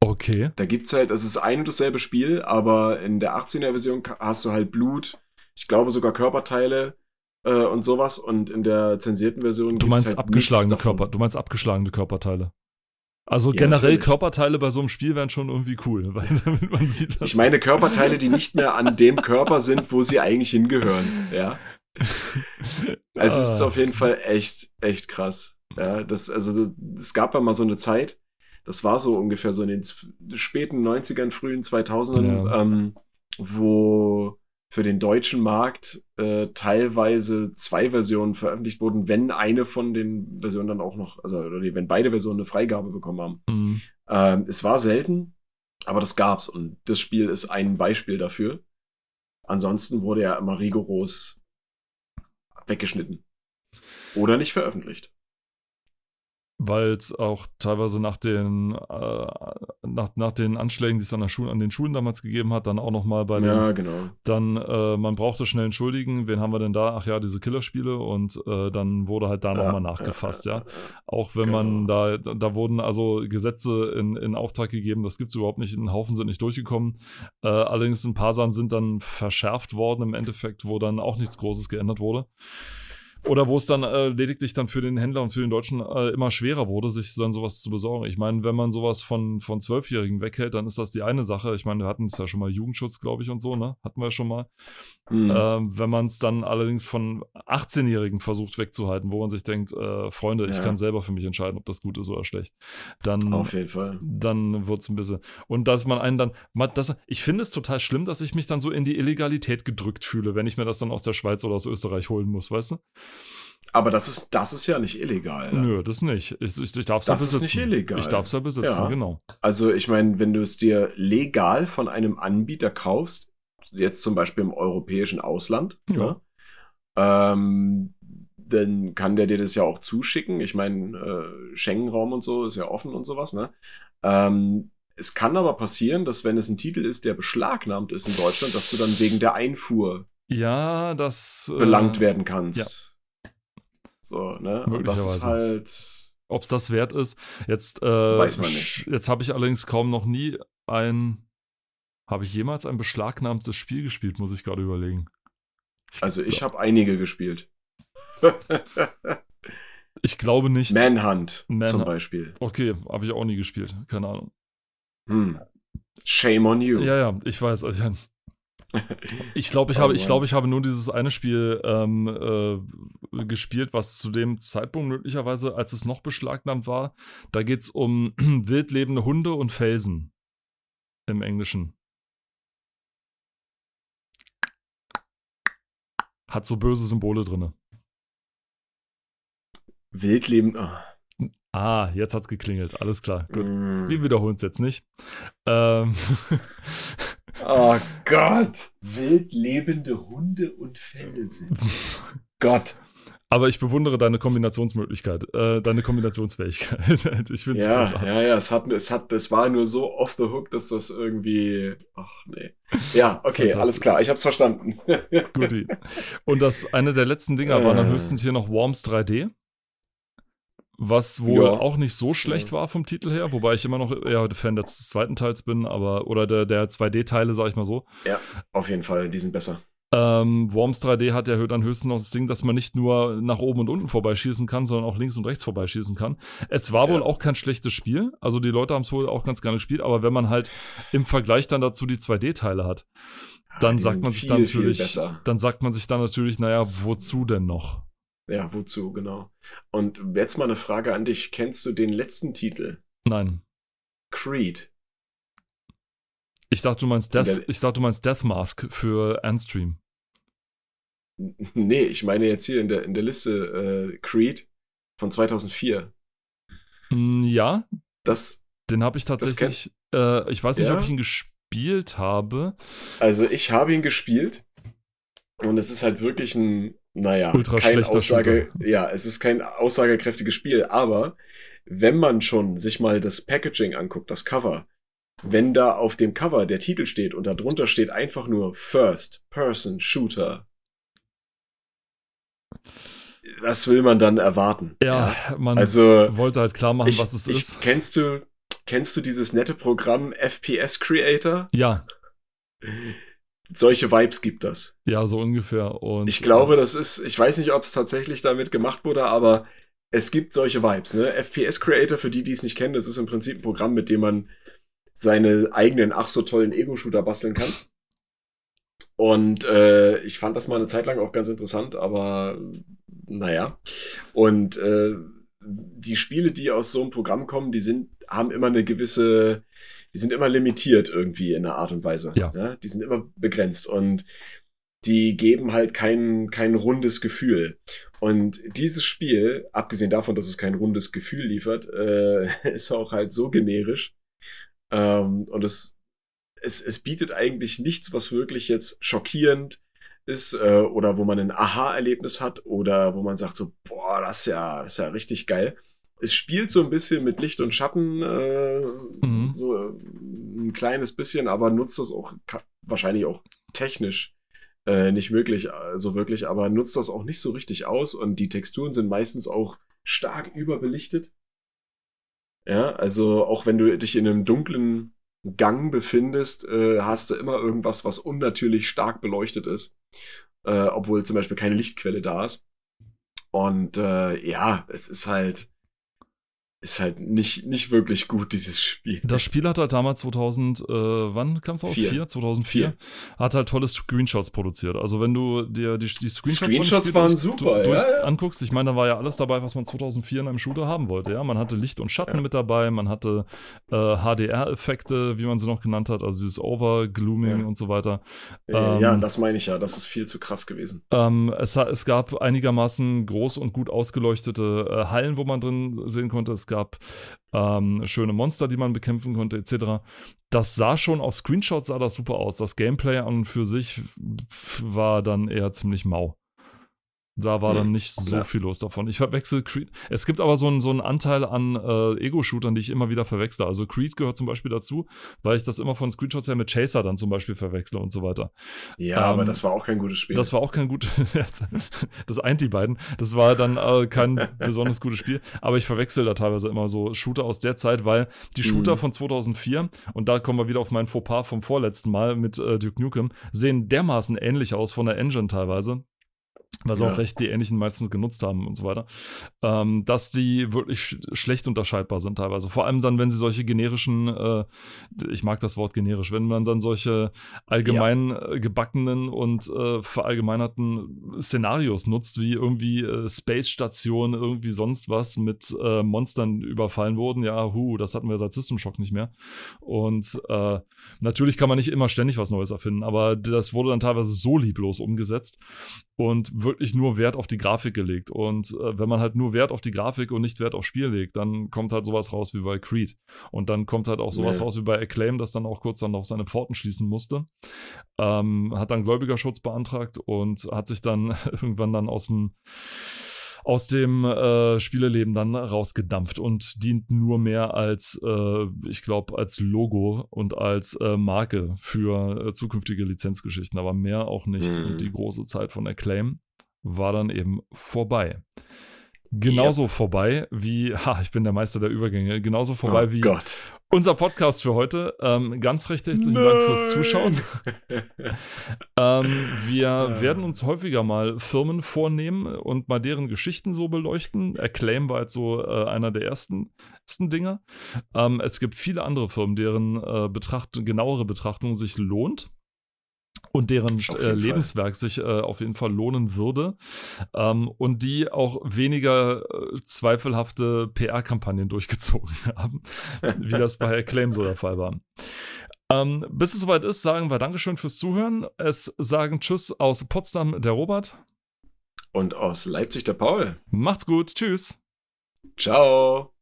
Okay. Da gibt's halt, es ist ein und dasselbe Spiel, aber in der 18er-Version ka- hast du halt Blut, ich glaube sogar Körperteile äh, und sowas. Und in der zensierten Version Du meinst halt abgeschlagene. Körper, du meinst abgeschlagene Körperteile. Also Ja, generell natürlich. Körperteile bei so einem Spiel wären schon irgendwie cool, weil damit man sieht, dass Ich meine Körperteile, die nicht mehr an dem Körper sind, wo sie eigentlich hingehören. Ja. Also es ist Ah. auf jeden Fall echt, echt krass. Ja, das, also es gab ja mal so eine Zeit, das war so ungefähr so in den späten 90ern, frühen 2000ern, Ja. ähm, wo für den deutschen Markt äh, teilweise zwei Versionen veröffentlicht wurden, wenn eine von den Versionen dann auch noch, also wenn beide Versionen eine Freigabe bekommen haben. Mhm. Ähm, es war selten, aber das gab's und das Spiel ist ein Beispiel dafür. Ansonsten wurde ja immer rigoros weggeschnitten. Oder nicht veröffentlicht. Weil es auch teilweise nach den, äh, nach, nach den Anschlägen, die es an, der Schule, an den Schulen damals gegeben hat, dann auch nochmal bei den, Ja, genau. dann, äh, man brauchte schnell einen Schuldigen, wen haben wir denn da? Ach ja, diese Killerspiele und äh, dann wurde halt da nochmal nachgefasst, ja. Auch wenn man da, da wurden also Gesetze in, in Auftrag gegeben, das gibt es überhaupt nicht, ein Haufen sind nicht durchgekommen. Äh, allerdings ein paar Sachen sind dann verschärft worden im Endeffekt, wo dann auch nichts Großes geändert wurde. Oder wo es dann äh, lediglich dann für den Händler und für den Deutschen äh, immer schwerer wurde, sich dann sowas zu besorgen. Ich meine, wenn man sowas von, von Zwölfjährigen weghält, dann ist das die eine Sache. Ich meine, wir hatten es ja schon mal Jugendschutz, glaube ich, und so, ne? Hatten wir schon mal. Hm. Ähm, wenn man es dann allerdings von 18-Jährigen versucht wegzuhalten, wo man sich denkt, äh, Freunde, ich Ja. kann selber für mich entscheiden, ob das gut ist oder schlecht, dann, Auf jeden Fall. dann wird es ein bisschen. Und dass man einen dann, das, ich finde es total schlimm, dass ich mich dann so in die Illegalität gedrückt fühle, wenn ich mir das dann aus der Schweiz oder aus Österreich holen muss, weißt du? Aber das ist, das ist ja nicht illegal. ne? Nö, das nicht. Ich, ich, ich darf es ja Das ist besitzen. nicht illegal. Ich darf es ja besitzen, Ja. genau. Also ich meine, wenn du es dir legal von einem Anbieter kaufst, jetzt zum Beispiel im europäischen Ausland, Ja. ne, ähm, dann kann der dir das ja auch zuschicken. Ich meine, äh, Schengen-Raum und so ist ja offen und sowas. Ne? Ähm, es kann aber passieren, dass wenn es ein Titel ist, der beschlagnahmt ist in Deutschland, dass du dann wegen der Einfuhr Ja, das. belangt äh, werden kannst. So, ne? Und das ist halt. Ob es das wert ist. Jetzt, äh, Weiß man nicht. Jetzt habe ich allerdings kaum noch nie ein. Habe ich jemals ein beschlagnahmtes Spiel gespielt, muss ich gerade überlegen. Also ich habe einige gespielt. Ich glaube nicht. Manhunt zum Manhunt. Beispiel. Okay, habe ich auch nie gespielt. Keine Ahnung. Hm. Shame on you. Ja, ja, ich weiß. Also, ich glaube, ich, Oh habe, ich, Mann. glaube, ich habe nur dieses eine Spiel ähm, äh, gespielt, was zu dem Zeitpunkt möglicherweise, als es noch beschlagnahmt war, da geht es um wildlebende Hunde und Felsen im Englischen. Hat so böse Symbole drin. Wildleben. ah. Ah, jetzt hat's geklingelt. Alles klar. Gut. Mm. Wir wiederholen es jetzt nicht. Ähm, Oh Gott. Wildlebende Hunde und Felsen. Gott. aber ich bewundere deine Kombinationsmöglichkeit, äh, deine Kombinationsfähigkeit. ich finde es Ja, großartig. ja, ja. Es hat, es hat, es war nur so off the hook, dass das irgendwie. Ach nee. Ja, okay, alles klar. Ich hab's verstanden. Guti. Und das eine der letzten Dinger war dann Äh. höchstens hier noch Worms 3D. Was wohl Ja. auch nicht so schlecht Ja. war vom Titel her, wobei ich immer noch eher Fan des zweiten Teils bin, aber oder der, der 2D-Teile, sag ich mal so. Auf jeden Fall, die sind besser. Ähm, Worms 3D hat ja dann höchstens noch das Ding, dass man nicht nur nach oben und unten vorbeischießen kann, sondern auch links und rechts vorbeischießen kann. Es war Ja. wohl auch kein schlechtes Spiel. Also die Leute haben es wohl auch ganz gerne gespielt, aber wenn man halt im Vergleich dann dazu die 2D-Teile hat, dann Die sagt man sich viel, dann natürlich, besser. dann sagt man sich dann natürlich, naja, wozu denn noch? Ja, wozu, genau. Und jetzt mal eine Frage an dich. Kennst du den letzten Titel? Nein. Creed. Ich dachte, du meinst Death, ich dachte, du meinst Death Mask für Anstream. Nee, ich meine jetzt hier in der, in der Liste äh, Creed von 2004. Hm, ja, Das, den habe ich tatsächlich. Äh, ich weiß nicht, Ja? ob ich ihn gespielt habe. also ich habe ihn gespielt und es ist halt wirklich ein, naja, Ultra kein Aussage, ja, es ist kein aussagekräftiges Spiel, aber wenn man schon sich mal das Packaging anguckt, das Cover, wenn da auf dem Cover der Titel steht und darunter steht einfach nur First Person Shooter, was will man dann erwarten? Ja, man Also wollte halt klar machen, ich, was es ich, ist. Kennst du, kennst du dieses nette Programm FPS Creator? Ja, Solche Vibes gibt das. ja, so ungefähr. Und Ich glaube, das ist, ich weiß nicht, ob es tatsächlich damit gemacht wurde, aber es gibt solche Vibes. Ne? FPS Creator, für die, die es nicht kennen, das ist im Prinzip ein Programm, mit dem man seine eigenen ach so tollen Ego-Shooter basteln kann. Und äh, ich fand das mal eine Zeit lang auch ganz interessant, aber naja. Und äh, die Spiele, die aus so einem Programm kommen, die sind, haben immer eine gewisse, die sind immer limitiert irgendwie in einer Art und Weise. Ja. Ne? Die sind immer begrenzt und die geben halt kein, kein rundes Gefühl. Und dieses Spiel, abgesehen davon, dass es kein rundes Gefühl liefert, äh, ist auch halt so generisch. Ähm, und es, es, es bietet eigentlich nichts, was wirklich jetzt schockierend ist äh, oder wo man ein Aha-Erlebnis hat oder wo man sagt so, boah, das ist ja, das ist ja richtig geil. Es spielt so ein bisschen mit Licht und Schatten, äh, Mhm. So äh, ein kleines bisschen, aber nutzt das auch wahrscheinlich auch technisch äh, nicht möglich, so wirklich, aber nutzt das auch nicht so richtig aus und die Texturen sind meistens auch stark überbelichtet. Ja, also auch wenn du dich in einem dunklen Gang befindest, äh, hast du immer irgendwas, was unnatürlich stark beleuchtet ist, äh, obwohl zum Beispiel keine Lichtquelle da ist. Und äh, ja, es ist halt, ist halt nicht, nicht wirklich gut, dieses Spiel. Das Spiel hat halt damals 2000, äh, wann kam es raus? Vier. 4? 2004. Hat halt tolle Screenshots produziert. Also wenn du dir die, die Screenshots, Screenshots waren durch- super, durch, ja, ja. anguckst, ich meine, da war ja alles dabei, was man 2004 in einem Shooter haben wollte. Ja, man hatte Licht und Schatten Ja. mit dabei, man hatte äh, HDR-Effekte, wie man sie noch genannt hat, also dieses Overglooming Ja. und so weiter. Äh, ja, Ähm, das meine ich ja. Das ist viel zu krass gewesen. Ähm, es, es gab einigermaßen groß und gut ausgeleuchtete äh, Hallen, wo man drin sehen konnte. Es gab ähm, schöne Monster, die man bekämpfen konnte, etc. Das sah schon auf Screenshots sah das super aus. Das Gameplay an und für sich war dann eher ziemlich mau. Da war dann nicht so ja. viel los davon. Ich verwechsel Creed. Es gibt aber so einen, so einen Anteil an äh, Ego-Shootern, die ich immer wieder verwechsle. Also Creed gehört zum Beispiel dazu, weil ich das immer von Screenshots her mit Chaser dann zum Beispiel verwechsle und so weiter. Ja, ähm, aber das war auch kein gutes Spiel. Das war auch kein gut. das eint die beiden. Das war dann äh, kein besonders gutes Spiel. Aber ich verwechsel da teilweise immer so Shooter aus der Zeit, weil die Shooter Mhm. von 2004, und da kommen wir wieder auf meinen Fauxpas vom vorletzten Mal mit äh, Duke Nukem, sehen dermaßen ähnlich aus von der Engine teilweise. Weil sie Ja. auch recht die ähnlichen meistens genutzt haben und so weiter, ähm, dass die wirklich sch schlecht unterscheidbar sind teilweise. Vor allem dann, wenn sie solche generischen, äh, ich mag das Wort generisch, wenn man dann solche allgemein äh, gebackenen und äh, verallgemeinerten Szenarios nutzt, wie irgendwie äh, Space-Station, irgendwie sonst was mit äh, Monstern überfallen wurden. Ja, hu, das hatten wir seit System Shock nicht mehr. Und äh, natürlich kann man nicht immer ständig was Neues erfinden, aber das wurde dann teilweise so lieblos umgesetzt und wirklich nur Wert auf die Grafik gelegt. Und äh, wenn man halt nur Wert auf die Grafik und nicht Wert auf Spiel legt, dann kommt halt sowas raus wie bei Creed. Und dann kommt halt auch sowas Nee. raus wie bei Acclaim, das dann auch kurz dann auf seine Pforten schließen musste. Ähm, hat dann Gläubigerschutz beantragt und hat sich dann irgendwann dann aus dem aus dem äh, Spieleleben dann rausgedampft und dient nur mehr als, äh, ich glaube, als Logo und als äh, Marke für äh, zukünftige Lizenzgeschichten, aber mehr auch nicht. Mhm. Und die große Zeit von Acclaim war dann eben vorbei. Genauso vorbei wie, ha, ich bin der Meister der Übergänge, genauso vorbei oh wie Gott. unser Podcast für heute. Ähm, ganz recht herzlichen Dank fürs Zuschauen. Ähm, wir Ja. werden uns häufiger mal Firmen vornehmen und mal deren Geschichten so beleuchten. Acclaim war jetzt so äh, einer der ersten, ersten Dinger. Ähm, es gibt viele andere Firmen, deren äh, Betracht genauere Betrachtung sich lohnt. Und deren äh, Lebenswerk sich äh, auf jeden Fall lohnen würde. Ähm, und die auch weniger äh, zweifelhafte PR-Kampagnen durchgezogen haben, wie das bei Acclaim so der Fall war. Ähm, bis es soweit ist, sagen wir Dankeschön fürs Zuhören. Es sagen Tschüss aus Potsdam der Robert. Und aus Leipzig der Paul. Macht's gut. Tschüss. Ciao.